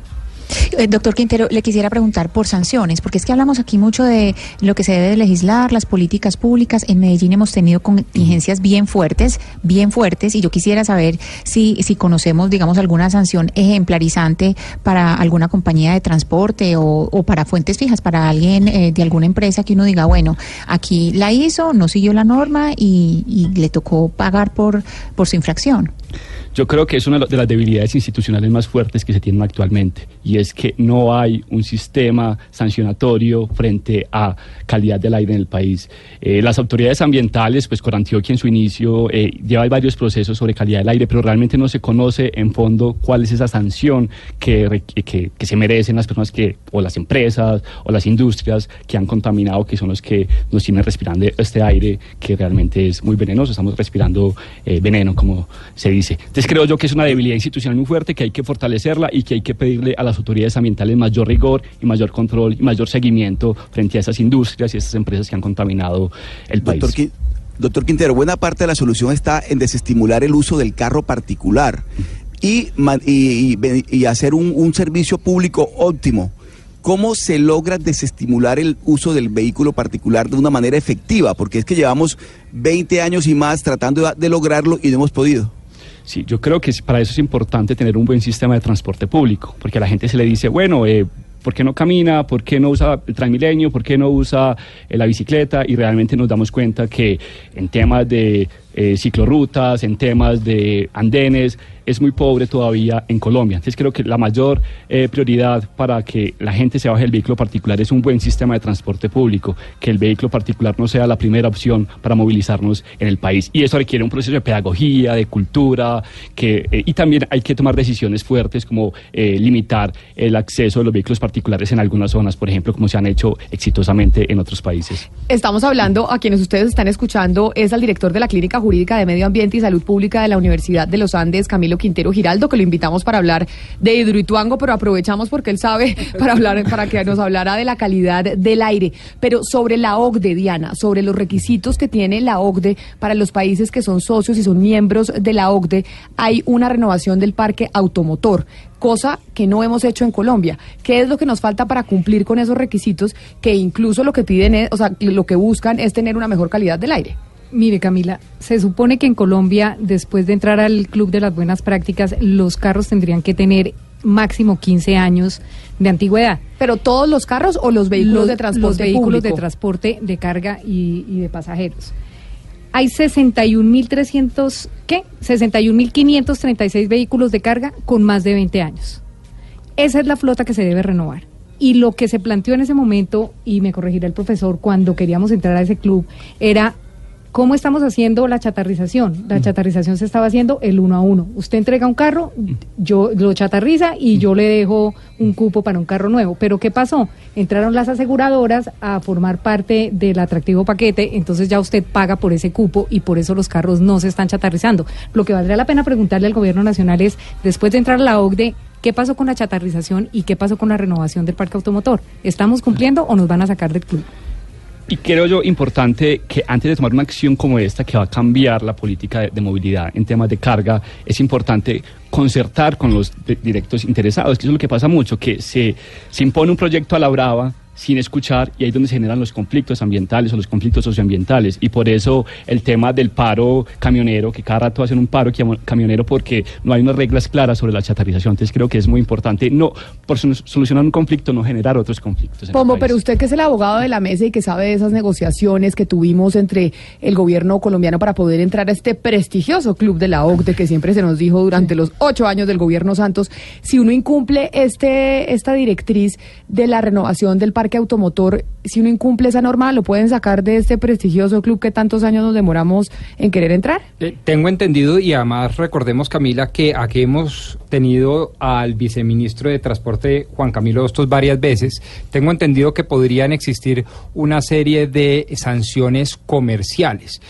Eh, Doctor Quintero, le quisiera preguntar por sanciones, porque es que hablamos aquí mucho de lo que se debe de legislar, las políticas públicas. En Medellín hemos tenido contingencias bien fuertes, bien fuertes, y yo quisiera saber si, si conocemos, digamos, alguna sanción ejemplarizante para alguna compañía de transporte o, o para fuentes fijas, para alguien eh, de alguna empresa que uno diga, bueno, aquí la hizo, no siguió la norma y, y le tocó pagar por, por su infracción. Yo creo que es una de las debilidades institucionales más fuertes que se tienen actualmente y es que no hay un sistema sancionatorio frente a calidad del aire en el país. Eh, las autoridades ambientales, pues con Antioquia en su inicio, eh, lleva varios procesos sobre calidad del aire, pero realmente no se conoce en fondo cuál es esa sanción que, que, se merecen las personas que, o las empresas o las industrias que han contaminado, que son los que nos tienen respirando este aire que realmente es muy venenoso. Estamos respirando eh, veneno, como se dice. Creo yo que es una debilidad institucional muy fuerte, que hay que fortalecerla y que hay que pedirle a las autoridades ambientales mayor rigor y mayor control y mayor seguimiento frente a esas industrias y esas empresas que han contaminado el país. Doctor, Qui- doctor Quintero, buena parte de la solución está en desestimular el uso del carro particular y, hacer un, servicio público óptimo. ¿Cómo se logra desestimular el uso del vehículo particular de una manera efectiva? Porque es que llevamos 20 años y más tratando de lograrlo y no hemos podido. Sí, yo creo que para eso es importante tener un buen sistema de transporte público, porque a la gente se le dice, bueno, eh, ¿por qué no camina? ¿Por qué no usa el Transmilenio? ¿Por qué no usa eh, la bicicleta? Y realmente nos damos cuenta que en temas de eh, ciclorrutas, en temas de andenes, es muy pobre todavía en Colombia. Entonces creo que la mayor eh, prioridad para que la gente se baje del vehículo particular es un buen sistema de transporte público, que el vehículo particular no sea la primera opción para movilizarnos en el país. Y eso requiere un proceso de pedagogía, de cultura, que, eh, y también hay que tomar decisiones fuertes como eh, limitar el acceso de los vehículos particulares en algunas zonas, por ejemplo, como se han hecho exitosamente en otros países. Estamos hablando, a quienes ustedes están escuchando, es al director de la Clínica Jurídica de Medio Ambiente y Salud Pública de la Universidad de los Andes, Camilo Quintero Giraldo, que lo invitamos para hablar de Hidroituango, pero aprovechamos porque él sabe para hablar, para que nos hablara de la calidad del aire. Pero sobre la OCDE, Diana, sobre los requisitos que tiene la OCDE para los países que son socios y son miembros de la OCDE, hay una renovación del parque automotor cosa que no hemos hecho en Colombia. ¿Qué es lo que nos falta para cumplir con esos requisitos que incluso lo que piden es, o sea, lo que buscan es tener una mejor calidad del aire? Mire, Camila, se supone que en Colombia, después de entrar al Club de las Buenas Prácticas, los carros tendrían que tener máximo 15 años de antigüedad. ¿Pero todos los carros o los vehículos Los- de transporte Los vehículos público? de transporte de carga y, y de pasajeros. Hay 61.300, ¿qué? 61.536 vehículos de carga con más de 20 años. Esa es la flota que se debe renovar. Y lo que se planteó en ese momento, y me corregirá el profesor, cuando queríamos entrar a ese club, era cómo estamos haciendo la chatarrización. La chatarrización se estaba haciendo el uno a uno. Usted entrega un carro, yo lo chatarriza y yo le dejo un cupo para un carro nuevo. Pero ¿qué pasó? Entraron las aseguradoras a formar parte del atractivo paquete, entonces ya usted paga por ese cupo y por eso los carros no se están chatarrizando. Lo que valdría la pena preguntarle al gobierno nacional es, después de entrar a la OCDE, ¿qué pasó con la chatarrización y qué pasó con la renovación del parque automotor? ¿Estamos cumpliendo o nos van a sacar del club? Y creo yo importante que antes de tomar una acción como esta que va a cambiar la política de, movilidad en temas de carga, es importante concertar con los de- directos interesados, que eso es lo que pasa mucho, que se, se impone un proyecto a la brava sin escuchar y ahí es donde se generan los conflictos ambientales o los conflictos socioambientales. Y por eso el tema del paro camionero, que cada rato hacen un paro camionero porque no hay unas reglas claras sobre la chatarrización, entonces creo que es muy importante no por solu- solucionar un conflicto no generar otros conflictos. Pombo, pero usted que es el abogado de la mesa y que sabe de esas negociaciones que tuvimos entre el gobierno colombiano para poder entrar a este prestigioso club de la OCDE que siempre se nos dijo durante los ocho años del gobierno Santos, si uno incumple este esta directriz de la renovación del parque automotor, si uno incumple esa norma, ¿lo pueden sacar de este prestigioso club que tantos años nos demoramos en querer entrar? Eh, tengo entendido y además recordemos Camila que aquí hemos tenido al viceministro de Transporte Juan Camilo Hostos varias veces. Tengo entendido que podrían existir una serie de sanciones comerciales.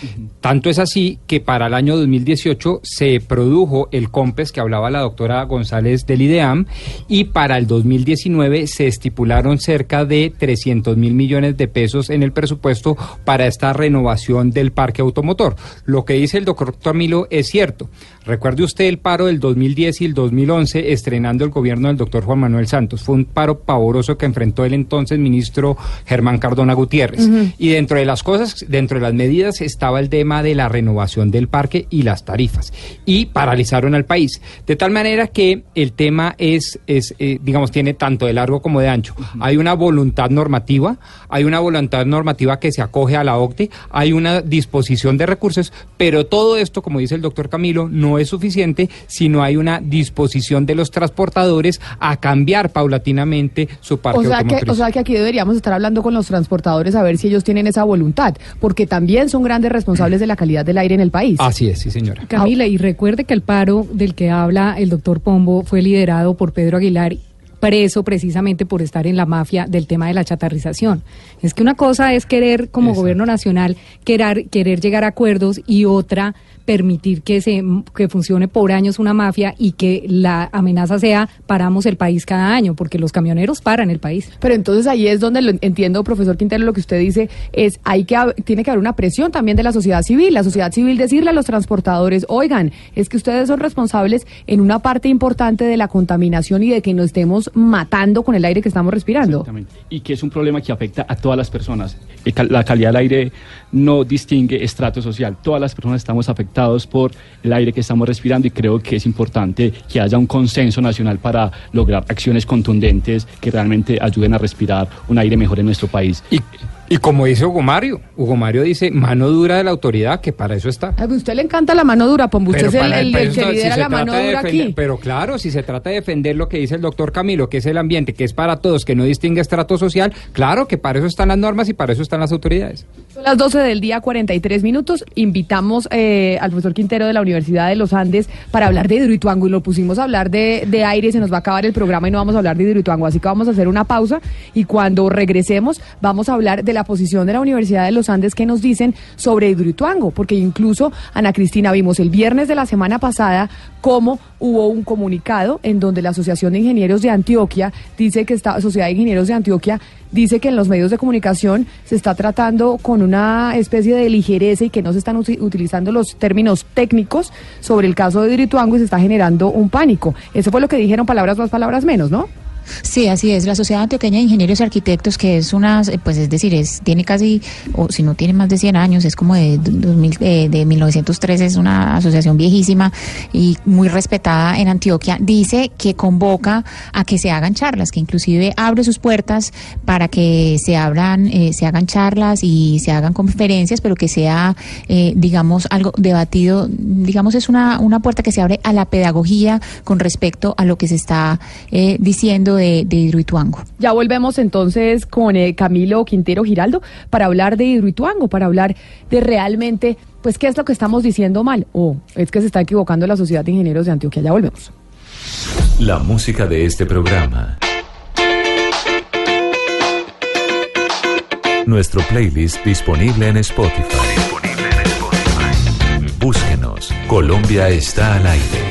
Tanto es así que para el año 2018 se produjo el COMPES que hablaba la doctora González del IDEAM y para el 2019 se estipularon cerca de de 300 mil millones de pesos en el presupuesto para esta renovación del parque automotor. Lo que dice el doctor Camilo es cierto. Recuerde usted el paro del 2010 y el 2011 estrenando el gobierno del doctor Juan Manuel Santos. Fue un paro pavoroso que enfrentó el entonces ministro Germán Cardona Gutiérrez. Y dentro de las cosas, dentro de las medidas estaba el tema de la renovación del parque y las tarifas. Y paralizaron al país. De tal manera que el tema es, es eh, digamos, tiene tanto de largo como de ancho. Hay una voluntad normativa, hay una voluntad normativa que se acoge a la OCDE, hay una disposición de recursos, pero todo esto, como dice el doctor Camilo, no es suficiente si no hay una disposición de los transportadores a cambiar paulatinamente su parque O sea, que, o sea que aquí deberíamos estar hablando con los transportadores a ver si ellos tienen esa voluntad, porque también son grandes responsables de la calidad del aire en el país. Así es, sí señora. Camila, y recuerde que el paro del que habla el doctor Pombo fue liderado por Pedro Aguilar preso precisamente por estar en la mafia del tema de la chatarrización. Es que una cosa es querer como gobierno nacional querer, querer llegar a acuerdos y otra permitir que se que funcione por años una mafia y que la amenaza sea paramos el país cada año porque los camioneros paran el país. Pero entonces ahí es donde lo entiendo, profesor Quintero, lo que usted dice es hay que tiene que haber una presión también de la sociedad civil, la sociedad civil decirle a los transportadores, oigan, es que ustedes son responsables en una parte importante de la contaminación y de que nos estemos matando con el aire que estamos respirando. Exactamente. Y que es un problema que afecta a todas las personas. La calidad del aire no distingue estrato social. Todas las personas estamos afectados por el aire que estamos respirando y creo que es importante que haya un consenso nacional para lograr acciones contundentes que realmente ayuden a respirar un aire mejor en nuestro país. Y, y como dice Hugo Mario, Hugo Mario dice mano dura de la autoridad, que para eso está. A usted le encanta la mano dura, Pombo. Usted es el, el- que si lidera la mano dura defender- aquí. Pero claro, si se trata de defender lo que dice el doctor Camilo, que es el ambiente, que es para todos, que no distingue estrato social, claro que para eso están las normas y para eso están las autoridades. Son las 12 del día, 43 minutos. Invitamos eh, al profesor Quintero de la Universidad de los Andes para hablar de Hidroituango y lo pusimos a hablar de, de aire. Se nos va a acabar el programa y no vamos a hablar de Hidroituango. Así que vamos a hacer una pausa y cuando regresemos vamos a hablar de la posición de la Universidad de los Andes que nos dicen sobre Hidroituango. Porque incluso, Ana Cristina, vimos el viernes de la semana pasada cómo hubo un comunicado en donde la Asociación de Ingenieros de Antioquia dice que esta Sociedad de Ingenieros de Antioquia dice que en los medios de comunicación se está tratando con una especie de ligereza y que no se están utilizando los términos técnicos sobre el caso de Hidroituango y se está generando un pánico. Eso fue lo que dijeron, palabras más, palabras menos, ¿no? Sí, así es. La Sociedad Antioqueña de Ingenieros y Arquitectos, que es una, eh, pues es decir, es, tiene casi, o si no tiene más de 100 años, es como de, 2000, eh, de 1903, es una asociación viejísima y muy respetada en Antioquia, dice que convoca a que se hagan charlas, que inclusive abre sus puertas para que se abran, eh, se hagan charlas y se hagan conferencias, pero que sea, eh, digamos, algo debatido, digamos, es una, una puerta que se abre a la pedagogía con respecto a lo que se está eh, de, de Hidroituango. Ya volvemos entonces con eh, Camilo Quintero Giraldo para hablar de Hidroituango, para hablar de realmente, pues, qué es lo que estamos diciendo mal o es que se está equivocando la Sociedad de Ingenieros de Antioquia. Ya volvemos. La música de este programa. Nuestro playlist disponible en Spotify. Búsquenos. Colombia está al aire.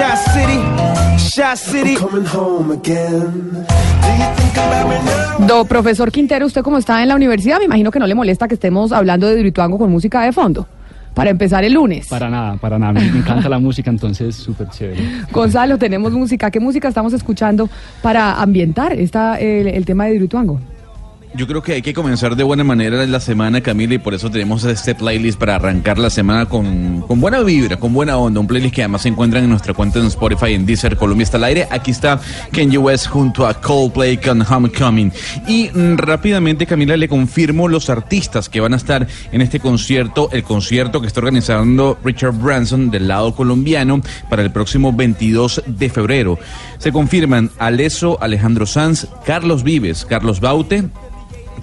Shot City, Shot City. coming home again. Do profesor Quintero, usted como está en la universidad, me imagino que no le molesta que estemos hablando de Hidroituango con música de fondo. Para empezar el lunes. Para nada, para nada. Me, me encanta la música, entonces súper chévere. Gonzalo, tenemos música. ¿Qué música estamos escuchando para ambientar esta, el, el tema de Hidroituango? Yo creo que hay que comenzar de buena manera la semana, Camila, y por eso tenemos este playlist para arrancar la semana con, con buena vibra, con buena onda. Un playlist que además se encuentran en nuestra cuenta en Spotify, en Deezer, Colombia está al aire. Aquí está Kanye West junto a Coldplay con Homecoming. Y rápidamente, Camila, le confirmo los artistas que van a estar en este concierto, el concierto que está organizando Richard Branson del lado colombiano para el próximo 22 de febrero. Se confirman Aleso, Alejandro Sanz, Carlos Vives, Carlos Baute,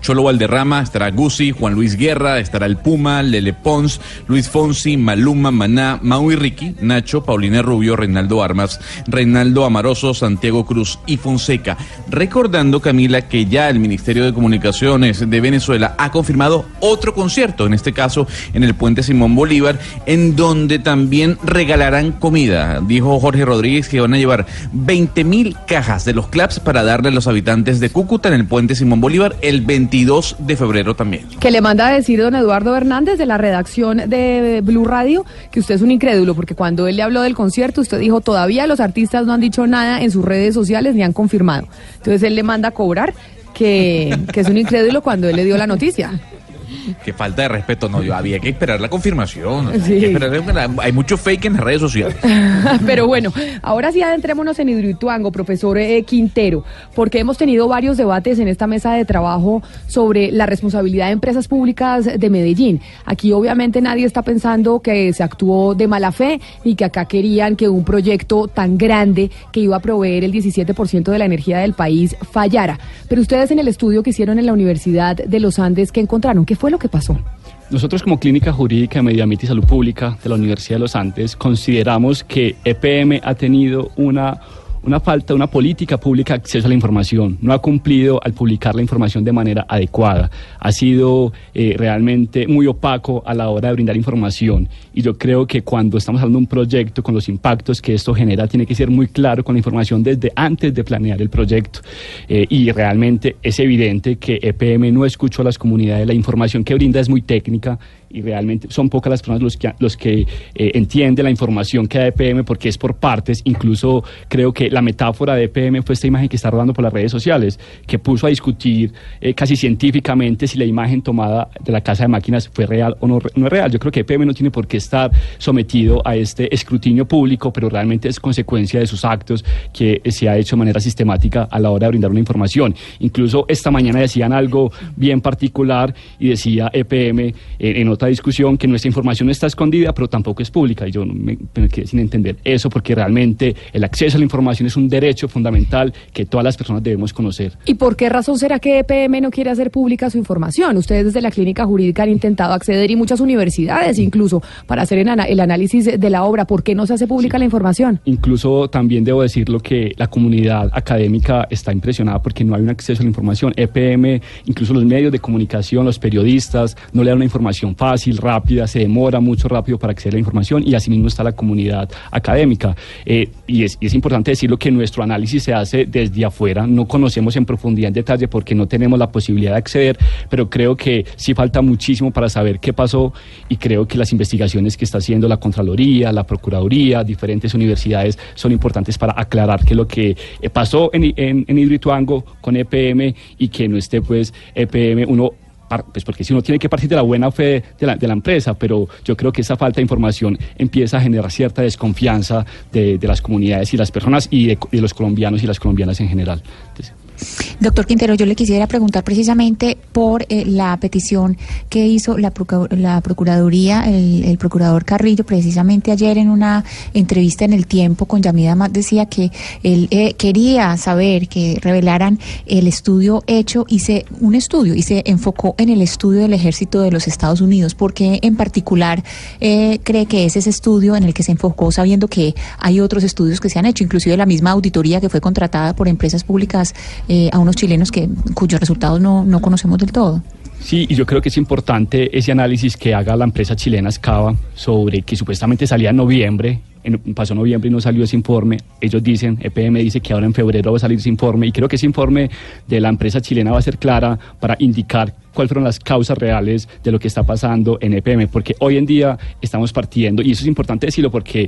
Cholo Valderrama, estará Guzzi, Juan Luis Guerra, estará el Puma, Lele Pons, Luis Fonsi, Maluma, Maná, Mau y Ricky, Nacho, Paulina Rubio, Reinaldo Armas, Reinaldo Amaroso, Santiago Cruz y Fonseca. Recordando, Camila, que ya el Ministerio de Comunicaciones de Venezuela ha confirmado otro concierto, en este caso en el Puente Simón Bolívar, en donde también regalarán comida. Dijo Jorge Rodríguez que van a llevar 20 mil cajas de los claps para darle a los habitantes de Cúcuta en el Puente Simón Bolívar el 22 de febrero también. Que le manda a decir don Eduardo Hernández de la redacción de Blue Radio que usted es un incrédulo, porque cuando él le habló del concierto, usted dijo todavía los artistas no han dicho nada en sus redes sociales ni han confirmado. Entonces él le manda a cobrar que, que es un incrédulo cuando él le dio la noticia. Qué falta de respeto, no, yo había que esperar la confirmación. Hay, que esperar- hay mucho fake en las redes sociales. Pero bueno, ahora sí adentrémonos en Hidroituango, profesor eh, Quintero, porque hemos tenido varios debates en esta mesa de trabajo sobre la responsabilidad de empresas públicas de Medellín. Aquí obviamente nadie está pensando que se actuó de mala fe y que acá querían que un proyecto tan grande que iba a proveer el 17% de la energía del país fallara. Pero ustedes en el estudio que hicieron en la Universidad de los Andes, ¿qué encontraron? ¿Qué fue lo que pasó? Nosotros como Clínica Jurídica de Medio Ambiente y Salud Pública de la Universidad de los Andes consideramos que EPM ha tenido una, una falta, una política pública de acceso a la información. No ha cumplido al publicar la información de manera adecuada. Ha sido eh, realmente muy opaco a la hora de brindar información. Y yo creo que cuando estamos hablando de un proyecto con los impactos que esto genera, tiene que ser muy claro con la información desde antes de planear el proyecto. Eh, y realmente es evidente que EPM no escuchó a las comunidades. La información que brinda es muy técnica y realmente son pocas las personas los que, los eh, entienden la información que da EPM porque es por partes. Incluso creo que la metáfora de EPM fue esta imagen que está rodando por las redes sociales, que puso a discutir eh, casi científicamente si la imagen tomada de la casa de máquinas fue real o no, no es real. Yo creo que EPM no tiene por qué estar sometido a este escrutinio público, pero realmente es consecuencia de sus actos que se ha hecho de manera sistemática a la hora de brindar una información. Incluso esta mañana decían algo bien particular y decía EPM en, otra discusión que nuestra información está escondida, pero tampoco es pública. Y yo me, me quedé sin entender eso porque realmente el acceso a la información es un derecho fundamental que todas las personas debemos conocer. ¿Y por qué razón será que EPM no quiere hacer pública su información? Ustedes desde la clínica jurídica han intentado acceder y muchas universidades incluso para hacer el, ana- el análisis de la obra. ¿Por qué no se hace pública la información? Incluso también debo decirlo que la comunidad académica está impresionada porque no hay un acceso a la información. EPM, incluso los medios de comunicación, los periodistas, no le dan una información fácil, rápida, se demora mucho rápido para acceder a la información y asimismo está la comunidad académica. Eh, y, es, y es importante decirlo que nuestro análisis se hace desde afuera, no conocemos en profundidad, en detalle, porque no tenemos la posibilidad de acceder, pero creo que sí falta muchísimo para saber qué pasó y creo que las investigaciones que está haciendo la Contraloría, la Procuraduría, diferentes universidades son importantes para aclarar qué es lo que eh, pasó en, en, en con EPM y que no esté pues EPM uno pues porque si uno tiene que partir de la buena fe de la, de la empresa, pero yo creo que esa falta de información empieza a generar cierta desconfianza de, de las comunidades y las personas y de, de los colombianos y las colombianas en general. Entonces, Doctor Quintero, yo le quisiera preguntar precisamente por eh, la petición que hizo la, la Procuraduría, el, Procurador Carrillo, precisamente ayer en una entrevista en El Tiempo con Yamida Amat decía que él eh, quería saber que revelaran el estudio hecho, hice un estudio y se enfocó en el estudio del ejército de los Estados Unidos. ¿Por qué en particular eh, cree que es ese estudio en el que se enfocó sabiendo que hay otros estudios que se han hecho, inclusive la misma auditoría que fue contratada por empresas públicas eh, a unos chilenos que cuyos resultados no, no conocemos del todo. Sí, y yo creo que es importante ese análisis que haga la empresa chilena Scava sobre que supuestamente salía en noviembre, en- pasó noviembre y no salió ese informe. Ellos dicen, EPM dice que ahora en febrero va a salir ese informe y creo que ese informe de la empresa chilena va a ser clara para indicar cuáles fueron las causas reales de lo que está pasando en EPM, porque hoy en día estamos partiendo, y eso es importante decirlo porque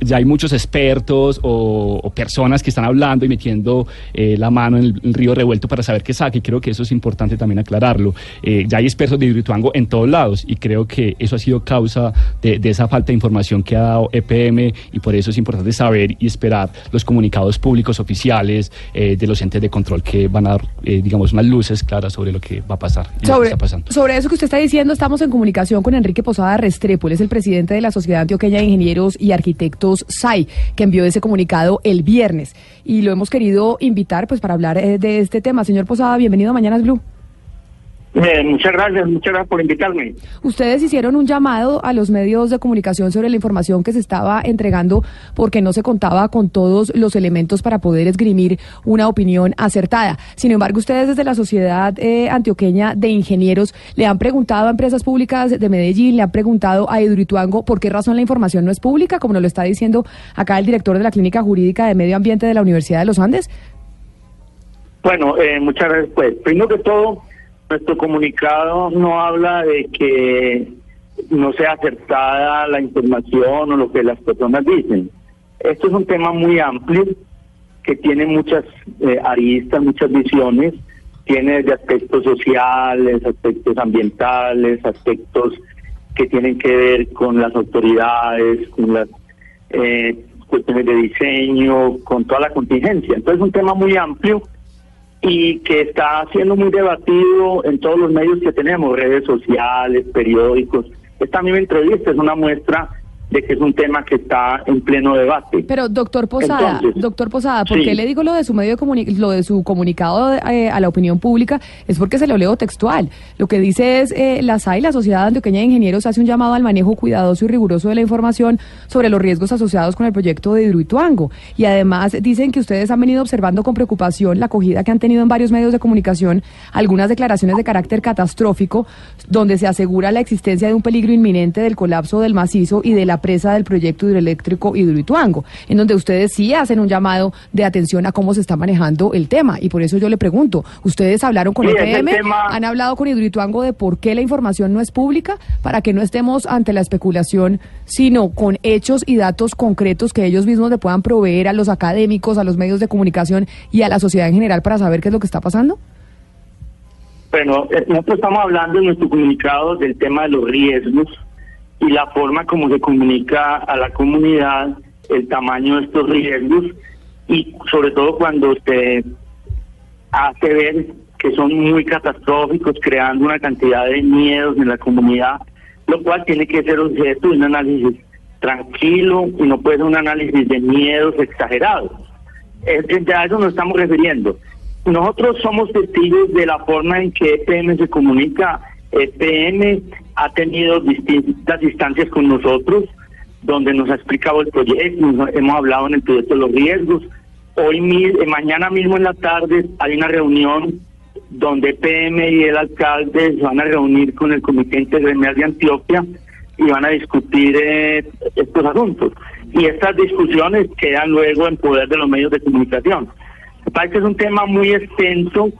ya hay muchos expertos o, o personas que están hablando y metiendo eh, la mano en el, el río revuelto para saber qué saca y creo que eso es importante también aclararlo. Eh, ya hay expertos de Hidroituango en todos lados y creo que eso ha sido causa de, de esa falta de información que ha dado EPM y por eso es importante saber y esperar los comunicados públicos oficiales eh, de los entes de control que van a dar, digamos, unas luces claras sobre lo que va a pasar y lo que Sobre, está pasando. sobre eso que usted está diciendo, estamos en comunicación con Enrique Posada Restrepo, él es el presidente de la Sociedad Antioqueña de Ingenieros y Arquitectos SAI, que envió ese comunicado el viernes. Y lo hemos querido invitar pues para hablar eh, de este tema. Señor Posada, bienvenido a Mañanas Blue. Eh, muchas gracias, muchas gracias por invitarme. Ustedes hicieron un llamado a los medios de comunicación sobre la información que se estaba entregando porque no se contaba con todos los elementos para poder esgrimir una opinión acertada. Sin embargo, ustedes desde la Sociedad eh, Antioqueña de Ingenieros le han preguntado a empresas públicas de Medellín, le han preguntado a Hidroituango por qué razón la información no es pública, como nos lo está diciendo acá el director de la Clínica Jurídica de Medio Ambiente de la Universidad de los Andes. Bueno, eh, muchas gracias. Pues, primero que todo, nuestro comunicado no habla de que no sea acertada la información o lo que las personas dicen. Esto es un tema muy amplio que tiene muchas eh, aristas, muchas visiones. Tiene de aspectos sociales, aspectos ambientales, aspectos que tienen que ver con las autoridades, con las eh, cuestiones de diseño, con toda la contingencia. Entonces es un tema muy amplio y que está siendo muy debatido en todos los medios que tenemos, redes sociales, periódicos. Esta misma entrevista es una muestra de que es un tema que está en pleno debate. Pero doctor Posada, Entonces, doctor Posada, ¿por sí. qué le digo lo de su medio de comuni- lo de su comunicado eh, a la opinión pública? Es porque se lo leo textual. Lo que dice es eh, la SAI, la Sociedad Antioqueña de Ingenieros, hace un llamado al manejo cuidadoso y riguroso de la información sobre los riesgos asociados con el proyecto de Hidroituango. Y además dicen que ustedes han venido observando con preocupación la acogida que han tenido en varios medios de comunicación algunas declaraciones de carácter catastrófico donde se asegura la existencia de un peligro inminente del colapso del macizo y de la presa del proyecto hidroeléctrico Hidroituango, en donde ustedes sí hacen un llamado de atención a cómo se está manejando el tema. Y por eso yo le pregunto, ¿ustedes hablaron con Sí, EPM? tema- ¿Han hablado con Hidroituango de por qué la información no es pública? Para que no estemos ante la especulación, sino con hechos y datos concretos que ellos mismos le puedan proveer a los académicos, a los medios de comunicación y a la sociedad en general para saber qué es lo que está pasando. Bueno, eh, nosotros estamos hablando en nuestro comunicado del tema de los riesgos y la forma como se comunica a la comunidad el tamaño de estos riesgos y sobre todo cuando se hace ver que son muy catastróficos, creando una cantidad de miedos en la comunidad, lo cual tiene que ser objeto de un análisis tranquilo y no puede ser un análisis de miedos exagerados. Ya a eso nos estamos refiriendo. Nosotros somos testigos de la forma en que EPM se comunica. EPM ha tenido distintas instancias con nosotros, donde nos ha explicado el proyecto, hemos hablado en el proyecto de los riesgos. Hoy, eh, mañana mismo en la tarde, hay una reunión donde EPM y el alcalde se van a reunir con el Comité Intergremial de Antioquia y van a discutir eh, estos asuntos. Y estas discusiones quedan luego en poder de los medios de comunicación. Me parece que es un tema muy extenso.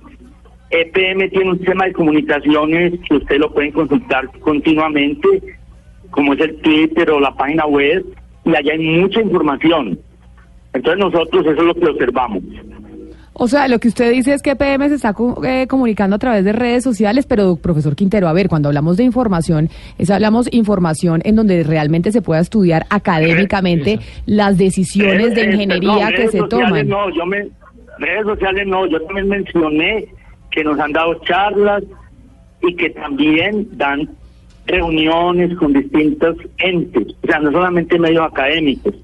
EPM tiene un sistema de comunicaciones que ustedes lo pueden consultar continuamente, como es el Twitter o la página web, y allá hay mucha información. Entonces nosotros eso es lo que observamos. O sea, lo que usted dice es que EPM se está eh, comunicando a través de redes sociales, pero profesor Quintero, a ver, cuando hablamos de información, es hablamos información en donde realmente se pueda estudiar académicamente las decisiones de Eh, eh, ingeniería no, que redes se toman. No, yo me, redes sociales no, yo también mencioné que nos han dado charlas y que también dan reuniones con distintos entes, o sea, no solamente medios académicos,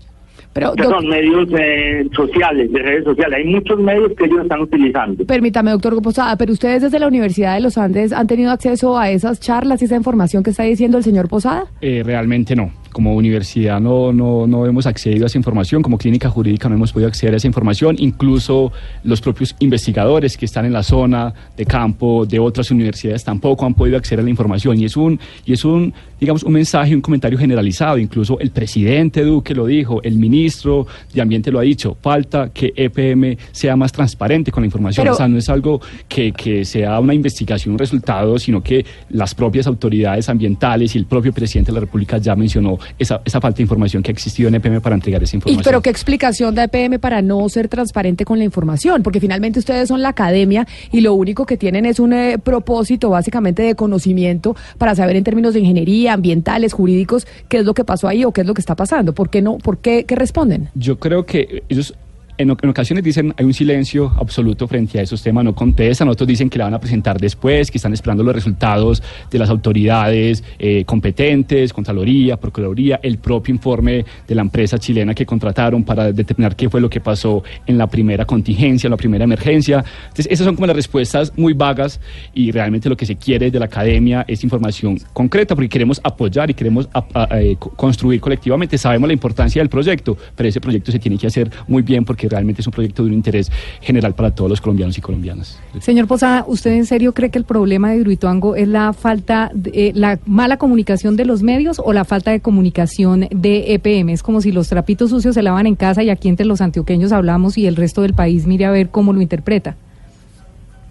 Pero, son medios eh, sociales, de redes sociales, hay muchos medios que ellos están utilizando. Permítame, doctor Posada, pero ustedes desde la Universidad de los Andes han tenido acceso a esas charlas y esa información que está diciendo el señor Posada. Eh, realmente no. Como universidad no, no, no hemos accedido a esa información, como clínica jurídica no hemos podido acceder a esa información, incluso los propios investigadores que están en la zona de campo de otras universidades tampoco han podido acceder a la información. Y es un, y es un digamos, un mensaje, un comentario generalizado, incluso el presidente Duque lo dijo, el ministro de Ambiente lo ha dicho, falta que EPM sea más transparente con la información, Pero- o sea, no es algo que, que sea una investigación, un resultado, sino que las propias autoridades ambientales y el propio presidente de la República ya mencionó esa, esa falta de información que ha existido en EPM para entregar esa Y, información. pero qué explicación da EPM para no ser transparente con la información, porque finalmente ustedes son la academia y lo único que tienen es un eh, propósito básicamente de conocimiento para saber en términos de ingeniería, ambientales, jurídicos, qué es lo que pasó ahí o qué es lo que está pasando. ¿Por qué no? ¿Por qué, qué responden? Yo creo que ellos en, en ocasiones dicen hay un silencio absoluto frente a esos temas, no contestan, otros dicen que la van a presentar después, que están esperando los resultados de las autoridades eh, competentes, Contraloría, Procuraduría, el propio informe de la empresa chilena que contrataron para determinar qué fue lo que pasó en la primera contingencia, en la primera emergencia. Entonces, esas son como las respuestas muy vagas y realmente lo que se quiere de la academia es información concreta porque queremos apoyar y queremos a- a- eh, co- construir colectivamente. Sabemos la importancia del proyecto, pero ese proyecto se tiene que hacer muy bien porque realmente es un proyecto de un interés general para todos los colombianos y colombianas. Señor Posada, ¿usted en serio cree que el problema de Hidroituango es la falta, de, eh, la mala comunicación de los medios o la falta de comunicación de EPM? Es como si los trapitos sucios se lavan en casa y aquí entre los antioqueños hablamos y el resto del país mire a ver cómo lo interpreta.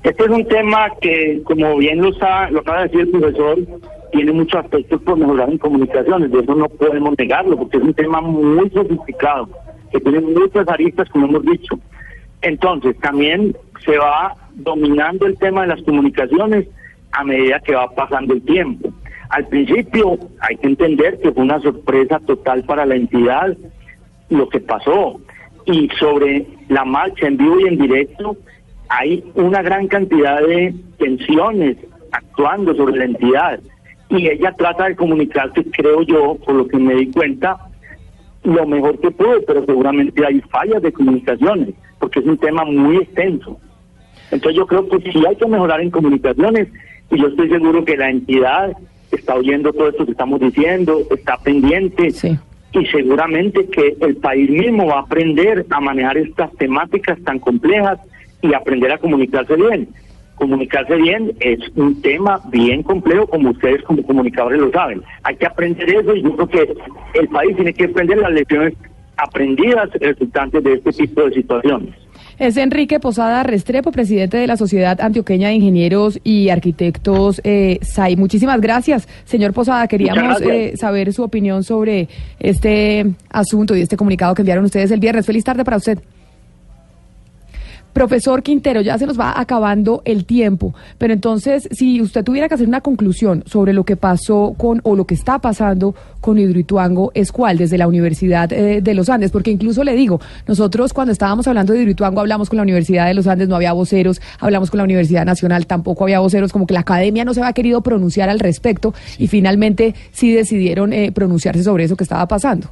Este es un tema que, como bien lo, sa- lo acaba de decir el profesor, tiene muchos aspectos por mejorar en comunicaciones, de eso no podemos negarlo, porque es un tema muy sofisticado, que tiene muchas aristas, como hemos dicho. Entonces, también se va dominando el tema de las comunicaciones a medida que va pasando el tiempo. Al principio hay que entender que fue una sorpresa total para la entidad lo que pasó. Y sobre la marcha en vivo y en directo, hay una gran cantidad de tensiones actuando sobre la entidad. Y ella trata de comunicarse, creo yo, por lo que me di cuenta, lo mejor que puede, pero seguramente hay fallas de comunicaciones, porque es un tema muy extenso. Entonces yo creo que sí hay que mejorar en comunicaciones y yo estoy seguro que la entidad está oyendo todo esto que estamos diciendo, está pendiente y seguramente que el país mismo va a aprender a manejar estas temáticas tan complejas y aprender a comunicarse bien. Comunicarse bien es un tema bien complejo, como ustedes como comunicadores lo saben. Hay que aprender eso y yo creo que el país tiene que aprender las lecciones aprendidas resultantes de este tipo de situaciones. Es Enrique Posada Restrepo, presidente de la Sociedad Antioqueña de Ingenieros y Arquitectos eh, SAI. Muchísimas gracias, señor Posada. Queríamos eh, saber su opinión sobre este asunto y este comunicado que enviaron ustedes el viernes. Feliz tarde para usted. Profesor Quintero, ya se nos va acabando el tiempo, pero entonces, si usted tuviera que hacer una conclusión sobre lo que pasó con o lo que está pasando con Hidroituango, ¿es cuál? Desde la Universidad eh, de los Andes, porque incluso le digo, nosotros cuando estábamos hablando de Hidroituango hablamos con la Universidad de los Andes, no había voceros, hablamos con la Universidad Nacional, tampoco había voceros, como que la academia no se había querido pronunciar al respecto y finalmente sí decidieron eh, pronunciarse sobre eso que estaba pasando.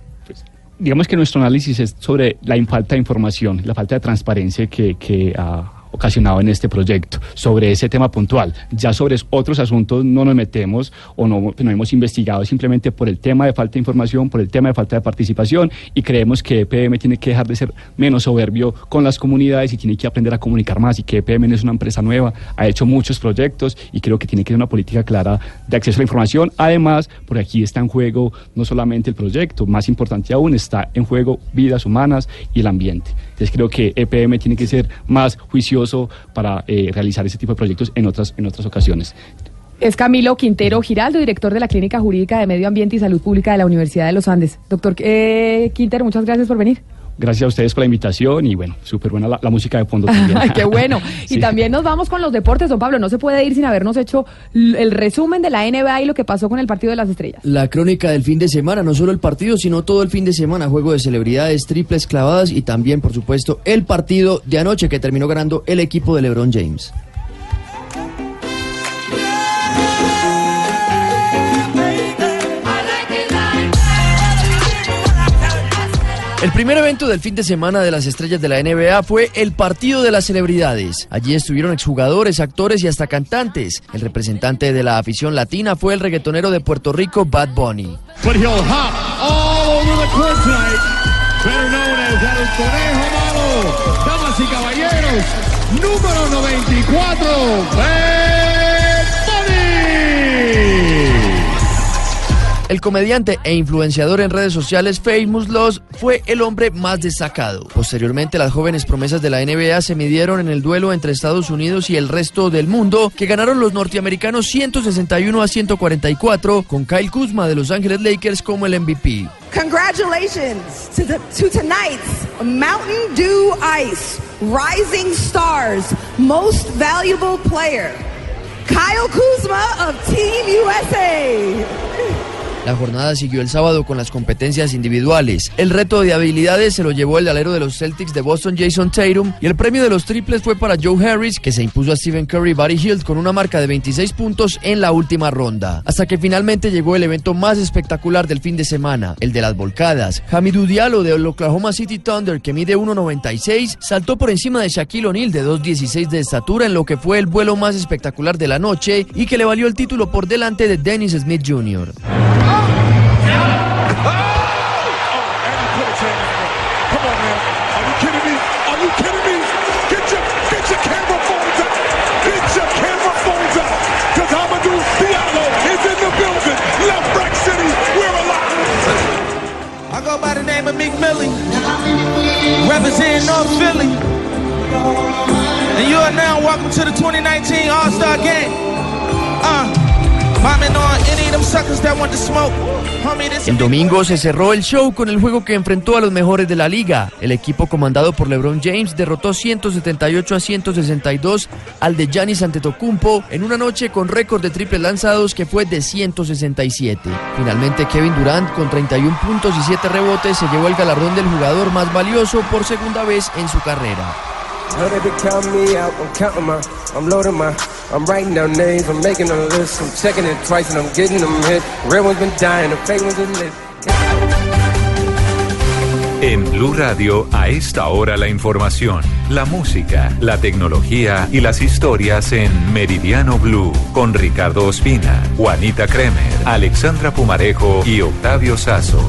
Digamos que nuestro análisis es sobre la falta de información, la falta de transparencia que, que ha ocasionado en este proyecto sobre ese tema puntual. Ya sobre otros asuntos no nos metemos o no, no hemos investigado simplemente por el tema de falta de información, por el tema de falta de participación y creemos que EPM tiene que dejar de ser menos soberbio con las comunidades y tiene que aprender a comunicar más y que EPM no es una empresa nueva, ha hecho muchos proyectos y creo que tiene que ser una política clara de acceso a la información. Además, por aquí está en juego no solamente el proyecto, más importante aún, está en juego vidas humanas y el ambiente. Entonces creo que EPM tiene que ser más juicioso para eh, realizar ese tipo de proyectos en otras, en otras ocasiones. Es Camilo Quintero Giraldo, director de la Clínica Jurídica de Medio Ambiente y Salud Pública de la Universidad de los Andes. Doctor eh, Quintero, muchas gracias por venir. Gracias a ustedes por la invitación y bueno, súper buena la, la música de fondo también. Ay, qué bueno. Y Sí. también nos vamos con los deportes, don Pablo. No se puede ir sin habernos hecho el resumen de la NBA y lo que pasó con el partido de las estrellas. La crónica del fin de semana, no solo el partido, sino todo el fin de semana, juego de celebridades, triples clavadas y también, por supuesto, el partido de anoche que terminó ganando el equipo de LeBron James. El primer evento del fin de semana de las estrellas de la NBA fue el partido de las celebridades. Allí estuvieron exjugadores, actores y hasta cantantes. El representante de la afición latina fue el reggaetonero de Puerto Rico, Bad Bunny. Damas y caballeros, número 94, El comediante e influenciador en redes sociales Famous Loss fue el hombre más destacado. Posteriormente, las jóvenes promesas de la NBA se midieron en el duelo entre Estados Unidos y el resto del mundo, que ganaron los norteamericanos 161 a 144, con Kyle Kuzma de Los Ángeles Lakers como el MVP. Congratulations to, tonight's Mountain Dew Ice Rising Stars Most Valuable Player, Kyle Kuzma of Team USA. La jornada siguió el sábado con las competencias individuales. El reto de habilidades se lo llevó el alero de los Celtics de Boston, Jason Tatum, y el premio de los triples fue para Joe Harris, que se impuso a Stephen Curry y Buddy Hield con una marca de 26 puntos en la última ronda. Hasta que finalmente llegó el evento más espectacular del fin de semana, el de las volcadas. Hamidou Diallo del Oklahoma City Thunder, que mide 1.96, saltó por encima de Shaquille O'Neal de 2.16 de estatura en lo que fue el vuelo más espectacular de la noche y que le valió el título por delante de Dennis Smith Jr. Come on, man. Are you kidding me? Are you kidding me? Get your, get your camera phones out. Get your camera phones out. Because Amadou Diallo is in the building. Left Rack City, we're alive. I go by the name of Meek Millie. Representing North Philly. And you are now welcome to the 2019 All-Star Game. Uh, El domingo se cerró el show con el juego que enfrentó a los mejores de la liga. El equipo comandado por LeBron James derrotó 178 a 162 al de Giannis Antetokounmpo en una noche con récord de triples lanzados que fue de 167. Finalmente Kevin Durant con 31 puntos y 7 rebotes se llevó el galardón del jugador más valioso por segunda vez en su carrera. Tell they be counting me out, I'm counting my, I'm loading my, I'm writing down names, I'm making a list, I'm checking it twice and I'm getting them hit. Red ones been dying, the fake ones are lit. En Blue Radio, a esta hora la información, la música, la tecnología y las historias en Meridiano Blue con Ricardo Ospina, Juanita Kremer, Alexandra Pumarejo y Octavio Sazo.